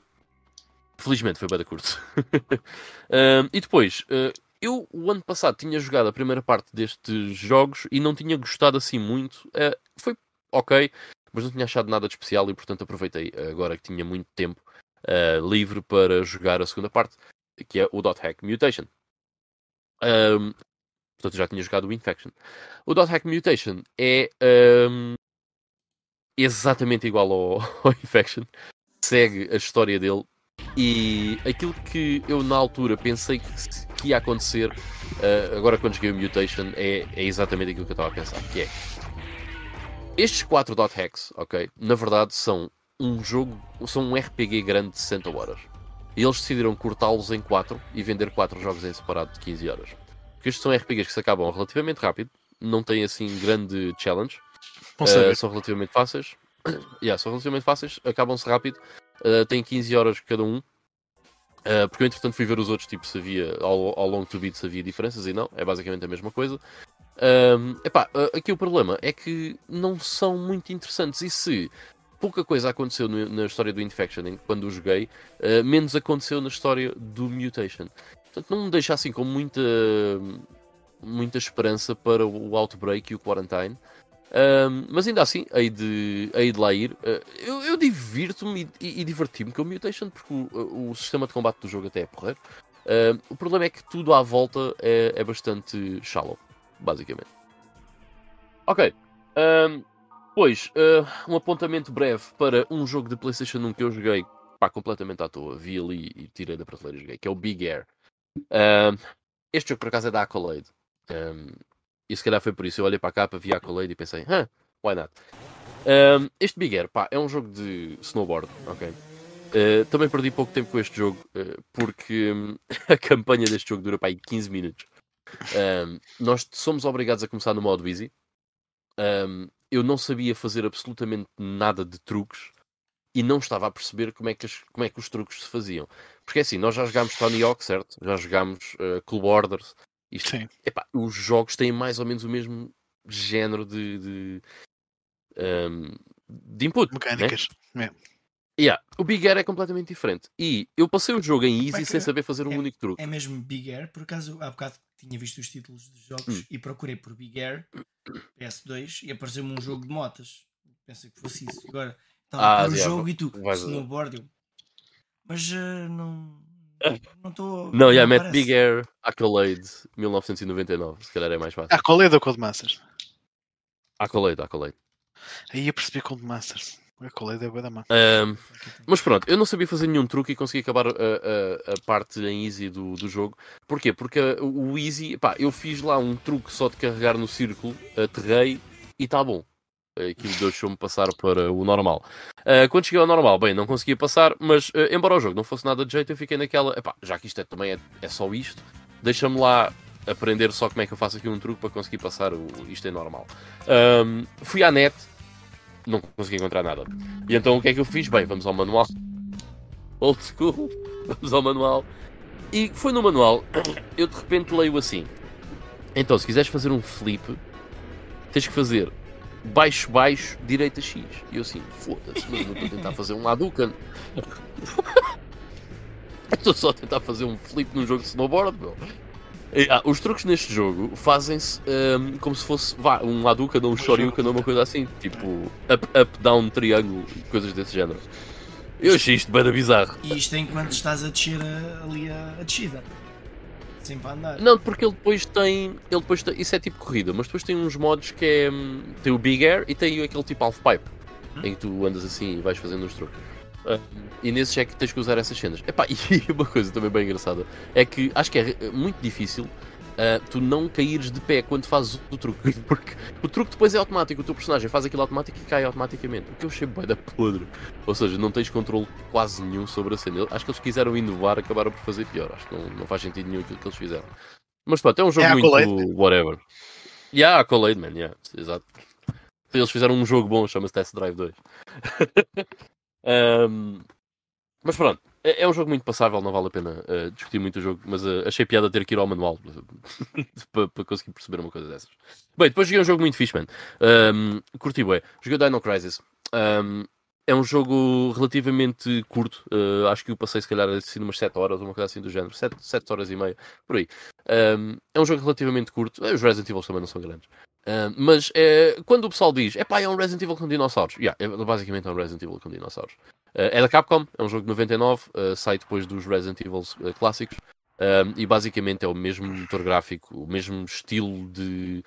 felizmente foi bem curto. *laughs* Um, e depois, uh, eu o ano passado tinha jogado a primeira parte destes jogos e não tinha gostado assim muito. Uh, foi ok, mas não tinha achado nada de especial e portanto aproveitei agora que tinha muito tempo uh, livre para jogar a segunda parte, que é o Dot Hack Mutation. Um, portanto, já tinha jogado o Infection. O Dot Hack Mutation é exatamente igual ao, *laughs* ao Infection, segue a história dele e aquilo que eu na altura pensei que, ia acontecer, uh, agora quando joguei o Mutation, é, é exatamente aquilo que eu estava a pensar, que é estes 4 dot hacks, ok, na verdade são um jogo, são um RPG grande de 60 horas. E eles decidiram cortá-los em 4 e vender 4 jogos em separado de 15 horas. Porque estes são RPGs que se acabam relativamente rápido, não têm assim grande challenge, Uh, são relativamente fáceis. *coughs* yeah, são relativamente fáceis, acabam-se rápido. Uh, têm 15 horas cada um. Uh, porque eu entretanto fui ver os outros, tipo, se havia ao, ao longo do beat se havia diferenças e não, é basicamente a mesma coisa. Um, epá, uh, aqui o problema é que não são muito interessantes. E se pouca coisa aconteceu no- na história do Infection quando o joguei, uh, menos aconteceu na história do Mutation. Portanto, não me deixa assim com muita, muita esperança para o Outbreak e o Quarantine. Um, mas ainda assim, hei de, hei de lá ir. Uh, eu eu divirto-me e, e- e diverti-me com o Mutation porque o, o sistema de combate do jogo até é porreiro. Um, o problema é que tudo à volta é, é bastante shallow, basicamente. Ok. Um, pois, uh, um apontamento breve para um jogo de PlayStation 1 que eu joguei pá, completamente à toa. Vi ali e tirei da prateleira e joguei, que é o Big Air. Um, este jogo por acaso é da Accolade. Um, e se calhar foi por isso. Eu olhei para a capa, vi a Accolade e pensei, huh, why not? Um, este Big Air, pá, é um jogo de snowboard, ok? Uh, também perdi pouco tempo com este jogo, uh, porque hum, *laughs* a campanha deste jogo dura aí 15 minutos. Um, nós somos obrigados a começar no modo easy. Um, eu não sabia fazer absolutamente nada de truques e não estava a perceber como é que, as- como é que os truques se faziam. Porque é assim, nós já jogámos Tony Hawk, certo? Já jogámos uh, Club Orders. Isto Sim. Epá, os jogos têm mais ou menos o mesmo género de, de, um, de input. né? Mecânicas. É. Yeah. O Big Air é completamente diferente. E eu passei o jogo em easy Como é sem é? saber fazer um É- único truque. É mesmo Big Air, por acaso há bocado tinha visto os títulos dos jogos Hum. e procurei por Big Air PS2 e apareceu-me um jogo de motas. Pensei que fosse isso. Agora estava Ah, o jogo e tu, snowboard. Eu... Mas eh, não. Não estou. Não, já mete parece. Big Air Accolade 1999. Se calhar é mais fácil. Ah, é da Codemasters? Accolade, Accolade. Aí eu percebi Codemasters. A Colade é bué da má. Um, Mas pronto, eu não sabia fazer nenhum truque e consegui acabar a, a- a parte em easy do, do jogo. Porquê? Porque uh, o easy, pá, eu fiz lá um truque só de carregar no círculo, aterrei e está bom. Aquilo deixou-me passar para o normal. Uh, quando cheguei ao normal, bem, não conseguia passar, mas uh, embora o jogo não fosse nada de jeito, eu fiquei naquela, epá, já que isto é, também é, é só isto, deixa-me lá aprender só como é que eu faço aqui um truque para conseguir passar o, isto é normal. Um, fui à net, não consegui encontrar nada. E então o que é que eu fiz? Bem, vamos ao manual. Old school. *laughs* Vamos ao manual. E foi no manual, eu de repente leio assim. Então, se quiseres fazer um flip, tens que fazer baixo, baixo, direita X. E eu assim, foda-se, mas eu estou a tentar fazer um Hadouken. *laughs* Estou só a tentar fazer um flip num jogo de snowboard, meu. E, ah, os truques neste jogo fazem-se hum, como se fosse vá, um Hadouken ou um Shoryuken ou uma coisa assim, tipo up, up, down, triângulo coisas desse género. Eu achei isto bem bizarro. E isto enquanto estás a descer ali a, a descida. Sempre a andar. Não, porque ele depois tem. Ele depois tem, isso é tipo corrida, mas depois tem uns modos que é. hum, Tem o Big Air e tem aquele tipo Half Pipe. Hum. Em que tu andas assim e vais fazendo os truques. Uh, e nesses é que tens que usar essas cenas. Epá, *laughs* e uma coisa também bem engraçada é que acho que é muito difícil uh, tu não caíres de pé quando fazes o truque. *laughs* Porque o truque depois é automático, o teu personagem faz aquilo automático e cai automaticamente. O que eu achei bem da podre. Ou seja, não tens controle quase nenhum sobre a cena. Acho que eles quiseram inovar, acabaram por fazer pior. Acho que não, não faz sentido nenhum aquilo que eles fizeram. Mas pronto, é um jogo é muito Accolade. whatever. Yeah, Accolade, man, yeah, exato. Eles fizeram um jogo bom, chama-se Test Drive 2. um, *laughs* mas pronto, é, é, um jogo muito passável, não vale a pena uh, discutir muito o jogo, mas uh, achei piada ter que ir ao manual *laughs* para, conseguir perceber uma coisa dessas. Bem, depois joguei um jogo muito fixe, man. Um, curti bem. Joguei Dino Crisis. Um, é um jogo relativamente curto. Uh, acho que o passei, se calhar, assim, umas 7 horas, uma coisa assim do género. 7, 7 horas e meia, por aí. Um, é um jogo relativamente curto. Os Resident Evil também não são grandes. Mas é, quando o pessoal diz, é pá, é um Resident Evil com dinossauros. Yeah, é, basicamente é um Resident Evil com dinossauros. Uh, é da Capcom, é um jogo de 99, uh, sai depois dos Resident Evil clássicos. e basicamente é o mesmo motor gráfico, o mesmo estilo de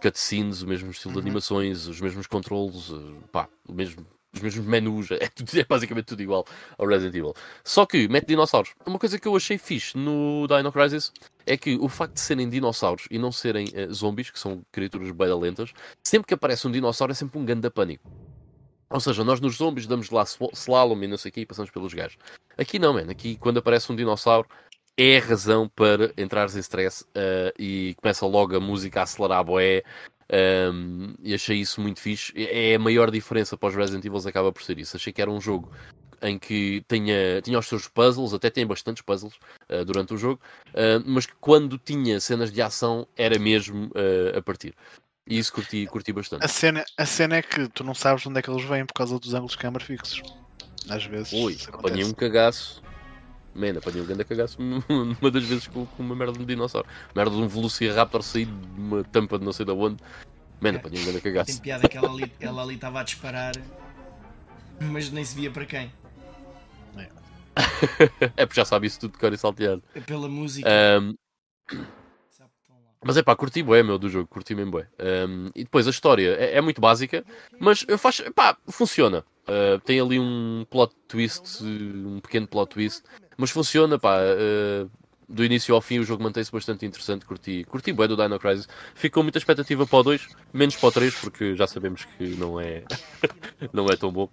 cutscenes, o mesmo estilo de uhum. animações, os mesmos controles, pá, o mesmo os mesmos menus, *laughs* é, tudo, é, basicamente tudo igual ao Resident Evil. Só que mete dinossauros. Uma coisa que eu achei fixe no Dino Crisis é que o facto de serem dinossauros e não serem uh, zombies, que são criaturas bem lentas, sempre que aparece um dinossauro é sempre um ganda pânico. Ou seja, nós nos zombies damos lá slalom e não sei o que e passamos pelos gajos. Aqui não, man. Aqui quando aparece um dinossauro é a razão para entrares em stress uh, e começa logo a música a acelerar a boé um, e achei isso muito fixe. É a maior diferença para os Resident Evil, acaba por ser isso. Achei que era um jogo em que tinha, tinha os seus puzzles, até tem bastantes puzzles uh, durante o jogo, uh, mas que quando tinha cenas de ação era mesmo a partir. E isso curti, curti bastante. A cena, a cena é que tu não sabes onde é que eles vêm por causa dos ângulos de câmara fixos. Às vezes. Ui, apanhei um cagaço. Man, apanhei um grande cagaço *laughs* numa das vezes com, com, uma merda de um dinossauro. Merda de um Velociraptor sair de uma tampa de não sei de onde. Man, apanhei um grande cagaço. Tem piada que ela ali, ela ali estava a disparar, mas nem se via para quem. É, *laughs* é porque já sabe isso tudo de cor e salteado. É pela música. Um... Mas é pá, curti bué, meu, do jogo, curti mesmo bué. Um, e depois a história é, é muito básica, mas faz, pá, funciona. Uh, tem ali um plot twist, um pequeno plot twist, mas funciona, pá. Uh, do início ao fim o jogo mantém-se bastante interessante, curti, curti bué do Dino Crisis. Ficou muita expectativa para o 2, menos para o 3, porque já sabemos que não é, *laughs* não é tão bom.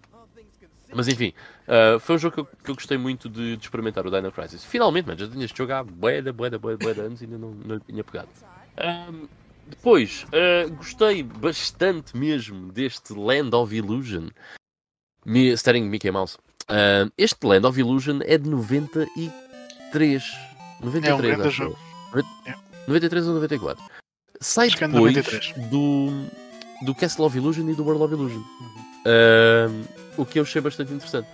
Mas enfim, uh, foi um jogo que eu, que eu gostei muito de, de, experimentar, o Dino Crisis. Finalmente, man, já tinha este jogo há bué, bué, bué, bué de anos e ainda não, não lhe tinha pegado. Um, depois, uh, gostei bastante mesmo deste Land of Illusion, Me, starring Mickey Mouse. Uh, este Land of Illusion é de 93. 93, é um acho. Jogo. 93 ou 94. Sai acho é depois é do, do Castle of Illusion e do World of Illusion. Uhum. Uh, o que eu achei bastante interessante.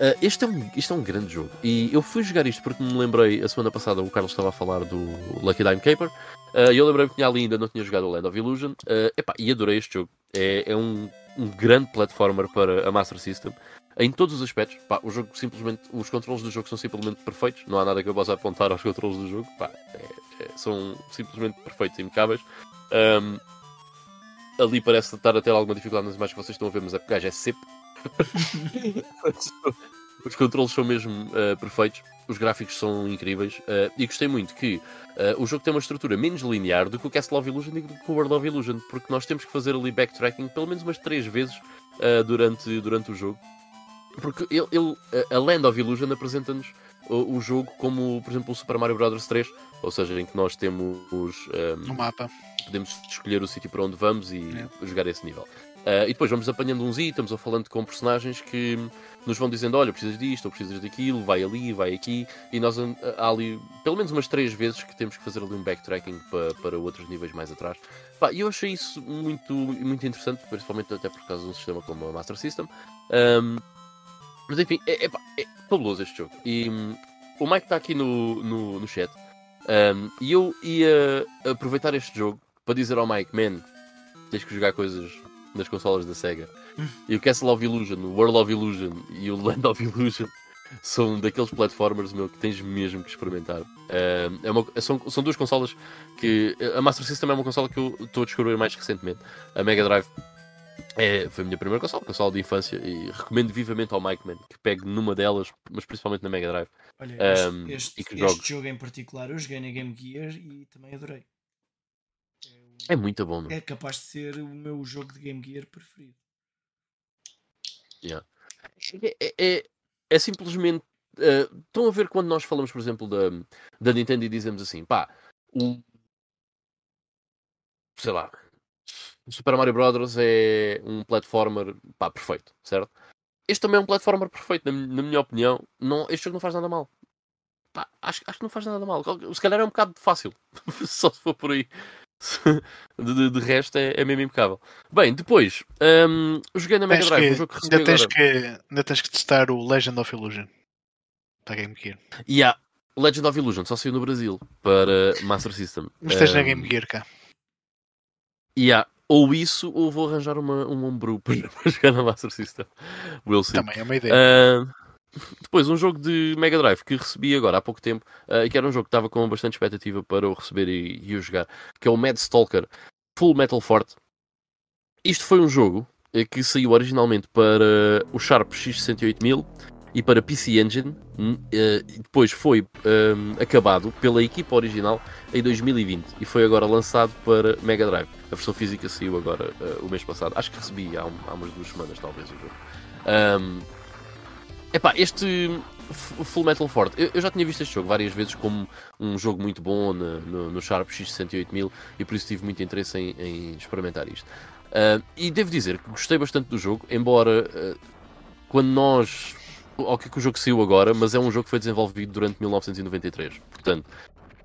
Uh, este, é um, este é um grande jogo. E eu fui jogar isto porque me lembrei, a semana passada o Carlos estava a falar do Lucky Dime Caper. Uh, e eu lembrei-me que tinha ali ainda não tinha jogado o Land of Illusion. Uh, epá, e adorei este jogo. É, é um, um grande platformer para a Master System. Em todos os aspectos. Pá, o jogo simplesmente. Os controles do jogo são simplesmente perfeitos. Não há nada que eu possa apontar aos controles do jogo. Pá, é, é, são simplesmente perfeitos e impecáveis. Um, ali parece estar a ter alguma dificuldade nas imagens que vocês estão a ver, mas a gajo é sempre Os controles são mesmo uh, perfeitos, os gráficos são incríveis uh, e gostei muito que uh, o jogo tem uma estrutura menos linear do que o Castle of Illusion e do que o World of Illusion, porque nós temos que fazer ali backtracking pelo menos umas 3 vezes durante, durante o jogo. Porque ele, ele, a Land of Illusion apresenta-nos o, o, jogo como, por exemplo, o Super Mario Bros. 3, ou seja, em que nós temos um, um mapa. Podemos escolher o sítio para onde vamos e é. jogar esse nível. Uh, e depois vamos apanhando uns itens ou falando com personagens que nos vão dizendo: olha, precisas disto ou precisas daquilo, vai ali, vai aqui. E nós há ali pelo menos umas três vezes que temos que fazer ali um backtracking para, para outros níveis mais atrás. E eu achei isso muito, muito interessante, principalmente até por causa de um sistema como a Master System. Um, mas enfim, é, é, é fabuloso este jogo. E um, o Mike está aqui no, no, no chat. Um, e eu ia aproveitar este jogo para dizer ao Mike: man, tens que jogar coisas nas consolas da Sega. E o Castle of Illusion, o World of Illusion e o Land of Illusion *laughs* são daqueles platformers meu, que tens mesmo que experimentar. Uh, é uma, são, são duas consolas que. A Master System é uma consola que eu estou a descobrir mais recentemente. A Mega Drive É, foi a minha primeira console, console de infância, e recomendo vivamente ao Mike Man que pegue numa delas, mas principalmente na Mega Drive. Olha, este, Um, este, que este jogo em particular eu joguei na Game Gear e também adorei. É, muito bom, meu. é capaz de ser o meu jogo de Game Gear preferido. É, é- é- é simplesmente. eh, estão a ver quando nós falamos, por exemplo, da, da Nintendo e dizemos assim, pá, o. Sei lá. O Super Mario Bros. é um platformer pá, perfeito, certo? Este também é um platformer perfeito, na, na minha opinião. Não, este jogo não faz nada mal. Pá, acho, acho que não faz nada mal. Se calhar é um bocado fácil. *laughs* Só se for por aí. *laughs* De, de- de resto é, é mesmo impecável. Bem, depois, hum, joguei na Mega Drive, que- um jogo que ainda, tens agora. que, ainda tens que testar o Legend of Illusion para Game Gear. E há Legend of Illusion, só saiu no Brasil para Master System. Mas tens na Um, Game Gear cá. E há ou isso, ou vou arranjar uma, um homebrew *laughs* para, jogar na Master System. Will see. Também é uma ideia. Ah, depois, um jogo de Mega Drive que recebi agora há pouco tempo, ah, e que era um jogo que estava com bastante expectativa para o receber e, e o jogar, que é o Mad Stalker Full Metal Forte. Isto foi um jogo eh, que saiu originalmente para o Sharp X68000 e para PC Engine, eh, depois foi hum, acabado pela equipa original em 2020 e foi agora lançado para Mega Drive. A versão física saiu agora eh, o mês passado. Acho que recebi há, um- umas duas semanas, talvez, o jogo. Epá, este Full Metal Forte, eu, eu já tinha visto este jogo várias vezes como um jogo muito bom na- no, no Sharp X68000 e por isso tive muito interesse em, em experimentar isto. Ah, e devo dizer que gostei bastante do jogo, embora ah, quando nós. Ok, que o jogo saiu agora, mas é um jogo que foi desenvolvido durante 1993. Portanto,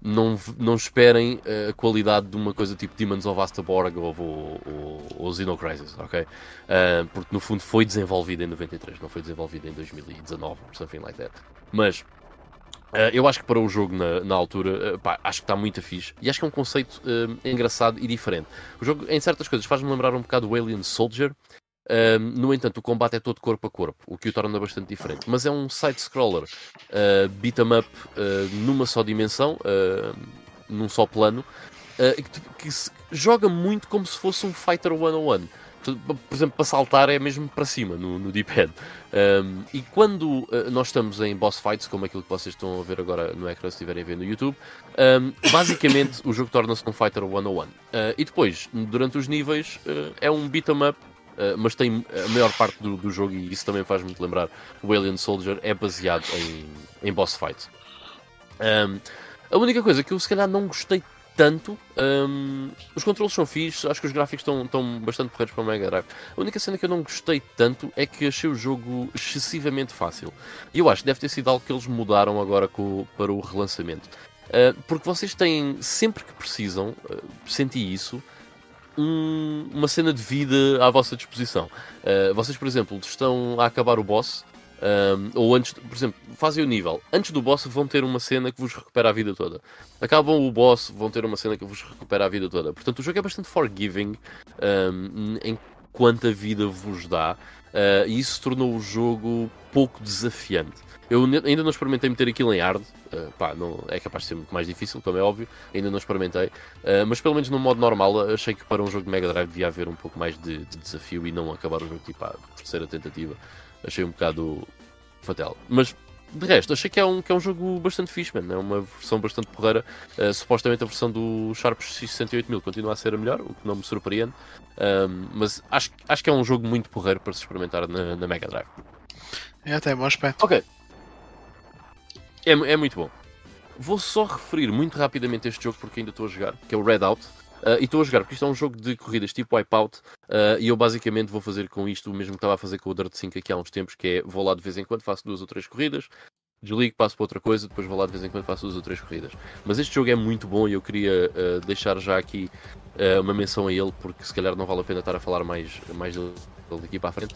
não, não esperem a qualidade de uma coisa tipo Demons of Astaborg ou, ou, ou, Xenocrisis, ok? Ah, porque no fundo foi desenvolvido em 93, não foi desenvolvido em 2019, or something like that. Mas ah, eu acho que para o jogo na, na altura, ah, pá, acho que está muito fixe e acho que é um conceito engraçado e diferente. O jogo, em certas coisas, faz-me lembrar um bocado o Alien Soldier. Ahm, no entanto, o combate é todo corpo a corpo, o que o torna bastante diferente. Mas é um side-scroller, uh, beat 'em up ah, numa só dimensão, ah, num só plano, ah, que, que se joga muito como se fosse um Fighter 101. Portanto, Por exemplo, para saltar é mesmo para cima no, no D-pad. Um, e quando nós estamos em boss fights, como aquilo que vocês estão a ver agora no ecrã, se estiverem a ver no YouTube, um, basicamente *laughs* o jogo torna-se um Fighter 101. Ah, e depois, durante os níveis, é um beat 'em up, mas tem a maior parte do, do jogo, e isso também faz muito lembrar o Alien Soldier, é baseado em, em boss fights. Um, a única coisa que eu se calhar não gostei tanto, um, os controles são fixos, acho que os gráficos estão, estão bastante corretos para o Mega Drive. A única cena que eu não gostei tanto é que achei o jogo excessivamente fácil. E eu acho que deve ter sido algo que eles mudaram agora com, para o relançamento. Uh, porque vocês têm, sempre que precisam, uh, senti isso, um- uma cena de vida à vossa disposição. Uh, vocês, por exemplo, estão a acabar o boss, um, ou antes, por exemplo, fazem o nível. Antes do boss vão ter uma cena que vos recupera a vida toda. Acabam o boss, vão ter uma cena que vos recupera a vida toda. Portanto, o jogo é bastante forgiving um, em quanto a vida vos dá. Uh, e isso tornou o jogo pouco desafiante. Eu ainda não experimentei meter aquilo em hard, uh, pá, não, é capaz de ser muito mais difícil, como é óbvio, ainda não experimentei, uh, mas pelo menos no modo normal achei que para um jogo de Mega Drive devia haver um pouco mais de, de desafio e não acabar o jogo tipo à terceira tentativa. Achei um bocado fatal. Mas de resto, achei que é um, que é um jogo bastante fixe, mano. É uma versão bastante porreira. Uh, supostamente a versão do Sharp X68000 continua a ser a melhor, o que não me surpreende. Um, mas acho, acho que é um jogo muito porreiro para se experimentar na, na Mega Drive. É até bom aspecto. Ok. É, é muito bom. Vou só referir muito rapidamente este jogo porque ainda estou a jogar, que é o Redout. Uh, e estou a jogar porque isto é um jogo de corridas tipo Wipeout. uh, e eu basicamente vou fazer com isto o mesmo que estava a fazer com o Dirt 5 aqui há uns tempos, que é vou lá de vez em quando, faço duas ou três corridas, desligo, passo para outra coisa, depois vou lá de vez em quando, faço duas ou três corridas. Mas este jogo é muito bom e eu queria uh, deixar já aqui uma menção a ele, porque se calhar não vale a pena estar a falar mais, mais dele daqui para a frente.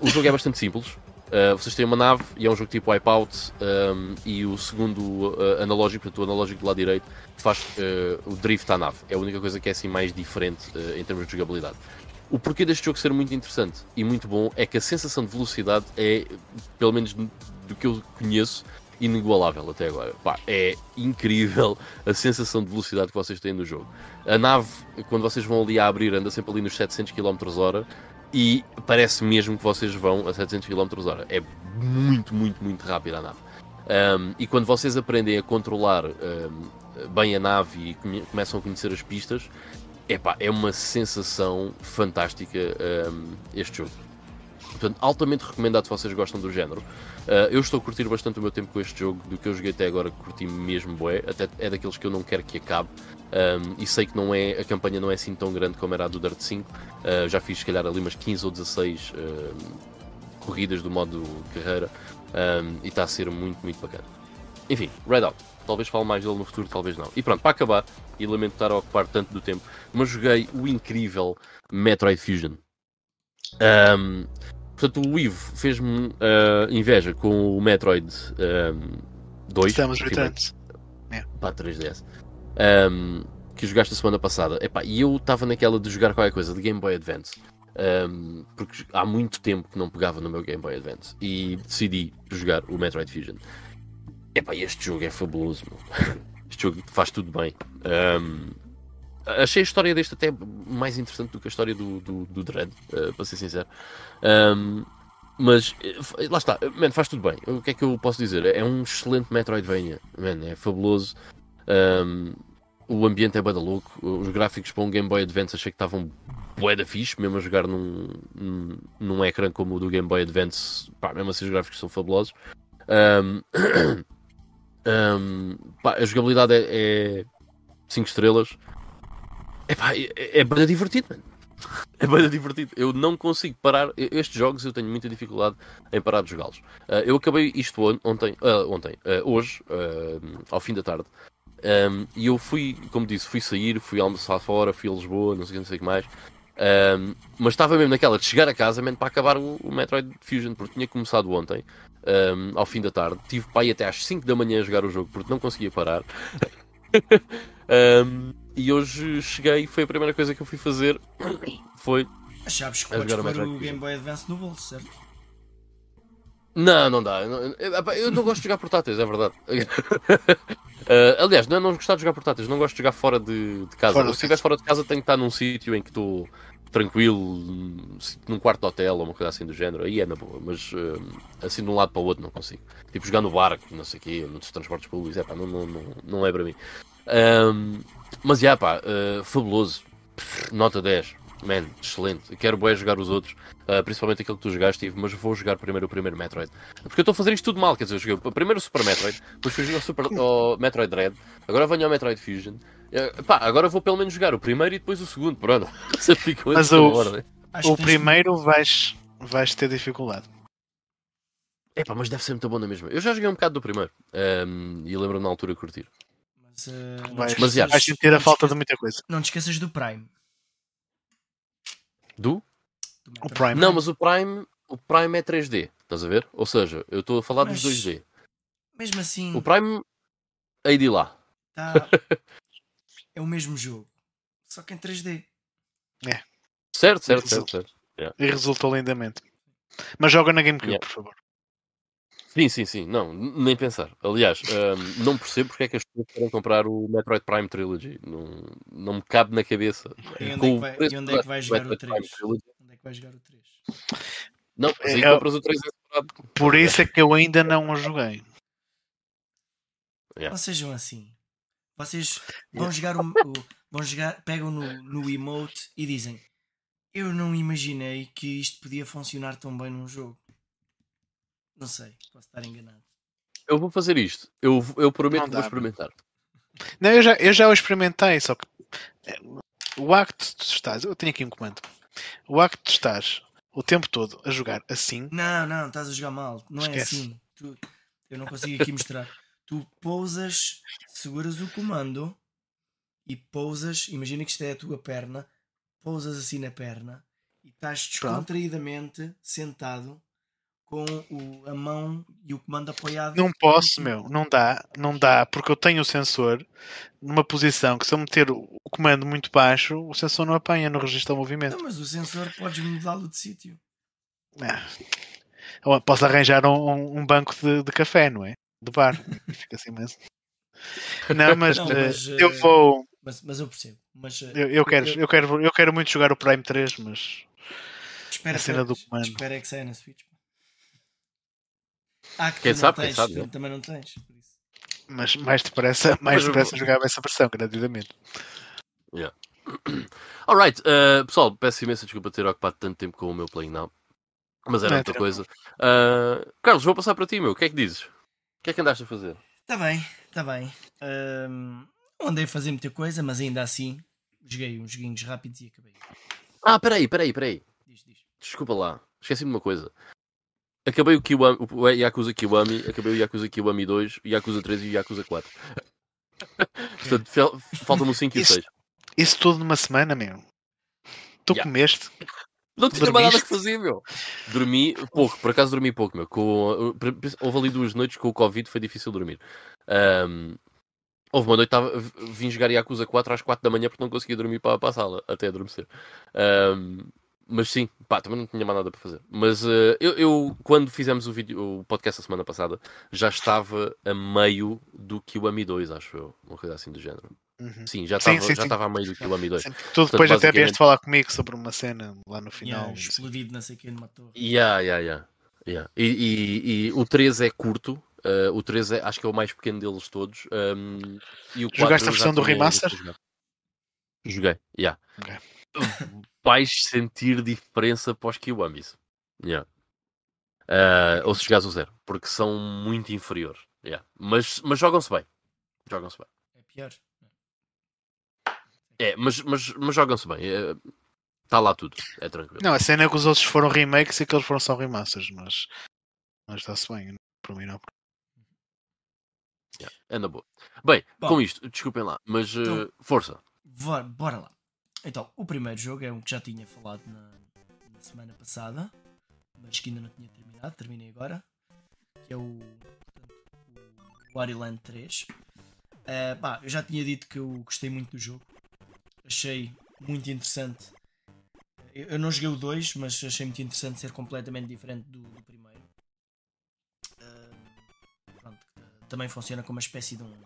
O jogo é bastante simples. Uh, vocês têm uma nave e é um jogo tipo Wipeout um, e o segundo uh, analógico, portanto o analógico do lado direito faz uh, o drift à nave. É a única coisa que é assim mais diferente em termos de jogabilidade. O porquê deste jogo ser muito interessante e muito bom é que a sensação de velocidade é, pelo menos do que eu conheço, inigualável até agora. Pá, é incrível a sensação de velocidade que vocês têm no jogo. A nave, quando vocês vão ali a abrir, anda sempre ali nos 700 km hora e parece mesmo que vocês vão a 700 km hora. É muito, muito, muito rápido a nave. Um, e quando vocês aprendem a controlar um, bem a nave e come começam a conhecer as pistas, epá, é uma sensação fantástica um, este jogo. Portanto, altamente recomendado se vocês gostam do género. Uh, eu estou a curtir bastante o meu tempo com este jogo, do que eu joguei até agora, curti mesmo bué. Até é daqueles que eu não quero que acabe. Um, e sei que não é, a campanha não é assim tão grande como era a do Dirt 5. Uh, já fiz, se calhar, ali umas 15 ou 16 uh, corridas do modo carreira. Um, e está a ser muito, muito bacana. Enfim, Redout. Talvez fale mais dele no futuro, talvez não. E pronto, para acabar, e lamento estar a ocupar tanto do tempo, mas joguei o incrível Metroid Fusion. Um, portanto, o Ivo fez-me uh, inveja com o Metroid um, 2. Estamos returns. Para 3DS. Um, que jogaste a semana passada. Epá, e eu estava naquela de jogar qualquer coisa de Game Boy Advance. Um, porque há muito tempo que não pegava no meu Game Boy Advance e decidi jogar o Metroid Fusion. Epá, este jogo é fabuloso, meu. *laughs* este jogo faz tudo bem. Um, achei a história deste até mais interessante do que a história do, do, do Dread, uh, para ser sincero. Um, mas eh, lá está, man, faz tudo bem. O que é que eu posso dizer? É um excelente Metroidvania, man, é fabuloso. Um, o ambiente é bada louco. Os gráficos para um Game Boy Advance achei que estavam bué da fixe, mesmo a jogar num, num, num ecrã como o do Game Boy Advance, pá, mesmo assim os gráficos são fabulosos. Um, um, *coughs* pá, a jogabilidade é 5 é estrelas. É, é, bada divertido, mano. É bem divertido. Eu não consigo parar. Estes jogos eu tenho muita dificuldade em parar de jogá-los. Uh, eu acabei isto ontem, uh, ontem uh, hoje, ao fim da tarde. Um, e eu fui, como disse, fui sair, fui almoçar fora, fui a Lisboa, não sei, não sei o que mais. Um, mas estava mesmo naquela de chegar a casa mesmo para acabar o, o Metroid Fusion, porque tinha começado ontem, um, ao fim da tarde. Tive para ir até às 5 da manhã a jogar o jogo porque não conseguia parar. *laughs* e hoje cheguei, foi a primeira coisa que eu fui fazer. Foi. Sabes que podes pôr o Game Boy Advance no bolso, certo? Não, não dá. Eu não gosto de jogar portáteis, é verdade. Uh, *laughs* aliás, não é não gostar de jogar portáteis, não gosto de jogar fora de, de casa. Fora se estiver fora de casa, tenho que estar num sítio em que estou tranquilo, num quarto de hotel ou uma coisa assim do género. Aí é na boa, mas uh, assim de um lado para o outro não consigo. Tipo, jogar no barco, não sei o quê, nos transportes públicos, é pá, não, não, não, não é para mim. Um, mas já, pá, uh, fabuloso. Nota 10. Man, excelente. Quero bem jogar os outros, uh, principalmente aquele que tu jogaste, mas vou jogar primeiro o primeiro Metroid. Porque eu estou a fazer isto tudo mal, quer dizer, eu joguei primeiro o Super Metroid, depois fui jogar o, Super, *laughs* o Metroid Dread, agora venho ao Metroid Fusion. Uh, pá, agora vou pelo menos jogar o primeiro e depois o segundo, pronto. *laughs* mas o, ordem. o primeiro vais, vais ter dificuldade. Epá, mas deve ser muito bom na mesma. Eu já joguei um bocado do primeiro um, e lembro-me na altura curtir. Mas, uh, vais, mas, yeah. vais sentir a falta de muita coisa. Não te esqueças do Prime. Do? O Prime. Não, mas o Prime, o Prime é 3D, estás a ver? Ou seja, eu estou a falar mas, dos 2D. Mesmo assim. O Prime, aí de lá. Tá... *laughs* é o mesmo jogo, só que em 3D. É. Certo, certo, certo. certo. Yeah. E resultou lindamente. Mas joga na GameCube, yeah. por favor. Sim, sim, sim. Não, nem pensar. Aliás, um, não percebo porque é que as pessoas querem comprar o Metroid Prime Trilogy. Não, não me cabe na cabeça. E onde, é que, vai, e onde é que vai jogar o 3? Onde é que vai jogar o 3? Não, assim é, compras o 3 separado. Por isso é que eu ainda não o joguei. Yeah. Não sejam assim. Vocês vão jogar o, o vão jogar, pegam no, no emote e dizem eu não imaginei que isto podia funcionar tão bem num jogo. Não sei, posso estar enganado. Eu vou fazer isto. Eu, eu prometo que vou experimentar. Não, eu já, eu já o experimentei, só que é, o acto de estás. Eu tenho aqui um comando. O acto de estás o tempo todo a jogar assim. Não, não, estás a jogar mal. Não é Esquece. é assim. Tu, eu não consigo aqui mostrar. tu pousas, seguras o comando e pousas. Imagina que isto é a tua perna. Pousas assim na perna e estás descontraídamente sentado com o, a mão e o comando apoiado. Não posso, meu, não dá, não dá, porque eu tenho o sensor numa posição que se eu meter o comando muito baixo, o sensor não apanha, não registra o movimento. Não, mas o sensor podes mudá-lo de sítio. É. Posso arranjar um, um banco de, de, café, não é? De bar. *laughs* Fica assim mesmo. Não, mas, não, mas uh, eu vou. Mas, mas eu percebo. Mas, uh, eu, eu, quero, eu, eu, quero, eu quero muito jogar o Prime 3, mas Espera A cena que, do comando. Espera é que saia na Switch. Ah, que Quem tu sabe, não quem tens, sabe, tu né? também não tens. por isso. Mas mais depressa, mais Mas eu depressa vou- jogava essa versão, gratuitamente. *clears throat* Alright, uh, pessoal, peço imensa desculpa ter ocupado tanto tempo com o meu Playing Now. Mas era Não, muita tranquilo. coisa. Uh, Carlos, vou passar para ti, meu. O que é que dizes? O que é que andaste a fazer? Tá bem, tá bem. Não andei a fazer muita coisa, mas ainda assim joguei uns joguinhos rápidos e acabei. Ah, peraí, peraí, peraí. Diz, diz. Desculpa lá. Esqueci-me de uma coisa. Acabei o, Kiwami, o Yakuza Kiwami, acabei o Yakuza Kiwami 2, o Yakuza 3 e o Yakuza 4. *laughs* Portanto, fel- faltam-me o 5 e o Isso- 6. Isso tudo numa semana, meu. Tu Ya. comeste? Não tinha mais nada que fazer, meu. Dormi pouco, por acaso dormi pouco, meu. Com, houve ali duas noites com o Covid, foi difícil dormir. Ahm, houve uma noite, tava, vim jogar Yakuza 4 às 4 da manhã porque não conseguia dormir para, para a sala, até adormecer. Ahm, mas sim, pá, também não tinha mais nada para fazer. Mas eh, eu, eu, quando fizemos o, vídeo, o podcast a semana passada, já estava a meio do Kiwami 2, acho eu. Uma coisa assim do género. Uhum. Sim, já estava já a meio do Kiwami 2. Sim, Tu depois até basicamente- vieste falar comigo sobre uma cena lá no final. Tinha explodido não sei o que numa torre. Yeah, yeah, yeah. yeah. E, e- e o 3 é curto. uh, o 3 é, acho que é o mais pequeno deles todos. um, e o 4 Jogaste a já versão do remaster? Joguei, yeah. Ok. *laughs* Vais sentir diferença os Kiwamis. Yeah. Uh, ou se jogares o zero, porque são muito inferiores. Yeah. Mas, mas jogam-se bem. Jogam-se bem. É pior. É, mas, mas, mas jogam-se bem. Está lá tudo. É tranquilo. Não, a cena é que os outros foram remakes e aqueles foram só remasters, mas, mas está-se bem. Para mim não. Yeah. É na boa. Bem, Bom. com isto, desculpem lá, mas uh, Então- força. Bora, bora lá. Então, o primeiro jogo é um que já tinha falado na, na semana passada, mas que ainda não tinha terminado, terminei agora, que é o, portanto, o Wario Land 3. Eh, pá, eu já tinha dito que eu gostei muito do jogo, achei muito interessante. Eu, eu não joguei o 2, mas achei muito interessante ser completamente diferente do, do primeiro. Eh, pronto, também funciona como uma espécie de um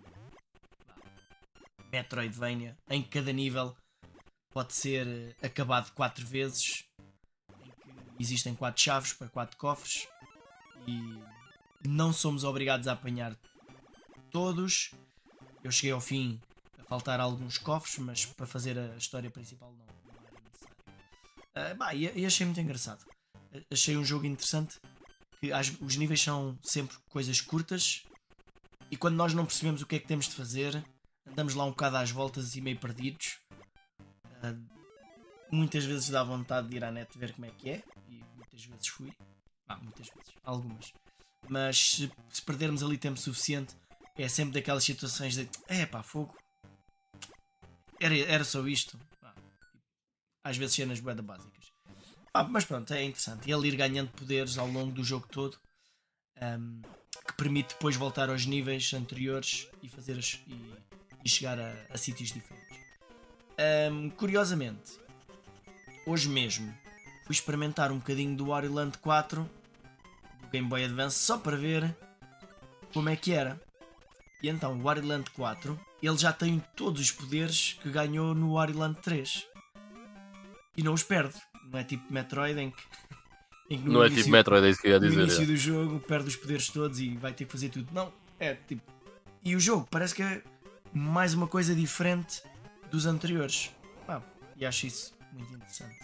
Metroidvania, em cada nível pode ser eh, acabado quatro vezes, existem quatro chaves para quatro cofres e não somos obrigados a apanhar todos. Eu cheguei ao fim a faltar alguns cofres, mas para fazer a história principal não, não era necessário. Ah, bah, e, achei muito engraçado. Achei um jogo interessante. Que as- os níveis são sempre coisas curtas e quando nós não percebemos o que é que temos de fazer, andamos lá um bocado às voltas e meio perdidos. Ah, muitas vezes dá vontade de ir à net ver como é que é, e muitas vezes fui. Ah, muitas vezes, algumas. Mas se, se perdermos ali tempo suficiente, é sempre daquelas situações de é pá, fogo. Era, era só isto. Pá, às vezes cenas boeda básicas. Pá, mas pronto, é interessante. Ele ir ganhando poderes ao longo do jogo todo. ahm, que permite depois voltar aos níveis anteriores e fazer as, e, e chegar a, a sítios diferentes. Ahm, curiosamente, hoje mesmo fui experimentar um bocadinho do Wario Land 4 do Game Boy Advance só para ver como é que era. E então, o Wario Land 4 ele já tem todos os poderes que ganhou no Wario Land 3 e não os perde. Não é tipo Metroid em que, em que no Não é início- tipo Metroid, é isso que eu ia no dizer. início é. do jogo perde os poderes todos e vai ter que fazer tudo. Não, é tipo. E o jogo parece que é mais uma coisa diferente dos anteriores. Pá, e acho isso muito interessante.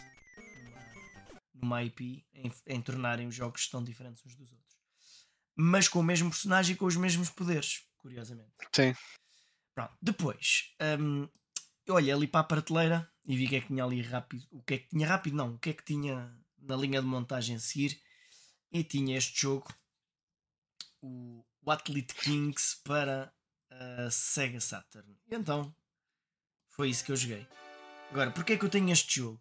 Numa, numa IP, em, em tornarem os jogos tão diferentes uns dos outros. Mas com o mesmo personagem e com os mesmos poderes, curiosamente. Sim. Pronto, depois, eu olhei ali para a prateleira e vi o que é que tinha ali rápido. O que é que tinha rápido? Não, o que é que tinha na linha de montagem a seguir. E tinha este jogo, o Athlete Kings, para a Sega Saturn. E então, foi isso que eu joguei. Agora, porquê é que eu tenho este jogo?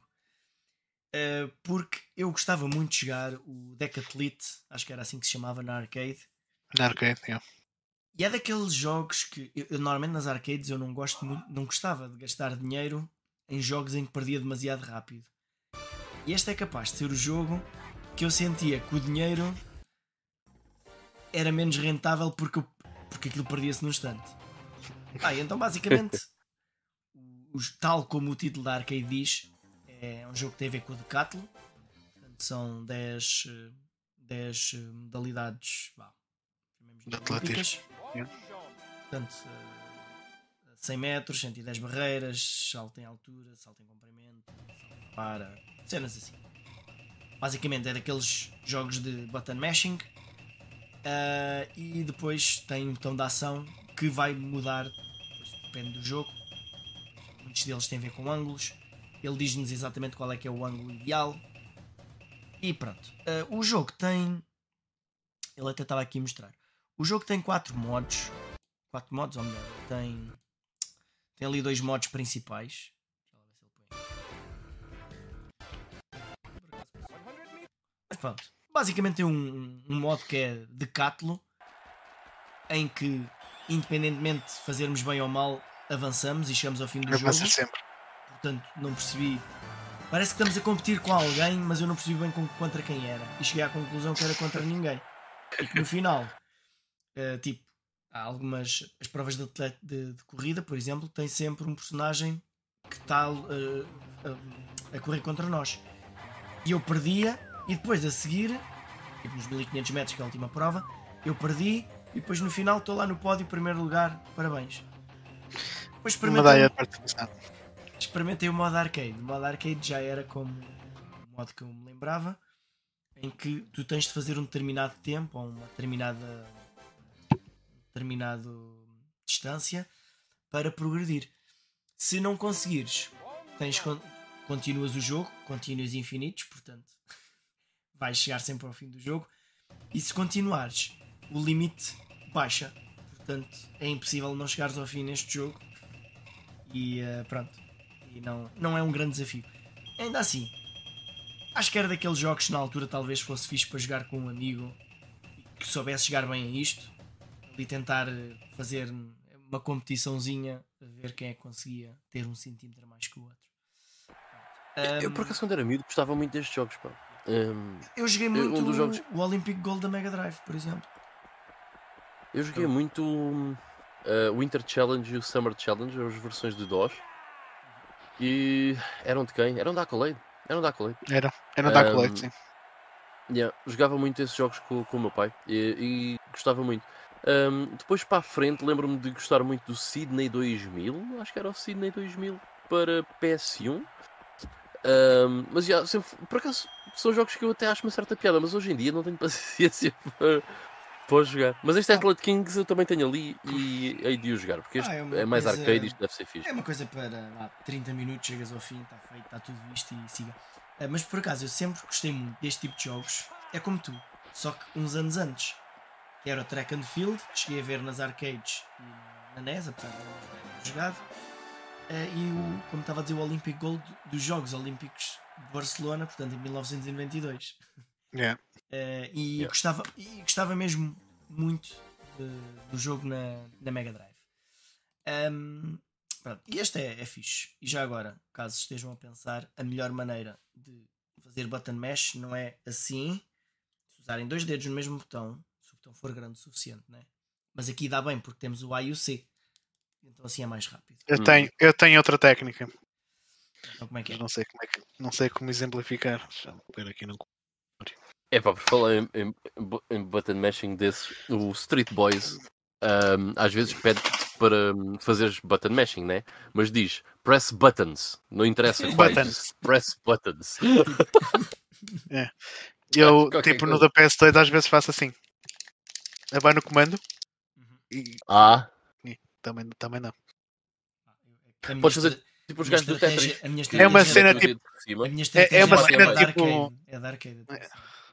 Uh, porque eu gostava muito de jogar o Decathlete, acho que era assim que se chamava na arcade. Na arcade, yeah. E é daqueles jogos que eu, eu, normalmente nas arcades eu não gosto muito, não gostava de gastar dinheiro em jogos em que perdia demasiado rápido. E este é capaz de ser o jogo que eu sentia que o dinheiro era menos rentável porque, eu- porque aquilo perdia-se no instante. Ah, então basicamente, *laughs* tal como o título da arcade diz, é um jogo que tem a ver com o Decathlon. Portanto, são 10, eh, 10 eh, modalidades chamemos De olímpicas. Yeah. Portanto, eh, 100 metros, 110 barreiras, salto em altura, salto em comprimento, salto em para, cenas assim. Basicamente é daqueles jogos de button mashing. Ah, e depois tem um botão de ação que vai mudar, depende do jogo. Muitos deles têm a ver com ângulos. Ele diz-nos exatamente qual é que é o ângulo ideal. E pronto. Ah, o jogo tem. Ele até estava aqui a mostrar. O jogo tem quatro modos. Quatro modos, ou melhor, tem. Tem ali dois modos principais. Mas pronto. Basicamente tem um, um modo que é decatlo, em que, independentemente de fazermos bem ou mal, avançamos e chegamos ao fim do jogo. Avança sempre. Portanto, não percebi. Parece que estamos a competir com alguém, mas eu não percebi bem contra quem era. E cheguei à conclusão que era contra ninguém. E que no final, eh, tipo, há algumas. As provas de, de- de corrida, por exemplo, tem sempre um personagem que está eh, a, a correr contra nós. E eu perdia, e depois a seguir, tipo nos 1500 metros, que é a última prova, eu perdi, e depois no final estou lá no pódio, primeiro lugar, parabéns. Depois experimentei- participação. experimentei o modo arcade. O modo arcade já era como o modo que eu me lembrava, em que tu tens de fazer um determinado tempo ou uma determinada determinado distância para progredir. Se não conseguires, tens con- continuas o jogo, continuas infinitos, portanto *laughs* vais chegar sempre ao fim do jogo. E se continuares, o limite baixa. Portanto, é impossível não chegares ao fim neste jogo. E eh, pronto. E não, não é um grande desafio. Ainda assim, acho que era daqueles jogos que na altura talvez fosse fixe para jogar com um amigo que soubesse jogar bem a isto e tentar eh, fazer uma competiçãozinha a ver quem é que conseguia ter um centímetro mais que o outro. Eu, Ahm, por acaso, quando era miúdo, gostava muito destes jogos, pá. Hum, eu joguei um muito dos jogos- o Olympic Gold da Mega Drive, por exemplo. eu joguei muito hum, uh, o Winter Challenge e o Summer Challenge, as versões de DOS. E eram de quem? Eram da Accolade. Eram da Accolade. Era, era da Um, Colette, sim. Yeah, jogava muito esses jogos com, com o meu pai e, e gostava muito. Um, depois para a frente lembro-me de gostar muito do Sydney 2000, acho que era o Sydney 2000 para PS1. Um, mas já, sempre, por acaso são jogos que eu até acho uma certa piada, mas hoje em dia não tenho *laughs* paciência para, para jogar. Mas este Athlete Kings eu também tenho ali e hei de o jogar, porque este Ah, é é, mais coisa- arcade e isto deve ser fixe. É uma coisa para lá, 30 minutos, chegas ao fim, está feito, está tudo visto e siga. Ah, mas por acaso eu sempre gostei muito deste tipo de jogos. É como tu, só que uns anos antes, era o Track and Field, cheguei a ver nas arcades e na NES, apesar de não jogado. Ah, e o, como estava a dizer, o Olympic Gold dos Jogos Olímpicos de Barcelona, portanto em 1992. Yeah. Eh, e, Yeah. gostava, e gostava mesmo muito de- do jogo na, na Mega Drive. Pronto, e este é, é fixe. E já agora, caso estejam a pensar, a melhor maneira de fazer button mash não é assim, se usarem dois dedos no mesmo botão, se o botão for grande o suficiente, né? mas aqui dá bem porque temos o A e o C, então assim é mais rápido. Eu tenho, eu tenho outra técnica, Então como é que é? não sei como é que, não sei como exemplificar. Deixa-me ver aqui no É pá, por falar em, em, em button mashing desses, o Street Boys ahm, às vezes pede-te para hum, fazeres button mashing, né? Mas diz press buttons, não interessa quais, Buttons. press buttons. *laughs* Eu, Qualquer tipo, no da PS2 às vezes faço assim. Vai no comando Uhum. e Ah, também, também não. A minha Podes fazer tipo os gajos do Tetris. É uma cena era- Mete o dedo por cima. A minha é uma é, cena tipo-. É da arcade. atenção. É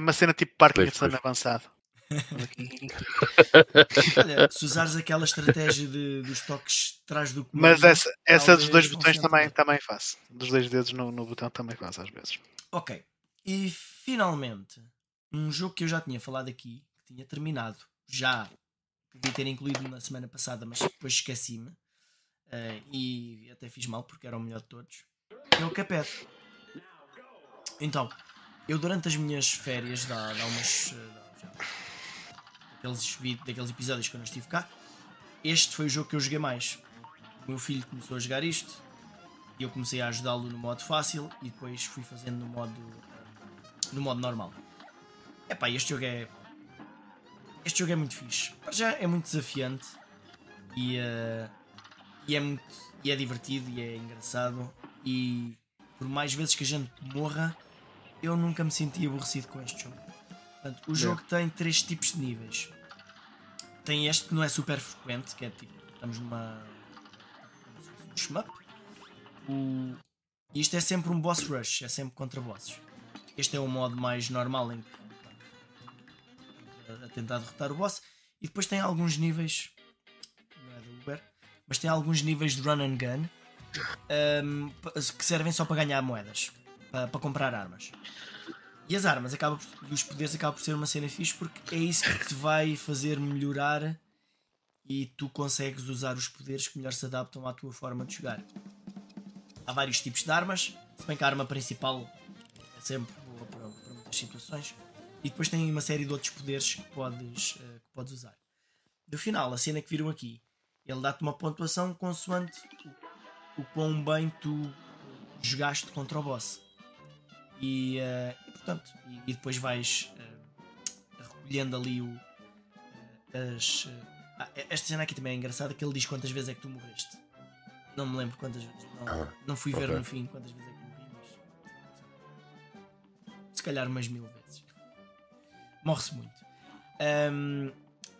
uma cena tipo Parkinson Pois, pois. avançado. *laughs* Olha, se usares aquela estratégia de, dos toques de trás do comando. Mas essa, essa dos dois botões também, também. faço. Dos dois dedos no, no botão também faço às vezes. Ok. E finalmente, um jogo que eu já tinha falado aqui, que tinha terminado, já devia ter incluído na semana passada, mas depois esqueci-me. eh, e até fiz mal porque era o melhor de todos. É o Capet. Então, eu durante as minhas férias, dá umas. eh, dá- daqueles, daqueles episódios que eu não estive cá, este foi o jogo que eu joguei mais. O meu filho começou a jogar isto e eu comecei a ajudá-lo no modo fácil e depois fui fazendo no modo no modo normal. Epá, este jogo é. Este jogo é muito fixe. Para Já é muito desafiante e, eh, e, é muito, e é divertido e é engraçado. E por mais vezes que a gente morra, eu nunca me senti aborrecido com este jogo. Portanto, o jogo tem três tipos de níveis. Tem este que não é super frequente, que é tipo, estamos numa. um shmup. O, isto é sempre um boss rush, é sempre contra bosses. Este é o modo mais normal em que a tentar derrotar o boss. E depois tem alguns níveis. Não é do Uber, mas tem alguns níveis de run and gun um, que servem só para ganhar moedas, para, para comprar armas. E as armas acabam por, e os poderes acabam por ser uma cena fixe porque é isso que te vai fazer melhorar e tu consegues usar os poderes que melhor se adaptam à tua forma de jogar. Há vários tipos de armas, se bem que a arma principal é sempre boa para, para muitas situações. E depois tem uma série de outros poderes que podes, uh, que podes usar. No final, a cena que viram aqui, ele dá-te uma pontuação consoante o, o quão bem tu jogaste contra o boss. E, uh, e portanto, e, e, depois vais uh, recolhendo ali o, as. Ah, esta cena aqui também é engraçada que ele diz quantas vezes é que tu morreste. Não me lembro quantas vezes. Não, ah, não fui ver okay. no fim quantas vezes é que morri, mas. Se calhar umas mil vezes. Morre-se muito. Um,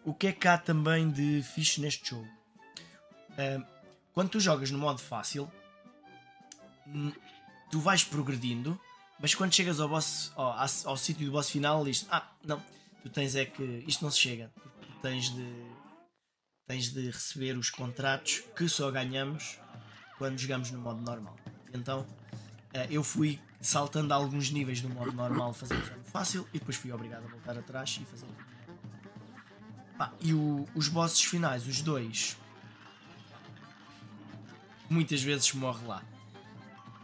o que é que há também de fixe neste jogo? Um, quando tu jogas no modo fácil, tu vais progredindo, mas quando chegas ao boss, ao, ao, ao sítio do boss final, diz ah, não, tu tens é que isto não se chega, tu tens de tens de receber os contratos que só ganhamos quando jogamos no modo normal. Então eu fui saltando alguns níveis do modo normal, fazendo no fácil e depois fui obrigado a voltar atrás e fazer ah, e o, os bosses finais, os dois, muitas vezes morre lá.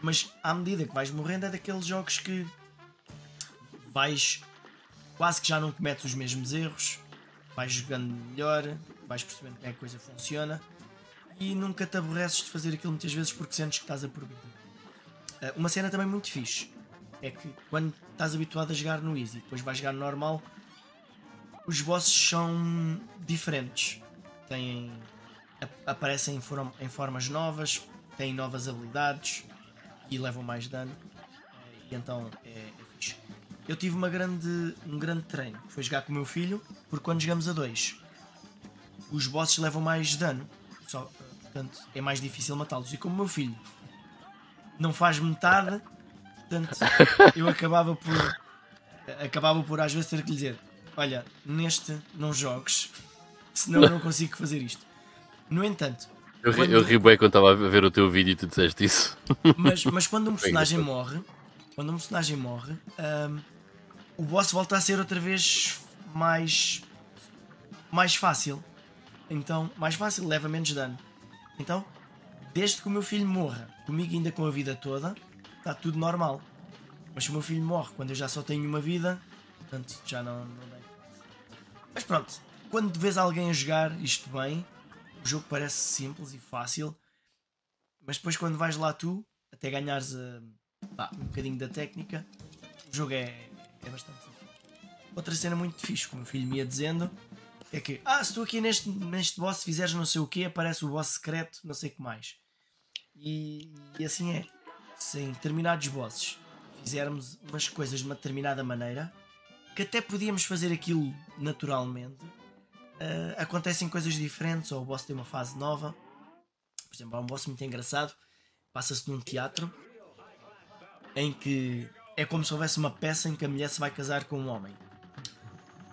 Mas à medida que vais morrendo, é daqueles jogos que vais quase que já não cometes os mesmos erros, vais jogando melhor, vais percebendo é que a coisa funciona e nunca te aborreces de fazer aquilo muitas vezes porque sentes que estás a progredir. Uma cena também muito fixe é que quando estás habituado a jogar no easy, depois vais jogar no normal, os bosses são diferentes. Têm, aparecem em, form, em formas novas, têm novas habilidades e levam mais dano. E então é, é fixe. Eu tive uma grande, um grande treino. Foi jogar com o meu filho, porque quando jogamos a dois, os bosses levam mais dano. Só, portanto, é mais difícil matá-los. E como o meu filho não faz metade, portanto, *laughs* eu acabava por acabava por às vezes ter que lhe dizer: Olha, neste não jogues, senão eu não consigo fazer isto. No entanto, eu, quando... eu ri bem quando estava a ver o teu vídeo e tu disseste isso. Mas, mas quando um personagem morre, quando um personagem morre, um, o boss volta a ser outra vez mais mais fácil. Então, mais fácil, leva menos dano. Então, desde que o meu filho morra, comigo ainda com a vida toda, está tudo normal. Mas se o meu filho morre quando eu já só tenho uma vida, portanto já não, não dá. Mas pronto, quando vês alguém a jogar isto bem, o jogo parece simples e fácil, mas depois quando vais lá tu, até ganhares uh, pá, um bocadinho da técnica, o jogo é, é bastante difícil. Outra cena muito fixe, como o filho me ia dizendo, é que, ah, se tu aqui neste, neste boss fizeres não sei o que, aparece o boss secreto, não sei o que mais. E, e assim é. Se em determinados bosses fizermos umas coisas de uma determinada maneira, que até podíamos fazer aquilo naturalmente, uh, acontecem coisas diferentes, ou o boss tem uma fase nova. Por exemplo, há um boss muito engraçado, passa-se num teatro, em que é como se houvesse uma peça em que a mulher se vai casar com um homem.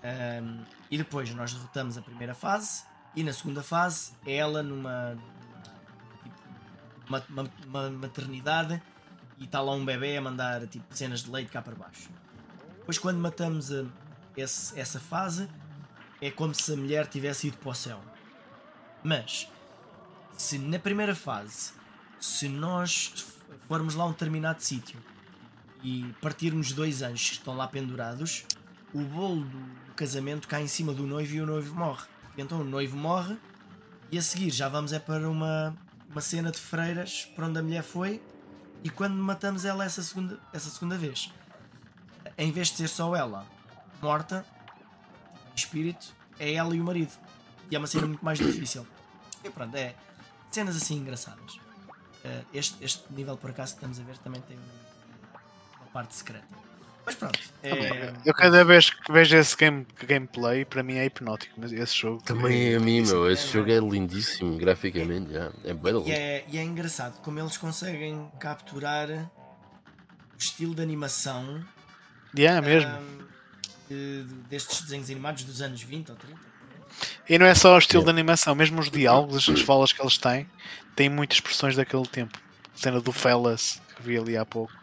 Um, e depois nós derrotamos a primeira fase, e na segunda fase é ela numa uma, uma, uma maternidade e está lá um bebê a mandar tipo, cenas de leite cá para baixo. Depois, quando matamos a, esse, essa fase, é como se a mulher tivesse ido para o céu. Mas, se na primeira fase, se nós formos lá a um determinado sítio e partirmos dois anjos que estão lá pendurados, o bolo do casamento cai em cima do noivo e o noivo morre. Então o noivo morre e a seguir já vamos é para uma, uma cena de freiras para onde a mulher foi e quando matamos ela essa segunda, essa segunda vez em vez de ser só ela morta, espírito, é ela e o marido. E é uma cena muito mais difícil. E pronto, é cenas assim engraçadas. Uh, este, este nível, por acaso, que estamos a ver, também tem uma parte secreta. Mas pronto. É... Eu cada vez que vejo esse game, gameplay, para mim é hipnótico, mas esse jogo. Também é a mim, meu. Esse é, jogo é lindíssimo graficamente. É, é bem e é, e é engraçado como eles conseguem capturar o estilo de animação. Yeah, mesmo. Um, de, destes desenhos animados dos anos 20 ou 30. E não é só o estilo yeah. de animação, mesmo os diálogos, as falas que eles têm, têm muitas expressões daquele tempo. A cena do Fellas que vi ali há pouco.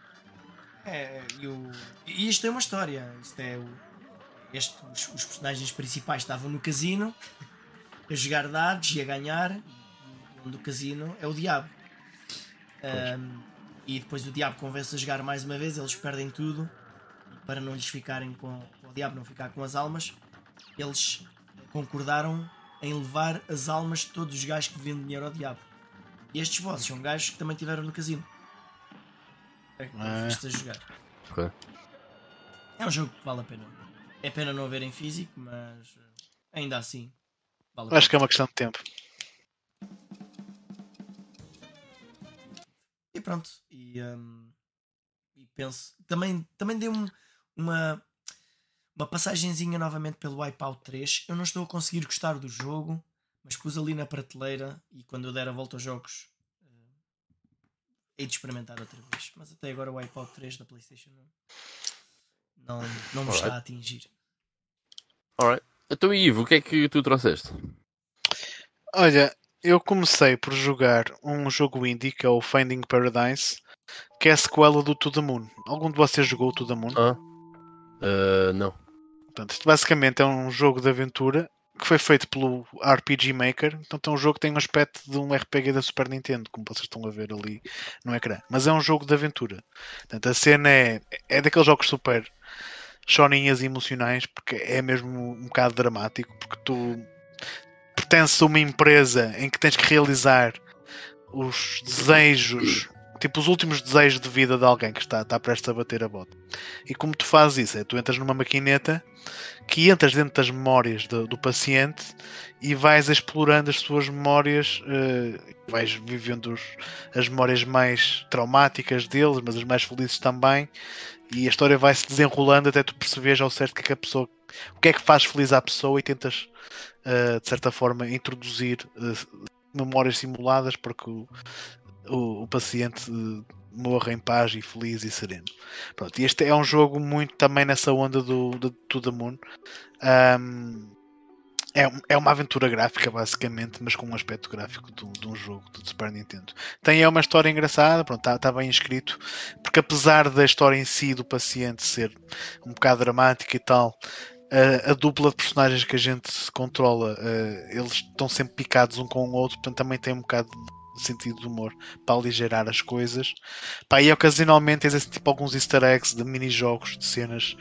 É, e, o... e isto é uma história. Isto é o... este, os, os, personagens principais estavam no casino a jogar dados e a ganhar. O do casino é o diabo. Um, e depois o diabo convence a jogar mais uma vez, eles perdem tudo. Para não lhes ficarem com. O diabo não ficar com as almas, eles concordaram em levar as almas de todos os gajos que vendem dinheiro ao diabo. E estes bosses são gajos que também tiveram no casino. É que ah. a jogar. Okay. É um jogo que vale a pena. É pena não haver em físico, mas ainda assim. Vale Acho que é uma questão de tempo. E pronto. E, um, e penso. Também, também dei um, uma, uma passagenzinha novamente pelo Wipeout 3. Eu não estou a conseguir gostar do jogo, mas pus ali na prateleira e quando eu der a volta aos jogos hei de experimentar outra vez. Mas até agora o iPod 3 da PlayStation não, não me está a atingir. Alright. Então, Ivo, o que é que tu trouxeste? Olha, eu comecei por jogar um jogo indie que é o Finding Paradise, que é a sequela do To The Moon. Algum de vocês jogou o To The Moon? Ah. Uh, não. Portanto, isto basicamente é um jogo de aventura que foi feito pelo RPG Maker. Então é um jogo que tem um aspecto de um RPG da Super Nintendo, como vocês estão a ver ali no ecrã. Mas é um jogo de aventura. Portanto, a cena é, é daqueles jogos super choninhas emocionais, porque é mesmo um bocado dramático, porque tu pertences a uma empresa em que tens que realizar os desejos tipo os últimos desejos de vida de alguém que está, está prestes a bater a bota. E como tu fazes isso? É, tu entras numa maquineta que entras dentro das memórias do, do paciente e vais explorando as suas memórias, uh, vais vivendo os, as memórias mais traumáticas deles, mas as mais felizes também, e a história vai se desenrolando até tu perceberes ao certo que, é que a pessoa, o que é que faz feliz à pessoa e tentas, uh, de certa forma, introduzir uh, memórias simuladas para que o, o, paciente morra em paz e feliz e sereno. Pronto, este é um jogo muito também nessa onda do, do To The Moon. Um, é, é uma aventura gráfica, basicamente, mas com um aspecto gráfico de, de um jogo do Super Nintendo. Tem é uma história engraçada, está tá bem escrito, porque apesar da história em si do paciente ser um bocado dramática e tal, a, a dupla de personagens que a gente controla, uh, eles estão sempre picados um com o outro, portanto também tem um bocado de sentido de humor para aligerar as coisas. Pá, e ocasionalmente assim, tipo, alguns easter eggs de mini-jogos, de cenas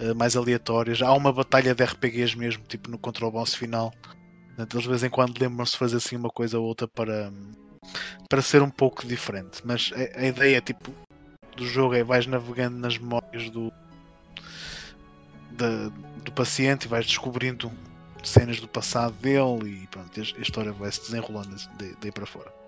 uh, mais aleatórias. Há uma batalha de RPGs mesmo, tipo no contra o boss final. Eles de vez em quando lembram-se de fazer assim uma coisa ou outra para, para ser um pouco diferente. Mas a, a ideia tipo, do jogo é vais navegando nas memórias do, da, do paciente e vais descobrindo cenas do passado dele e pronto, a história vai se desenrolando daí para fora.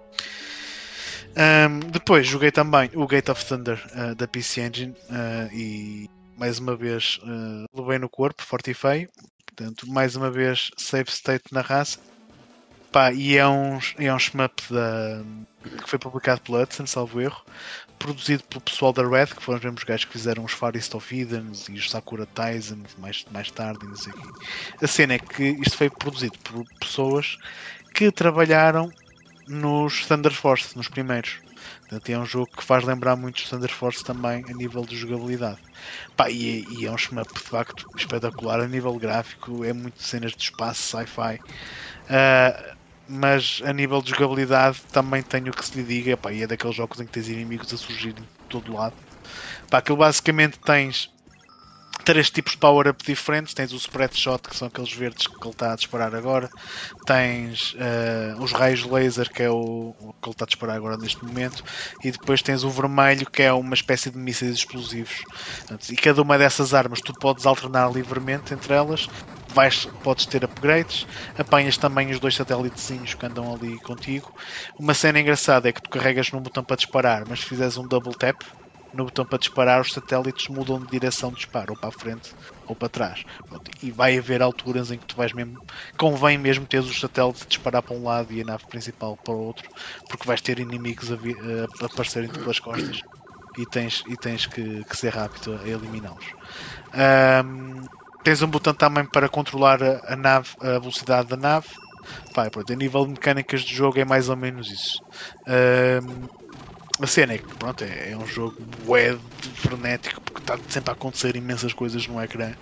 Um, depois joguei também o Gate of Thunder uh, da PC Engine uh, e mais uma vez uh, levei no corpo, forte e feio. Portanto, mais uma vez save state na raça. Pá, e é um, é um shmup da, que foi publicado pela Hudson, salvo erro, produzido pelo pessoal da Red, que foram os mesmos gajos que fizeram os Farist of Eden e os Sakura Taisen mais, mais tarde não sei o A cena é que isto foi produzido por pessoas que trabalharam nos Thunder Force, nos primeiros. Portanto, é um jogo que faz lembrar muito os Thunder Force também a nível de jogabilidade. Pá, e, e é um shmup de facto espetacular a nível gráfico, é muito cenas de espaço, sci-fi. Uh, mas a nível de jogabilidade também tenho que se lhe diga, pá, e é daqueles jogos em que tens inimigos a surgir de todo lado. Pá, aquilo basicamente tens três tipos de power-up diferentes. Tens o spread shot, que são aqueles verdes que ele está a disparar agora. Tens uh, os raios laser, que é o, o, que ele está a disparar agora neste momento. E depois tens o vermelho, que é uma espécie de mísseis explosivos. E cada uma dessas armas tu podes alternar livremente entre elas. Vais, podes ter upgrades, apanhas também os dois satélitezinhos que andam ali contigo. Uma cena engraçada é que tu carregas num botão para disparar, mas se fizeres um double tap, no botão para disparar, os satélites mudam de direção de disparo, ou para a frente ou para trás. E vai haver alturas em que tu vais mesmo. Convém mesmo ter os satélites a disparar para um lado e a nave principal para o outro, porque vais ter inimigos a, a aparecerem-te pelas costas e tens, e tens que, que ser rápido a eliminá-los. Um, tens um botão também para controlar a, nave, a velocidade da nave. Pai, pronto, a nível de mecânicas de jogo é mais ou menos isso. Um, a cena é que pronto, é, é um jogo web frenético porque está sempre a acontecer imensas coisas no ecrã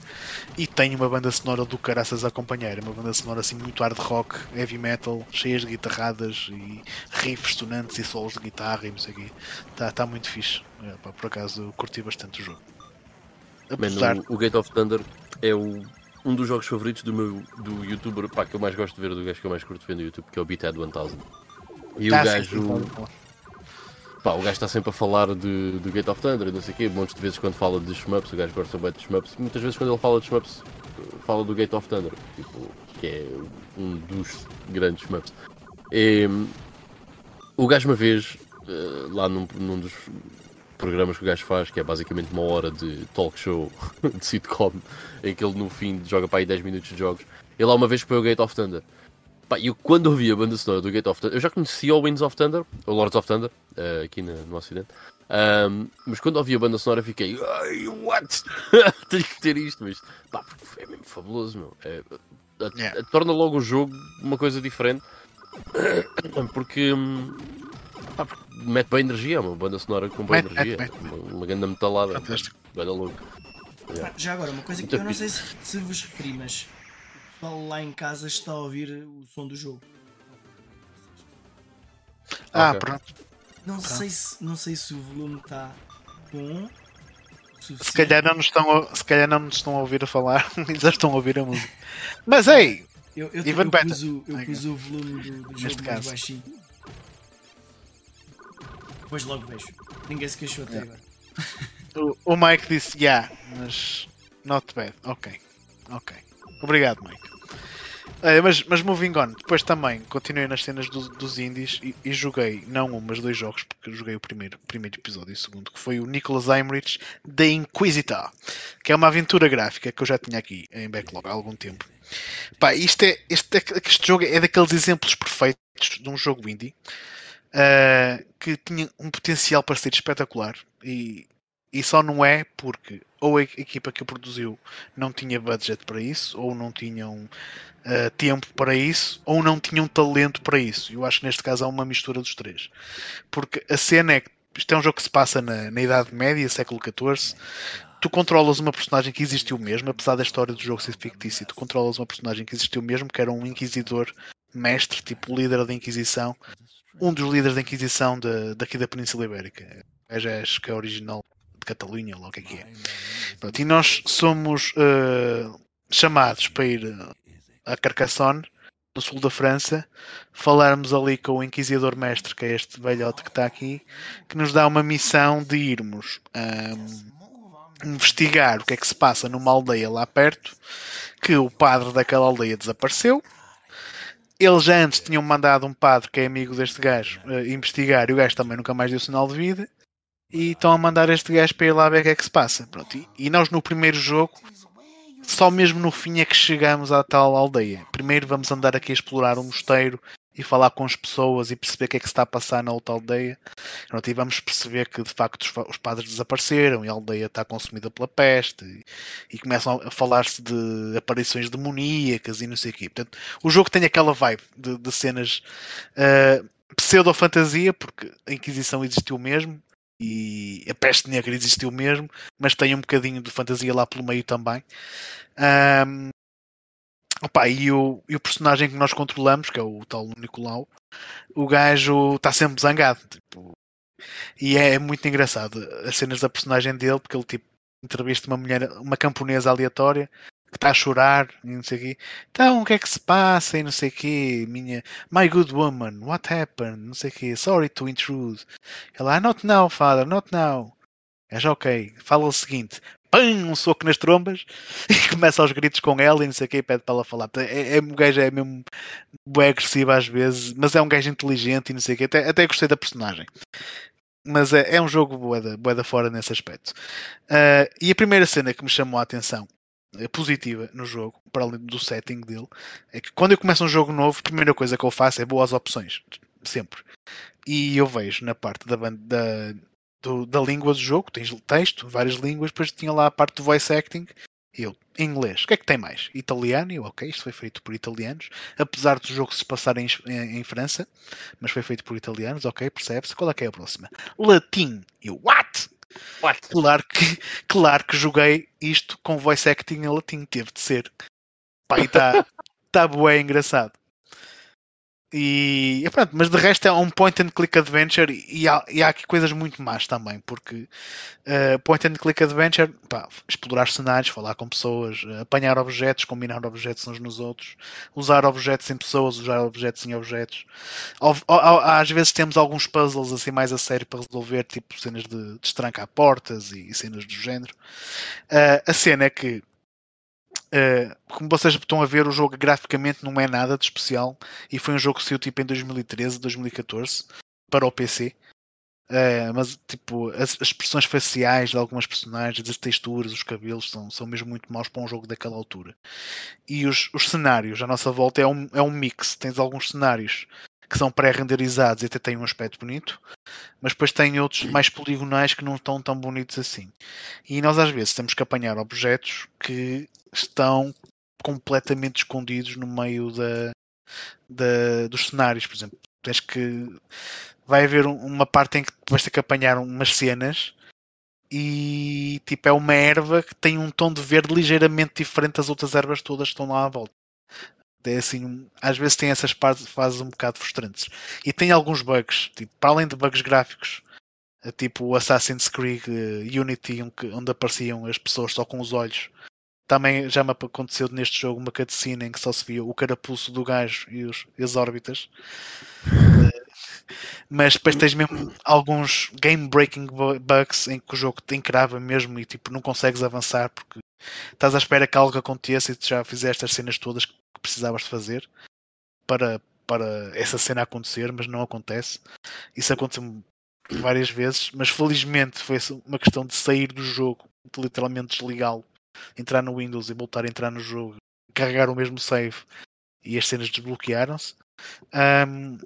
e tem uma banda sonora do caraças a acompanhar, uma banda sonora assim muito hard rock, heavy metal, cheias de guitarradas e riffs sonantes e solos de guitarra e não sei o quê. Está tá muito fixe. É, pá, por acaso curti bastante o jogo. Apesar... Man, o, o Gate of Thunder é o, um dos jogos favoritos do meu do youtuber pá, que eu mais gosto de ver, do gajo que eu mais curto ver no YouTube, que é o Beathead 1000. E o gajo. Pá, o gajo está sempre a falar de, de Gate of Thunder e não sei o quê, montes de vezes quando fala de shmups, o gajo gosta bem de shmups, muitas vezes quando ele fala de shmups, fala do Gate of Thunder, tipo, que é um dos grandes shmups. E, o gajo uma vez, eh, lá num, num dos programas que o gajo faz, que é basicamente uma hora de talk show, *laughs* de sitcom, em que ele no fim joga para aí 10 minutos de jogos, ele lá uma vez foi o Gate of Thunder. Pá, eu quando ouvi a banda sonora do Gate of Thunder, eu já conhecia o Winds of Thunder, ou Lords of Thunder, uh, aqui no, no Ocidente, um, mas quando ouvi a banda sonora fiquei, what? *laughs* Tenho que ter isto, mas pá, é mesmo fabuloso, meu. É, a, yeah. a, torna logo o jogo uma coisa diferente, *coughs* porque, pá, porque mete bem energia, uma banda sonora com boa energia, mete, mete. Uma, uma grande metalada, Fantástico. louco. Yeah. Já agora, uma coisa que Muito eu não sei se, se vos referi, mas pessoal lá em casa está a ouvir o som do jogo. Ah, okay. pronto. Não, pronto. Sei se, não sei se o volume está bom. Se calhar, não nos estão a, se calhar não nos estão a ouvir a falar *laughs* e já estão a ouvir a música. Mas ei! Eu, eu, eu, pus, o, eu pus o volume do, do jogo mais baixinho. Depois logo vejo. Ninguém se queixou até agora. O, o Mike disse yeah, mas not bad. Ok. Ok. Obrigado, Mike. É, mas, mas moving on, depois também continuei nas cenas do, dos indies e, e, joguei não um, mas dois jogos, porque joguei o primeiro, primeiro episódio e o segundo, que foi o Nicholas Eimrich The Inquisitor, que é uma aventura gráfica que eu já tinha aqui em backlog há algum tempo. Pá, isto é, este, este jogo é daqueles exemplos perfeitos de um jogo indie uh, que tinha um potencial para ser espetacular e, e só não é porque ou a equipa que o produziu não tinha budget para isso, ou não tinham uh, tempo para isso, ou não tinham talento para isso. Eu acho que neste caso há uma mistura dos três. Porque a cena é que isto é um jogo que se passa na, na Idade Média, século XIV. Tu controlas uma personagem que existiu mesmo, apesar da história do jogo ser fictício, tu controlas uma personagem que existiu mesmo, que era um inquisidor mestre, tipo líder da Inquisição, um dos líderes da Inquisição de, daqui da Península Ibérica. Acho que é original de Catalunha, ou o que é que é. Pronto, e nós somos uh, chamados para ir a Carcassonne, no sul da França, falarmos ali com o Inquisidor Mestre, que é este velhote que está aqui, que nos dá uma missão de irmos um, investigar o que é que se passa numa aldeia lá perto, que o padre daquela aldeia desapareceu. Eles já antes tinham mandado um padre que é amigo deste gajo uh, investigar e o gajo também nunca mais deu sinal de vida e estão a mandar este gajo para ir lá ver o que é que se passa. Pronto, e, e, nós no primeiro jogo, só mesmo no fim é que chegamos à tal aldeia. Primeiro vamos andar aqui a explorar um mosteiro e falar com as pessoas e perceber o que é que se está a passar na outra aldeia. Pronto, e vamos perceber que de facto os, os padres desapareceram e a aldeia está consumida pela peste e, e começam a falar-se de aparições demoníacas e não sei o quê. Portanto, o jogo tem aquela vibe de, de cenas uh, pseudo-fantasia, porque a Inquisição existiu mesmo, e a peste negra existiu mesmo, mas tem um bocadinho de fantasia lá pelo meio também. Um, opa, e, o, e o personagem que nós controlamos, que é o tal Nicolau, o gajo está sempre zangado. Tipo, e é muito engraçado as cenas da personagem dele, porque ele tipo entrevista uma mulher, uma camponesa aleatória que está a chorar e não sei o quê. Então, o que é que se passa e não sei o quê? Minha, my good woman, what happened? Não sei o quê. Sorry to intrude. Ela, ah, not now, father, not now. É já ok. Fala o seguinte. Pam, um soco nas trombas *laughs* e começa aos gritos com ela e não sei o que e pede para ela falar. É, é, o gajo é mesmo bem agressivo às vezes, mas é um gajo inteligente e não sei o que. Até, até gostei da personagem. Mas é, é um jogo boeda, boeda fora nesse aspecto. Uh, e a primeira cena que me chamou a atenção positiva no jogo, para além do setting dele, é que quando eu começo um jogo novo, a primeira coisa que eu faço é boas opções. Sempre. E eu vejo na parte da, da, do, da língua do jogo, tens texto, várias línguas, depois tinha lá a parte do voice acting. Eu, inglês, o que é que tem mais? Italiano, eu, ok, isto foi feito por italianos, apesar do jogo se passar em, em, em França, mas foi feito por italianos, ok, percebe-se. Qual é que é a próxima? Latim, eu, what? What? Claro que, claro que joguei isto com voice acting em latim, teve de ser. Pá, e está *laughs* tá bué engraçado. E, e pronto, mas de resto é um point and click adventure e há, e há aqui coisas muito más também, porque uh, point and click adventure, pá, explorar cenários, falar com pessoas, apanhar objetos, combinar objetos uns nos outros, usar objetos em pessoas, usar objetos em objetos. Às vezes temos alguns puzzles assim mais a sério para resolver, tipo cenas de, de estrancar portas e, e cenas do género. Uh, a cena é que Uh, como vocês estão a ver, o jogo graficamente não é nada de especial e foi um jogo que saiu tipo em 2013, 2014 para o PC. Uh, eh, mas tipo, as, as, expressões faciais de algumas personagens, as texturas, os cabelos são, são mesmo muito maus para um jogo daquela altura. E os, os cenários à nossa volta é um, é um mix. Tens alguns cenários que são pré-renderizados e até têm um aspecto bonito, mas depois tem outros mais poligonais que não estão tão bonitos assim. E nós às vezes temos que apanhar objetos que estão completamente escondidos no meio da, da, dos cenários, por exemplo. Tens que. Vai haver uma parte em que vais ter que apanhar umas cenas e tipo é uma erva que tem um tom de verde ligeiramente diferente das outras ervas todas que estão lá à volta. É assim, às vezes tem essas fases um bocado frustrantes. E tem alguns bugs, tipo, para além de bugs gráficos, é tipo o Assassin's Creed uh, Unity, onde apareciam as pessoas só com os olhos também já me aconteceu neste jogo uma cutscene em que só se via o carapuço do gajo e, os, as órbitas. Eh, *laughs* mas depois tens mesmo alguns game breaking bugs em que o jogo te encrava mesmo e tipo não consegues avançar porque estás à espera que algo aconteça e tu já fizeste as cenas todas que precisavas de fazer para, para essa cena acontecer, mas não acontece. Isso aconteceu várias vezes, mas felizmente foi uma questão de sair do jogo, de literalmente desligá-lo entrar no Windows e voltar a entrar no jogo, carregar o mesmo save e as cenas desbloquearam-se. Um,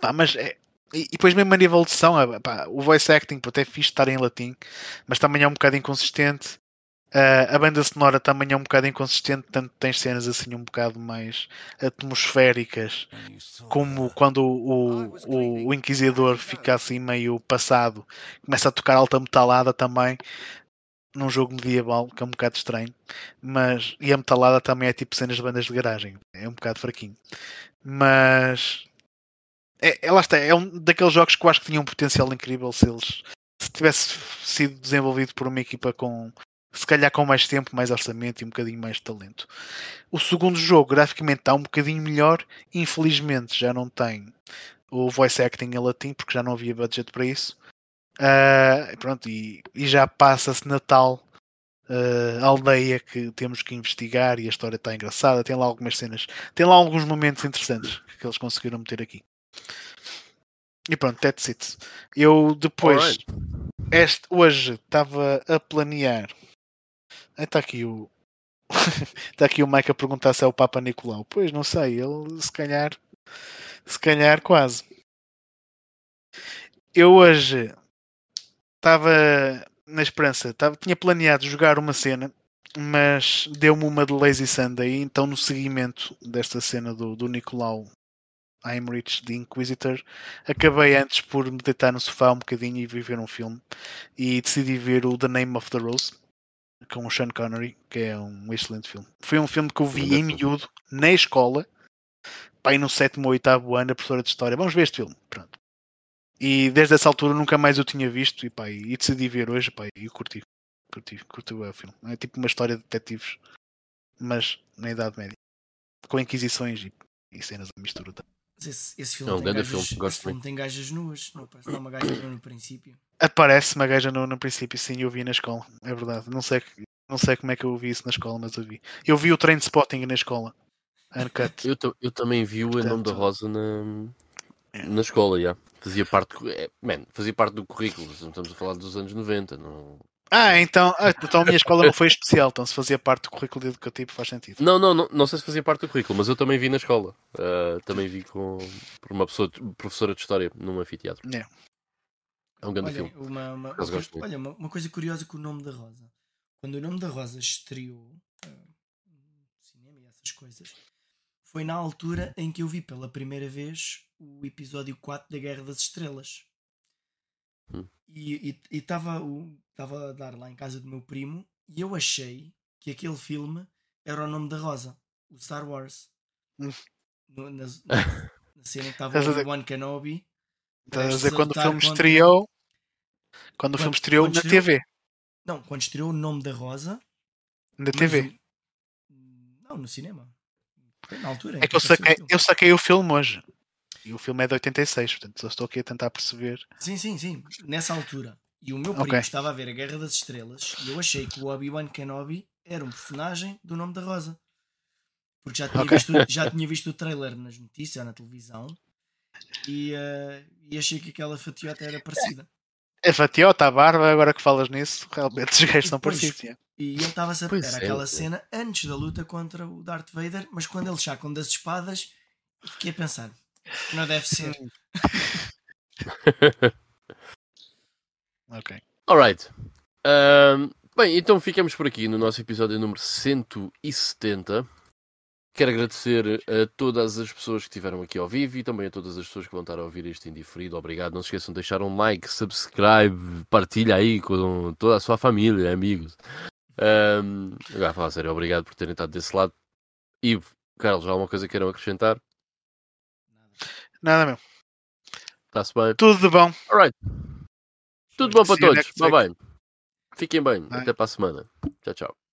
pá, mas é, e, depois mesmo a nível de som, pá, o voice acting até é fixe estar em latim, mas também é um bocado inconsistente. Uh, a banda sonora também é um bocado inconsistente, tanto tens cenas assim um bocado mais atmosféricas, como quando o, o, o Inquisidor fica assim meio passado, começa a tocar alta metalada também num jogo medieval, que é um bocado estranho, mas e a metalada também é tipo cenas de bandas de garagem, é um bocado fraquinho. Mas é, é, lá está, é um daqueles jogos que eu acho que tinha um potencial incrível se eles se tivesse sido desenvolvido por uma equipa com se calhar com mais tempo, mais orçamento e um bocadinho mais de talento. O segundo jogo, graficamente, está um bocadinho melhor. Infelizmente, já não tem o voice acting em latim, porque já não havia budget para isso. Uh, pronto, e, e já passa-se Natal, uh, aldeia que temos que investigar e a história está engraçada. Tem lá algumas cenas, tem lá alguns momentos interessantes que eles conseguiram meter aqui. E pronto, that's it. Eu depois, este, hoje, estava a planear. Está aqui o. Está *laughs* aqui o Mike a perguntar se é o Papa Nicolau. Pois não sei, ele se calhar. Se calhar quase. Eu hoje estava na esperança, tava, tinha planeado jogar uma cena, mas deu-me uma de Lazy Sunday, então no seguimento desta cena do, do Nicolau Heinrich de Inquisitor, acabei antes por me deitar no sofá um bocadinho e viver um filme e decidi ver o The Name of the Rose com o Sean Connery, que é um excelente filme. Foi um filme que eu vi em miúdo na escola, pai no sétimo ou oitavo ano, a professora de história. Vamos ver este filme. Pronto. E desde essa altura nunca mais eu tinha visto e, pá, e decidi ver hoje pá, e curti. curti, curti o filme. É tipo uma história de detetives, mas na Idade Média. Com inquisições e, e cenas a mistura. Esse, esse filme, É um tem, grande gajas, filme, esse gosto filme tem gajas nuas. Não, parece não, uma gaja nua no princípio. Aparece uma gaja no, no princípio, sim, eu vi na escola. É verdade. Não sei, não sei como é que eu vi isso na escola, mas eu vi. Eu vi o Train Spotting na escola. Uncut. Eu, eu também vi o Em Nome da Portanto- Rosa na, É. na escola, já. Fazia parte, do- é, man, fazia parte do currículo, estamos a falar dos anos 90. Não, Ah, então, ah, então a minha escola não foi especial, então se fazia parte do currículo educativo faz sentido. não, não, não, não sei se fazia parte do currículo, mas eu também vi na escola. Ah, também vi com, por uma pessoa, professora de História num anfiteatro. É. É um grande Olha, filme. uma, uma, uma coisa, olha uma, uma coisa curiosa com o nome da Rosa. Quando o nome da Rosa estreou ah, no cinema e essas coisas, foi na altura em que eu vi pela primeira vez o episódio 4 da Guerra das Estrelas. Hum. E estava a dar lá em casa do meu primo e eu achei que aquele filme era o nome da Rosa, o Star Wars. Hum. No- na, *laughs* na- na cena que estava o Obi-Wan Kenobi. Estás a dizer quando o filme estreou. Quando o filme estreou quando na estreou? TV. Não, quando estreou o nome da Rosa. Na TV. o- Não, no cinema. Foi na altura. É que eu apareceu o saquei, eu saquei o filme hoje. E o filme é de 86, portanto só estou aqui a tentar perceber. Sim, sim, sim. Nessa altura. E o meu primo Ok. estava a ver a Guerra das Estrelas e eu achei que o Obi-Wan Kenobi era um personagem do nome da Rosa. Porque já tinha, Ok. visto, já tinha visto o trailer nas notícias ou na televisão e, eh, e achei que aquela fatiota era parecida. A fatiota, a barba, agora que falas nisso, realmente os gajos são parecidos. é. E ele estava a saber. Pois Era é, aquela é. cena antes da luta contra o Darth Vader, mas quando eles sacam das espadas, fiquei a pensar. Não deve ser. *laughs* Ok. Alright. Ahm, bem, então ficamos por aqui no nosso episódio número 170. Quero agradecer a todas as pessoas que estiveram aqui ao vivo e também a todas as pessoas que vão estar a ouvir isto indiferido. Obrigado. Não se esqueçam de deixar um like, subscribe, partilha aí com toda a sua família, amigos. Ahm, agora, falar sério, obrigado por terem estado desse lado. Ivo, Carlos, há alguma coisa que queiram acrescentar? Nada, meu. Está-se bem? Tudo de bom. Alright. Tudo bom para todos. Bye bye. Fiquem bem. Até para a semana. Tchau, tchau.